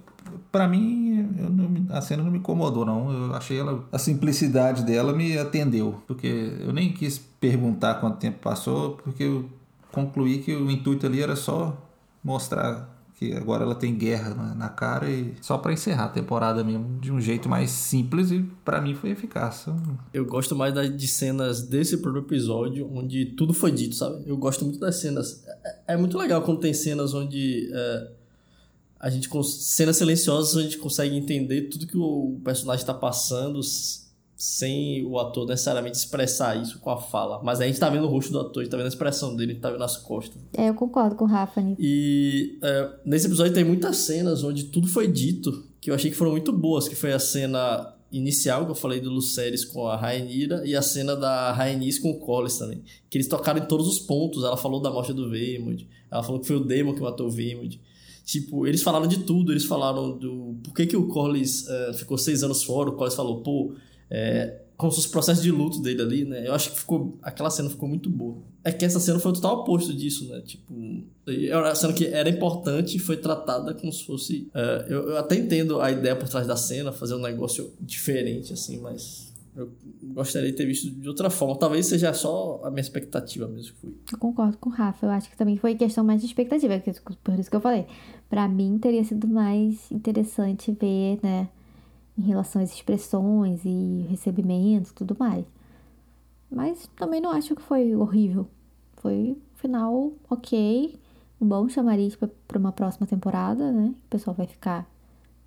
para mim, não, a cena não me incomodou, não. Eu achei ela. A simplicidade dela me atendeu. Porque eu nem quis perguntar quanto tempo passou, porque eu concluí que o intuito ali era só mostrar que agora ela tem guerra na, na cara e só para encerrar a temporada mesmo de um jeito mais simples e para mim foi eficaz. Eu gosto mais de cenas desse próprio episódio onde tudo foi dito, sabe? Eu gosto muito das cenas. É, é muito legal quando tem cenas onde é, a gente cenas silenciosas a gente consegue entender tudo que o personagem está passando sem o ator necessariamente expressar isso com a fala. Mas a gente tá vendo o rosto do ator, a gente tá vendo a expressão dele, a gente tá vendo as costas. É, eu concordo com o Rafa. Né? E é, nesse episódio tem muitas cenas onde tudo foi dito, que eu achei que foram muito boas, que foi a cena inicial que eu falei do Luceres com a Rainira e a cena da Rainis com o Collis também. Que eles tocaram em todos os pontos. Ela falou da morte do Veymond, ela falou que foi o Demon que matou o Veymond. Tipo, eles falaram de tudo, eles falaram do por que, que o Corlys uh, ficou seis anos fora, o Corlys falou, pô, é, como se fosse o processo de luto dele ali, né? Eu acho que ficou. Aquela cena ficou muito boa. É que essa cena foi o total oposto disso, né? Tipo, era a cena que era importante e foi tratada como se fosse. Uh, eu, eu, até entendo a ideia por trás da cena, fazer um negócio diferente, assim, mas Eu gostaria de ter visto de outra forma. Talvez seja só a minha expectativa mesmo que fui. Eu concordo com o Rafa. Eu acho que também foi questão mais de expectativa. Por isso que eu falei. Pra mim, teria sido mais interessante ver, né? Em relação às expressões e recebimento e tudo mais. Mas também não acho que foi horrível. Foi um final ok. Um bom chamariz para uma próxima temporada, né? O pessoal vai ficar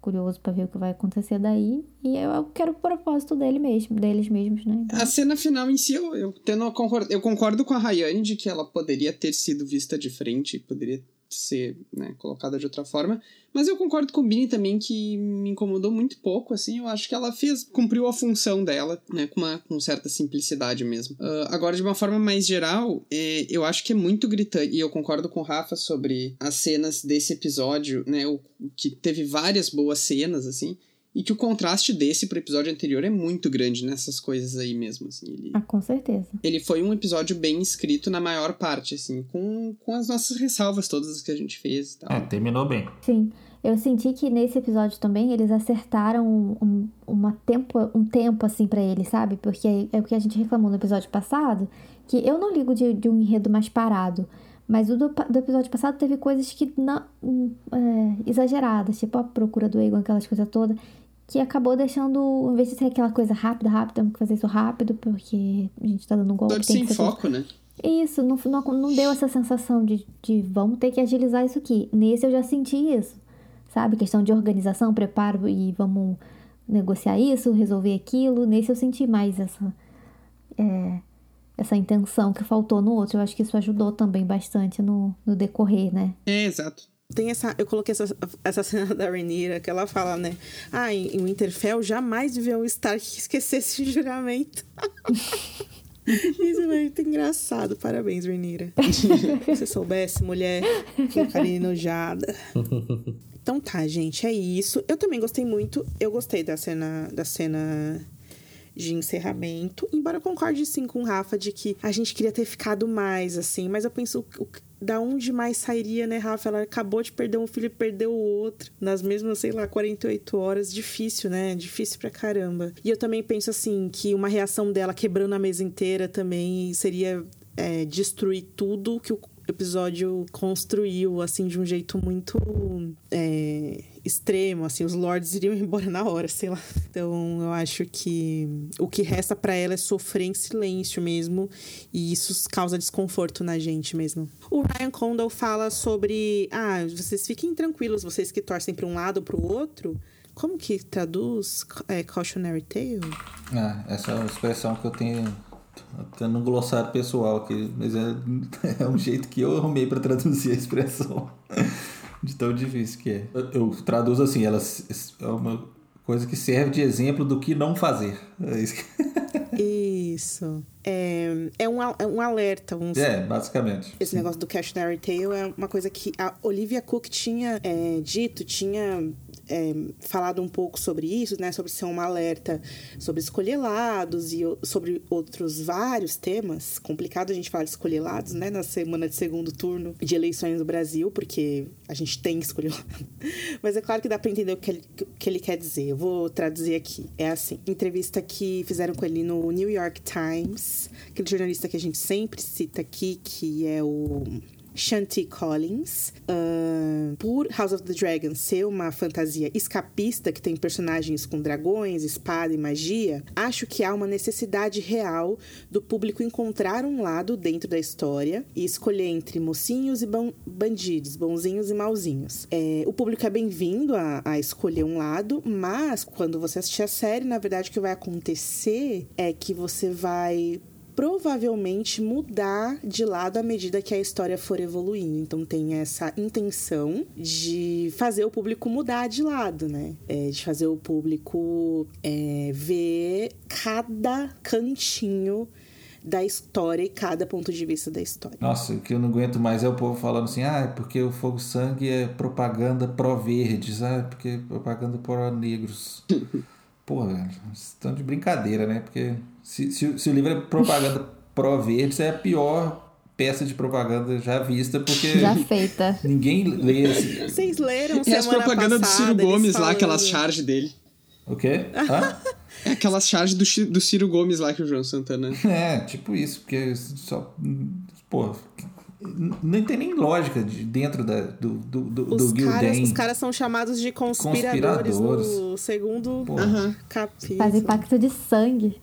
curioso para ver o que vai acontecer daí. E eu quero o propósito dele mesmo, deles mesmos, né? Então... A cena final em si, eu, eu, tendo, concordo, eu concordo com a Rayane de que ela poderia ter sido vista de frente, poderia ser né, colocada de outra forma. Mas eu concordo com o Bini também que me incomodou muito pouco, assim. Eu acho que ela fez, cumpriu a função dela, né, com uma com certa simplicidade mesmo. Uh, agora, de uma forma mais geral, é, eu acho que é muito gritante, e eu concordo com o Rafa sobre as cenas desse episódio, né, o, que teve várias boas cenas, assim. E que o contraste desse pro episódio anterior é muito grande nessas coisas aí mesmo, assim. Ele, ah, com certeza. Ele foi um episódio bem escrito na maior parte, assim, com, com as nossas ressalvas todas que a gente fez e tal. É, terminou bem. Sim. Eu senti que nesse episódio também eles acertaram um, uma tempo, um tempo assim para ele, sabe? Porque é o que a gente reclamou no episódio passado, que eu não ligo de, de um enredo mais parado. Mas o do, do, episódio passado teve coisas que não. É, exageradas, tipo a procura do Egon, aquelas coisas todas que acabou deixando, em vez de ser aquela coisa rápida, rápida, temos que fazer isso rápido, porque a gente tá dando um golpe. Sem foco, tudo. né? Isso, não, não, não deu essa sensação de, de vamos ter que agilizar isso aqui. Nesse eu já senti isso, sabe? Questão de organização, preparo e vamos negociar isso, resolver aquilo. Nesse eu senti mais essa, é, essa intenção que faltou no outro. Eu acho que isso ajudou também bastante no, no decorrer, né? É, exato. Tem essa. Eu coloquei essa, essa cena da Rhaenyra que ela fala, né? Ah, em, Winterfell jamais viveu um Stark que esquecesse de juramento. Isso é muito engraçado. Parabéns, Rhaenyra. Se você soubesse, mulher, ficaria enojada. Então tá, gente, é isso. Eu também gostei muito. Eu gostei da cena, da cena de encerramento. Embora eu concorde sim com o Rafa de que a gente queria ter ficado mais, assim. Mas eu penso, o, da onde mais sairia, né, Rafa? Ela acabou de perder um filho e perdeu o outro. Nas mesmas, sei lá, 48 horas. Difícil, né? Difícil pra caramba. E eu também penso, assim, que uma reação dela quebrando a mesa inteira também seria é, destruir tudo que o episódio construiu, assim, de um jeito muito é, extremo, assim, os lords iriam embora na hora, sei lá. Então, eu acho que o que resta para ela é sofrer em silêncio mesmo, e isso causa desconforto na gente mesmo. O Ryan Condal fala sobre, ah, vocês fiquem tranquilos, vocês que torcem para um lado ou para o outro, como que traduz é, cautionary tale? Ah, essa é expressão que eu tenho tendo um glossário pessoal aqui, mas é, é um jeito que eu arrumei para traduzir a expressão. De tão difícil que é. Eu, traduzo assim, ela é uma coisa que serve de exemplo do que não fazer. É isso. Isso. É, é, um, é um alerta. Um... É, basicamente. Esse negócio do Cautionary Tale é uma coisa que a Olivia Cook tinha é, dito, tinha é, falado um pouco sobre isso, né? Sobre ser uma alerta sobre escolher lados e sobre outros vários temas. Complicado a gente falar de escolher lados, né? Na semana de segundo turno de eleições no Brasil, porque a gente tem que escolher lado. Mas é claro que dá para entender o que, ele, o que ele quer dizer. Eu vou traduzir aqui. É assim: entrevista que fizeram com ele no New York Times, aquele jornalista que a gente sempre cita aqui, que é o Shanti Collins, uh, por House of the Dragon ser uma fantasia escapista que tem personagens com dragões, espada e magia, acho que há uma necessidade real do público encontrar um lado dentro da história e escolher entre mocinhos e bandidos, bonzinhos e malzinhos. É, o público é bem-vindo a, a escolher um lado, mas quando você assistir a série, na verdade, o que vai acontecer é que você vai provavelmente mudar de lado à medida que a história for evoluindo. Então tem essa intenção de fazer o público mudar de lado, né? É, de fazer o público é, ver cada cantinho da história e cada ponto de vista da história. Nossa, o que eu não aguento mais é o povo falando assim, ah, é porque o Fogo Sangue é propaganda pró-verdes, ah, é porque é propaganda pró-negros. Porra, velho, estão de brincadeira, né? Porque se, se, se o livro é propaganda pró-verde, é a pior peça de propaganda já vista, porque. Já feita. Ninguém lê esse... Vocês leram E as propagandas do Ciro Gomes lá, aquelas charges dele. O quê? Hã? É aquelas charges do, do Ciro Gomes lá que o João Santana. É, tipo isso, porque só. Pô, não tem nem lógica de, dentro da, do, do, do, Os do caras, Gildan. os caras são chamados de conspiradores, Conspiradores. no segundo Pô. Aham. capítulo. Fazer pacto de sangue.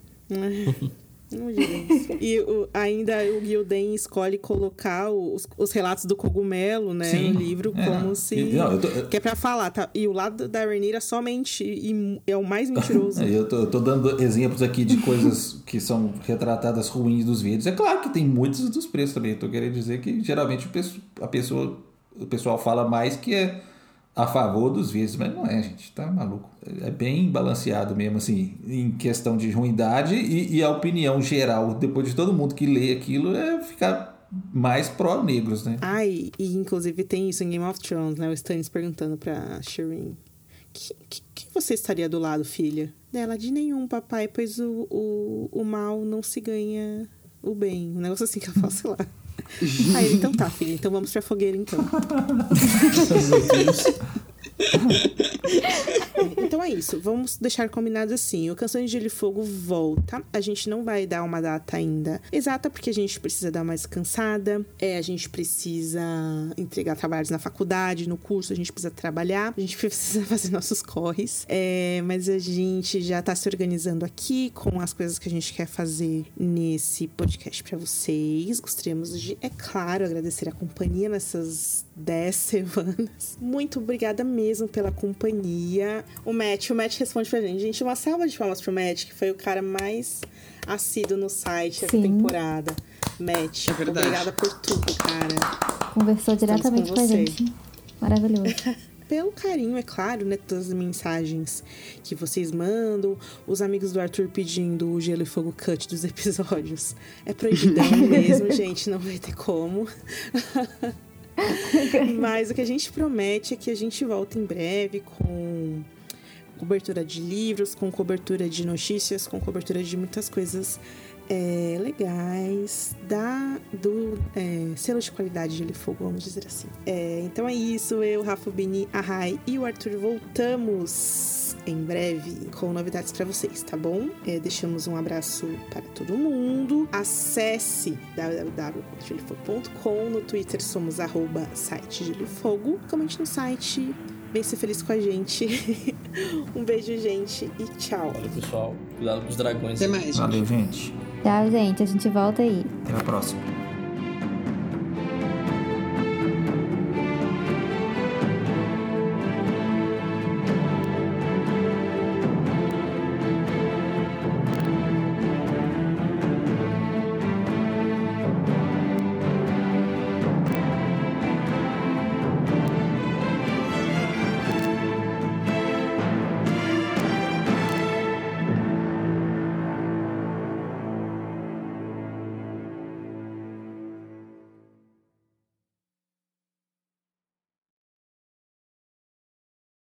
Não. E o- ainda o Gilden escolhe colocar os, os relatos do cogumelo, né, Sim, no livro, é. como se. Não, eu tô- eu- Que é pra falar, tá? E o lado da Rhaenyra somente e é o mais mentiroso. É, Eu tô, eu tô dando exemplos aqui de coisas que são retratadas ruins dos vídeos. É claro que tem muitos dos preços também. Eu tô querendo dizer que geralmente o pesso- a pessoa, o pessoal fala mais que é a favor dos vídeos, mas não é, gente. Tá maluco. É bem balanceado mesmo, assim, em questão de ruindade e, e a opinião geral, depois de todo mundo que lê aquilo, é ficar mais pró-negros, né? Ai, e inclusive tem isso em Game of Thrones, né? O Stannis perguntando pra Shireen. Que, que, que você estaria do lado, filha? Dela, de nenhum, papai, pois o, o, o mal não se ganha o bem. Um negócio assim que ela fala, sei lá. Aí então tá, filha, então vamos pra fogueira então. Então é isso, vamos deixar combinado assim. O Canções de Gelo e Fogo volta. A gente não vai dar uma data ainda exata, porque a gente precisa dar mais cansada. É, a gente precisa entregar trabalhos na faculdade, no curso, a gente precisa trabalhar, a gente precisa fazer nossos corres. É, mas a gente já tá se organizando aqui com as coisas que a gente quer fazer nesse podcast para vocês. Gostaríamos de, é claro, agradecer a companhia nessas 10 semanas. Muito obrigada mesmo pela companhia. O Matt, o Matt responde pra gente. Gente, uma salva de palmas pro Matt, que foi o cara mais assíduo no site essa temporada. Matt, É verdade. obrigada por tudo, cara. Conversou diretamente com com, a você. gente. Maravilhoso. Pelo carinho, é claro, né? Todas as mensagens que vocês mandam. Os amigos do Arthur pedindo o gelo e fogo cut dos episódios. É proibidão mesmo, gente. Não vai ter como. Mas o que a gente promete é que a gente volta em breve com cobertura de livros, com cobertura de notícias, com cobertura de muitas coisas é, legais da, do é, selo de qualidade de Fogo, vamos dizer assim. É, então é isso, eu, Rafa Bini, a Rai e o Arthur voltamos em breve com novidades para vocês, tá bom? É, deixamos um abraço para todo mundo. Acesse www.gelifogo.com. No Twitter somos arroba site Gelo e Fogo. Comente no site. Vem ser feliz com a gente. um beijo, gente, e tchau. Olha, pessoal, cuidado com os dragões. Até mais. Valeu, gente. Tchau, gente. A gente volta aí. Até a próxima.